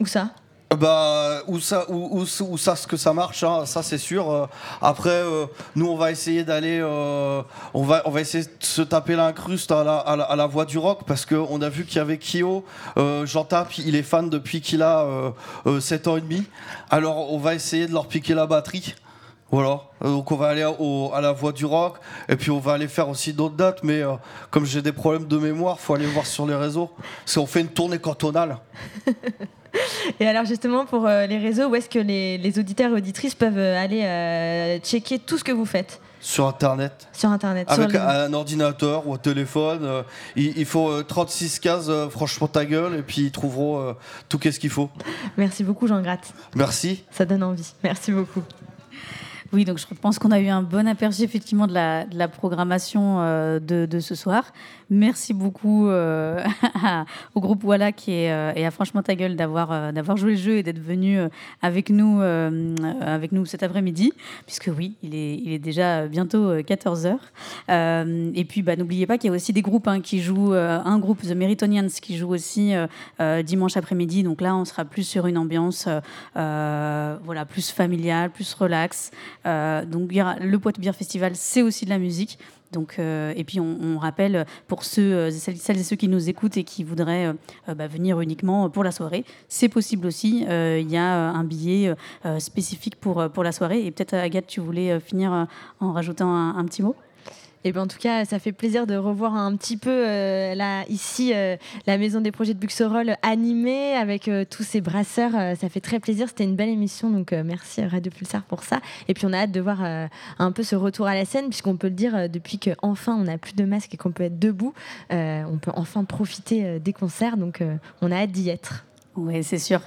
Où ça? Bah, où ça, où, ça, ce que ça marche, hein, ça c'est sûr. Euh, après, euh, nous on va essayer d'aller, euh, on va, on va essayer de se taper l'incruste à la, à la, à la voix du rock parce que on a vu qu'il y avait Kyo, Jean Tape, il est fan depuis qu'il a euh, euh, 7 ans et demi. Alors on va essayer de leur piquer la batterie. Voilà, Euh, donc on va aller au- à la voix du rock et puis on va aller faire aussi d'autres dates, mais euh, comme j'ai des problèmes de mémoire, faut aller voir sur les réseaux. Parce qu'on fait une tournée cantonale. Et alors justement pour euh, les réseaux, où est-ce que les, les auditeurs et auditrices peuvent aller euh, checker tout ce que vous faites? Sur internet. sur Internet Avec sur un ordinateur ou un téléphone, il, il faut euh, 36 cases, franchement ta gueule, et puis ils trouveront tout qu'est-ce qu'il faut. Merci beaucoup Jean Gratte. Merci. Ça donne envie. Merci beaucoup. Oui, donc je pense qu'on a eu un bon aperçu effectivement de la, de la programmation euh, de, de ce soir. Merci beaucoup euh, au groupe Walla qui est, euh, et à Franchement ta gueule d'avoir euh, d'avoir joué le jeu et d'être venu avec nous avec nous cet après-midi, puisque oui, il est, il est déjà bientôt 14h. et puis bah, n'oubliez pas qu'il y a aussi des groupes hein, qui jouent, un groupe The Meritonians qui joue aussi dimanche après-midi. Donc là, on sera plus sur une ambiance voilà, plus familiale, plus relax. Donc le Poitou Beer Festival, c'est aussi de la musique. Donc, euh, et puis on, rappelle pour ceux, euh, celles, et ceux qui nous écoutent et qui voudraient euh, bah, venir uniquement pour la soirée, c'est possible aussi. Il y a un billet spécifique pour, pour la soirée. Et peut-être Agathe, tu voulais finir en rajoutant un petit mot? Et ben en tout cas, ça fait plaisir de revoir un petit peu euh, là ici euh, la maison des projets de Buxerolles animée avec euh, tous ces brasseurs. Ça fait très plaisir. C'était une belle émission, donc merci Radio Pulsar pour ça. Et puis on a hâte de voir un peu ce retour à la scène, puisqu'on peut le dire depuis que enfin on n'a plus de masque et qu'on peut être debout, on peut enfin profiter des concerts. Donc on a hâte d'y être. Oui, c'est sûr.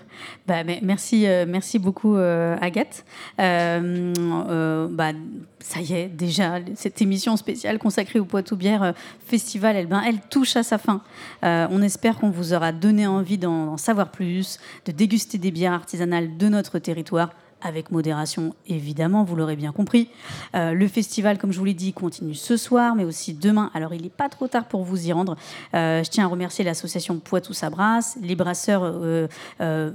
Bah, merci, euh, merci beaucoup, euh, Agathe. Euh, bah, ça y est, déjà, cette émission spéciale consacrée au Poitou Bière euh, Festival, elle, ben, elle touche à sa fin. On espère qu'on vous aura donné envie d'en savoir plus, de déguster des bières artisanales de notre territoire avec modération, évidemment, vous l'aurez bien compris. Euh, le festival, comme je vous l'ai dit, continue ce soir, mais aussi demain. Alors, il n'est pas trop tard pour vous y rendre. Euh, je tiens à remercier l'association Poitou Sabras, les brasseurs, euh,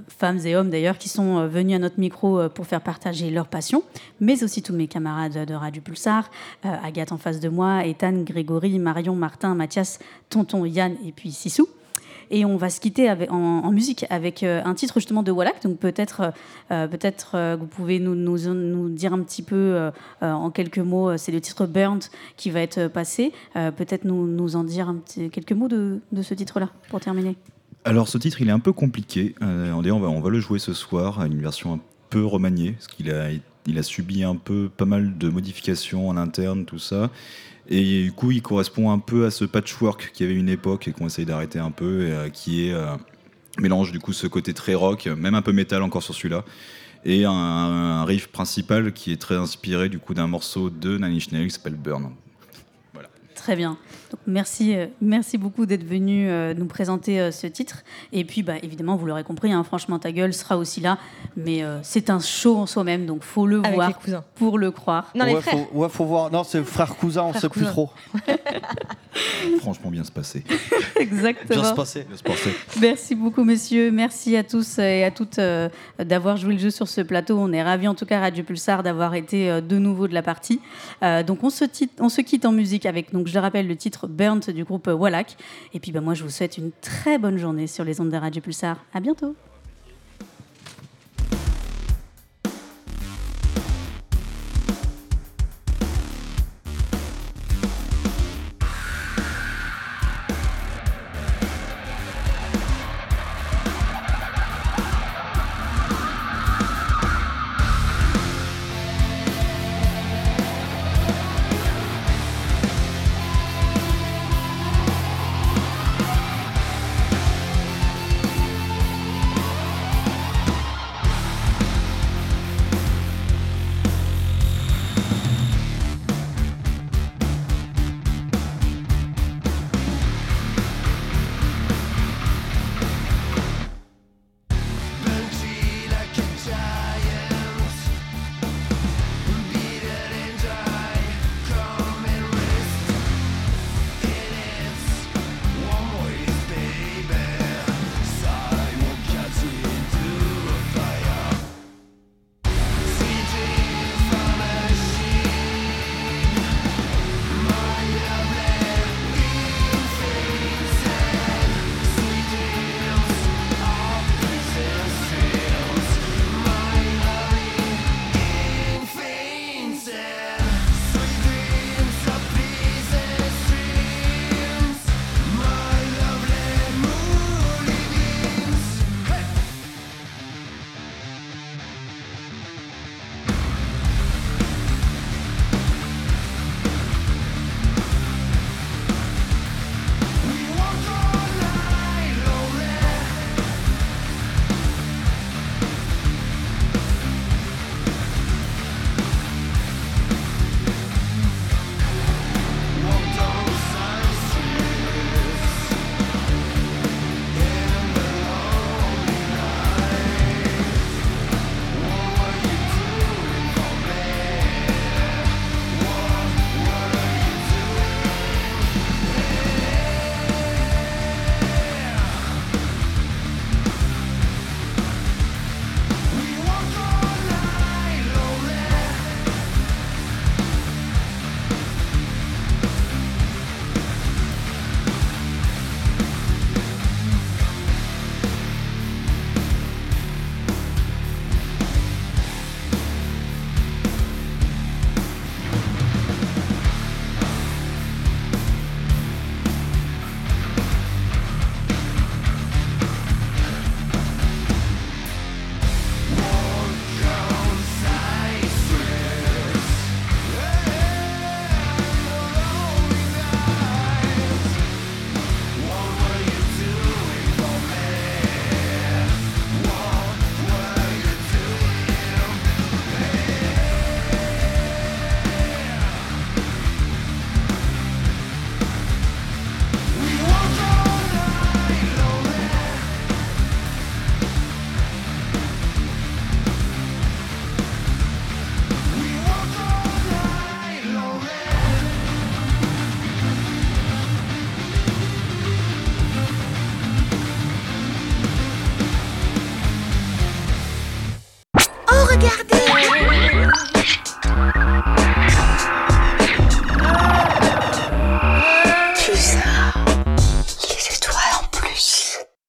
femmes et hommes d'ailleurs, qui sont venus à notre micro pour faire partager leur passion, mais aussi tous mes camarades de Radio Pulsar, Agathe en face de moi, Ethan, Grégory, Marion, Martin, Mathias, Tonton, Yann et puis Sissou. Et on va se quitter en, musique avec euh, un titre justement de Wallach. Donc peut-être euh, peut-être euh, que vous pouvez nous, dire un petit peu en quelques mots. C'est le titre Burnt qui va être passé. Peut-être nous, en dire quelques mots de, ce titre-là pour terminer. Alors ce titre il est un peu compliqué. Euh, on, va, on va le jouer ce soir une version un peu remaniée, parce qu'il a, il a subi un peu pas mal de modifications en interne, tout ça. Et du coup il correspond un peu à ce patchwork qu'il y avait une époque et qu'on essaye d'arrêter un peu, et, euh, qui est euh, mélange du coup ce côté très rock, même un peu métal encore sur celui-là. Et un, riff principal qui est très inspiré du coup d'un morceau de Nine Inch qui s'appelle Burn. Très bien. Donc, merci, euh, merci beaucoup d'être venu euh, nous présenter euh, ce titre. Et puis, bah, évidemment, vous l'aurez compris, hein, franchement, ta gueule sera aussi là. Mais euh, c'est un show en soi-même, donc faut le Avec voir les cousins. pour le croire. ouais, faut, ouais, faut voir. Non, c'est frère cousin, on Frère sait plus trop. Franchement bien se passer. Exactement. Bien se passer. Bien se passer. Merci beaucoup, messieurs. Merci à tous et à toutes euh, d'avoir joué le jeu sur ce plateau. On est ravis, en tout cas, Radio Pulsar, d'avoir été euh, de nouveau de la partie. Euh, donc, on se, on se quitte en musique avec, donc, je le rappelle, le titre Burnt du groupe Wallach. Et puis, bah, moi, je vous souhaite une très bonne journée sur les ondes de Radio Pulsar. À bientôt.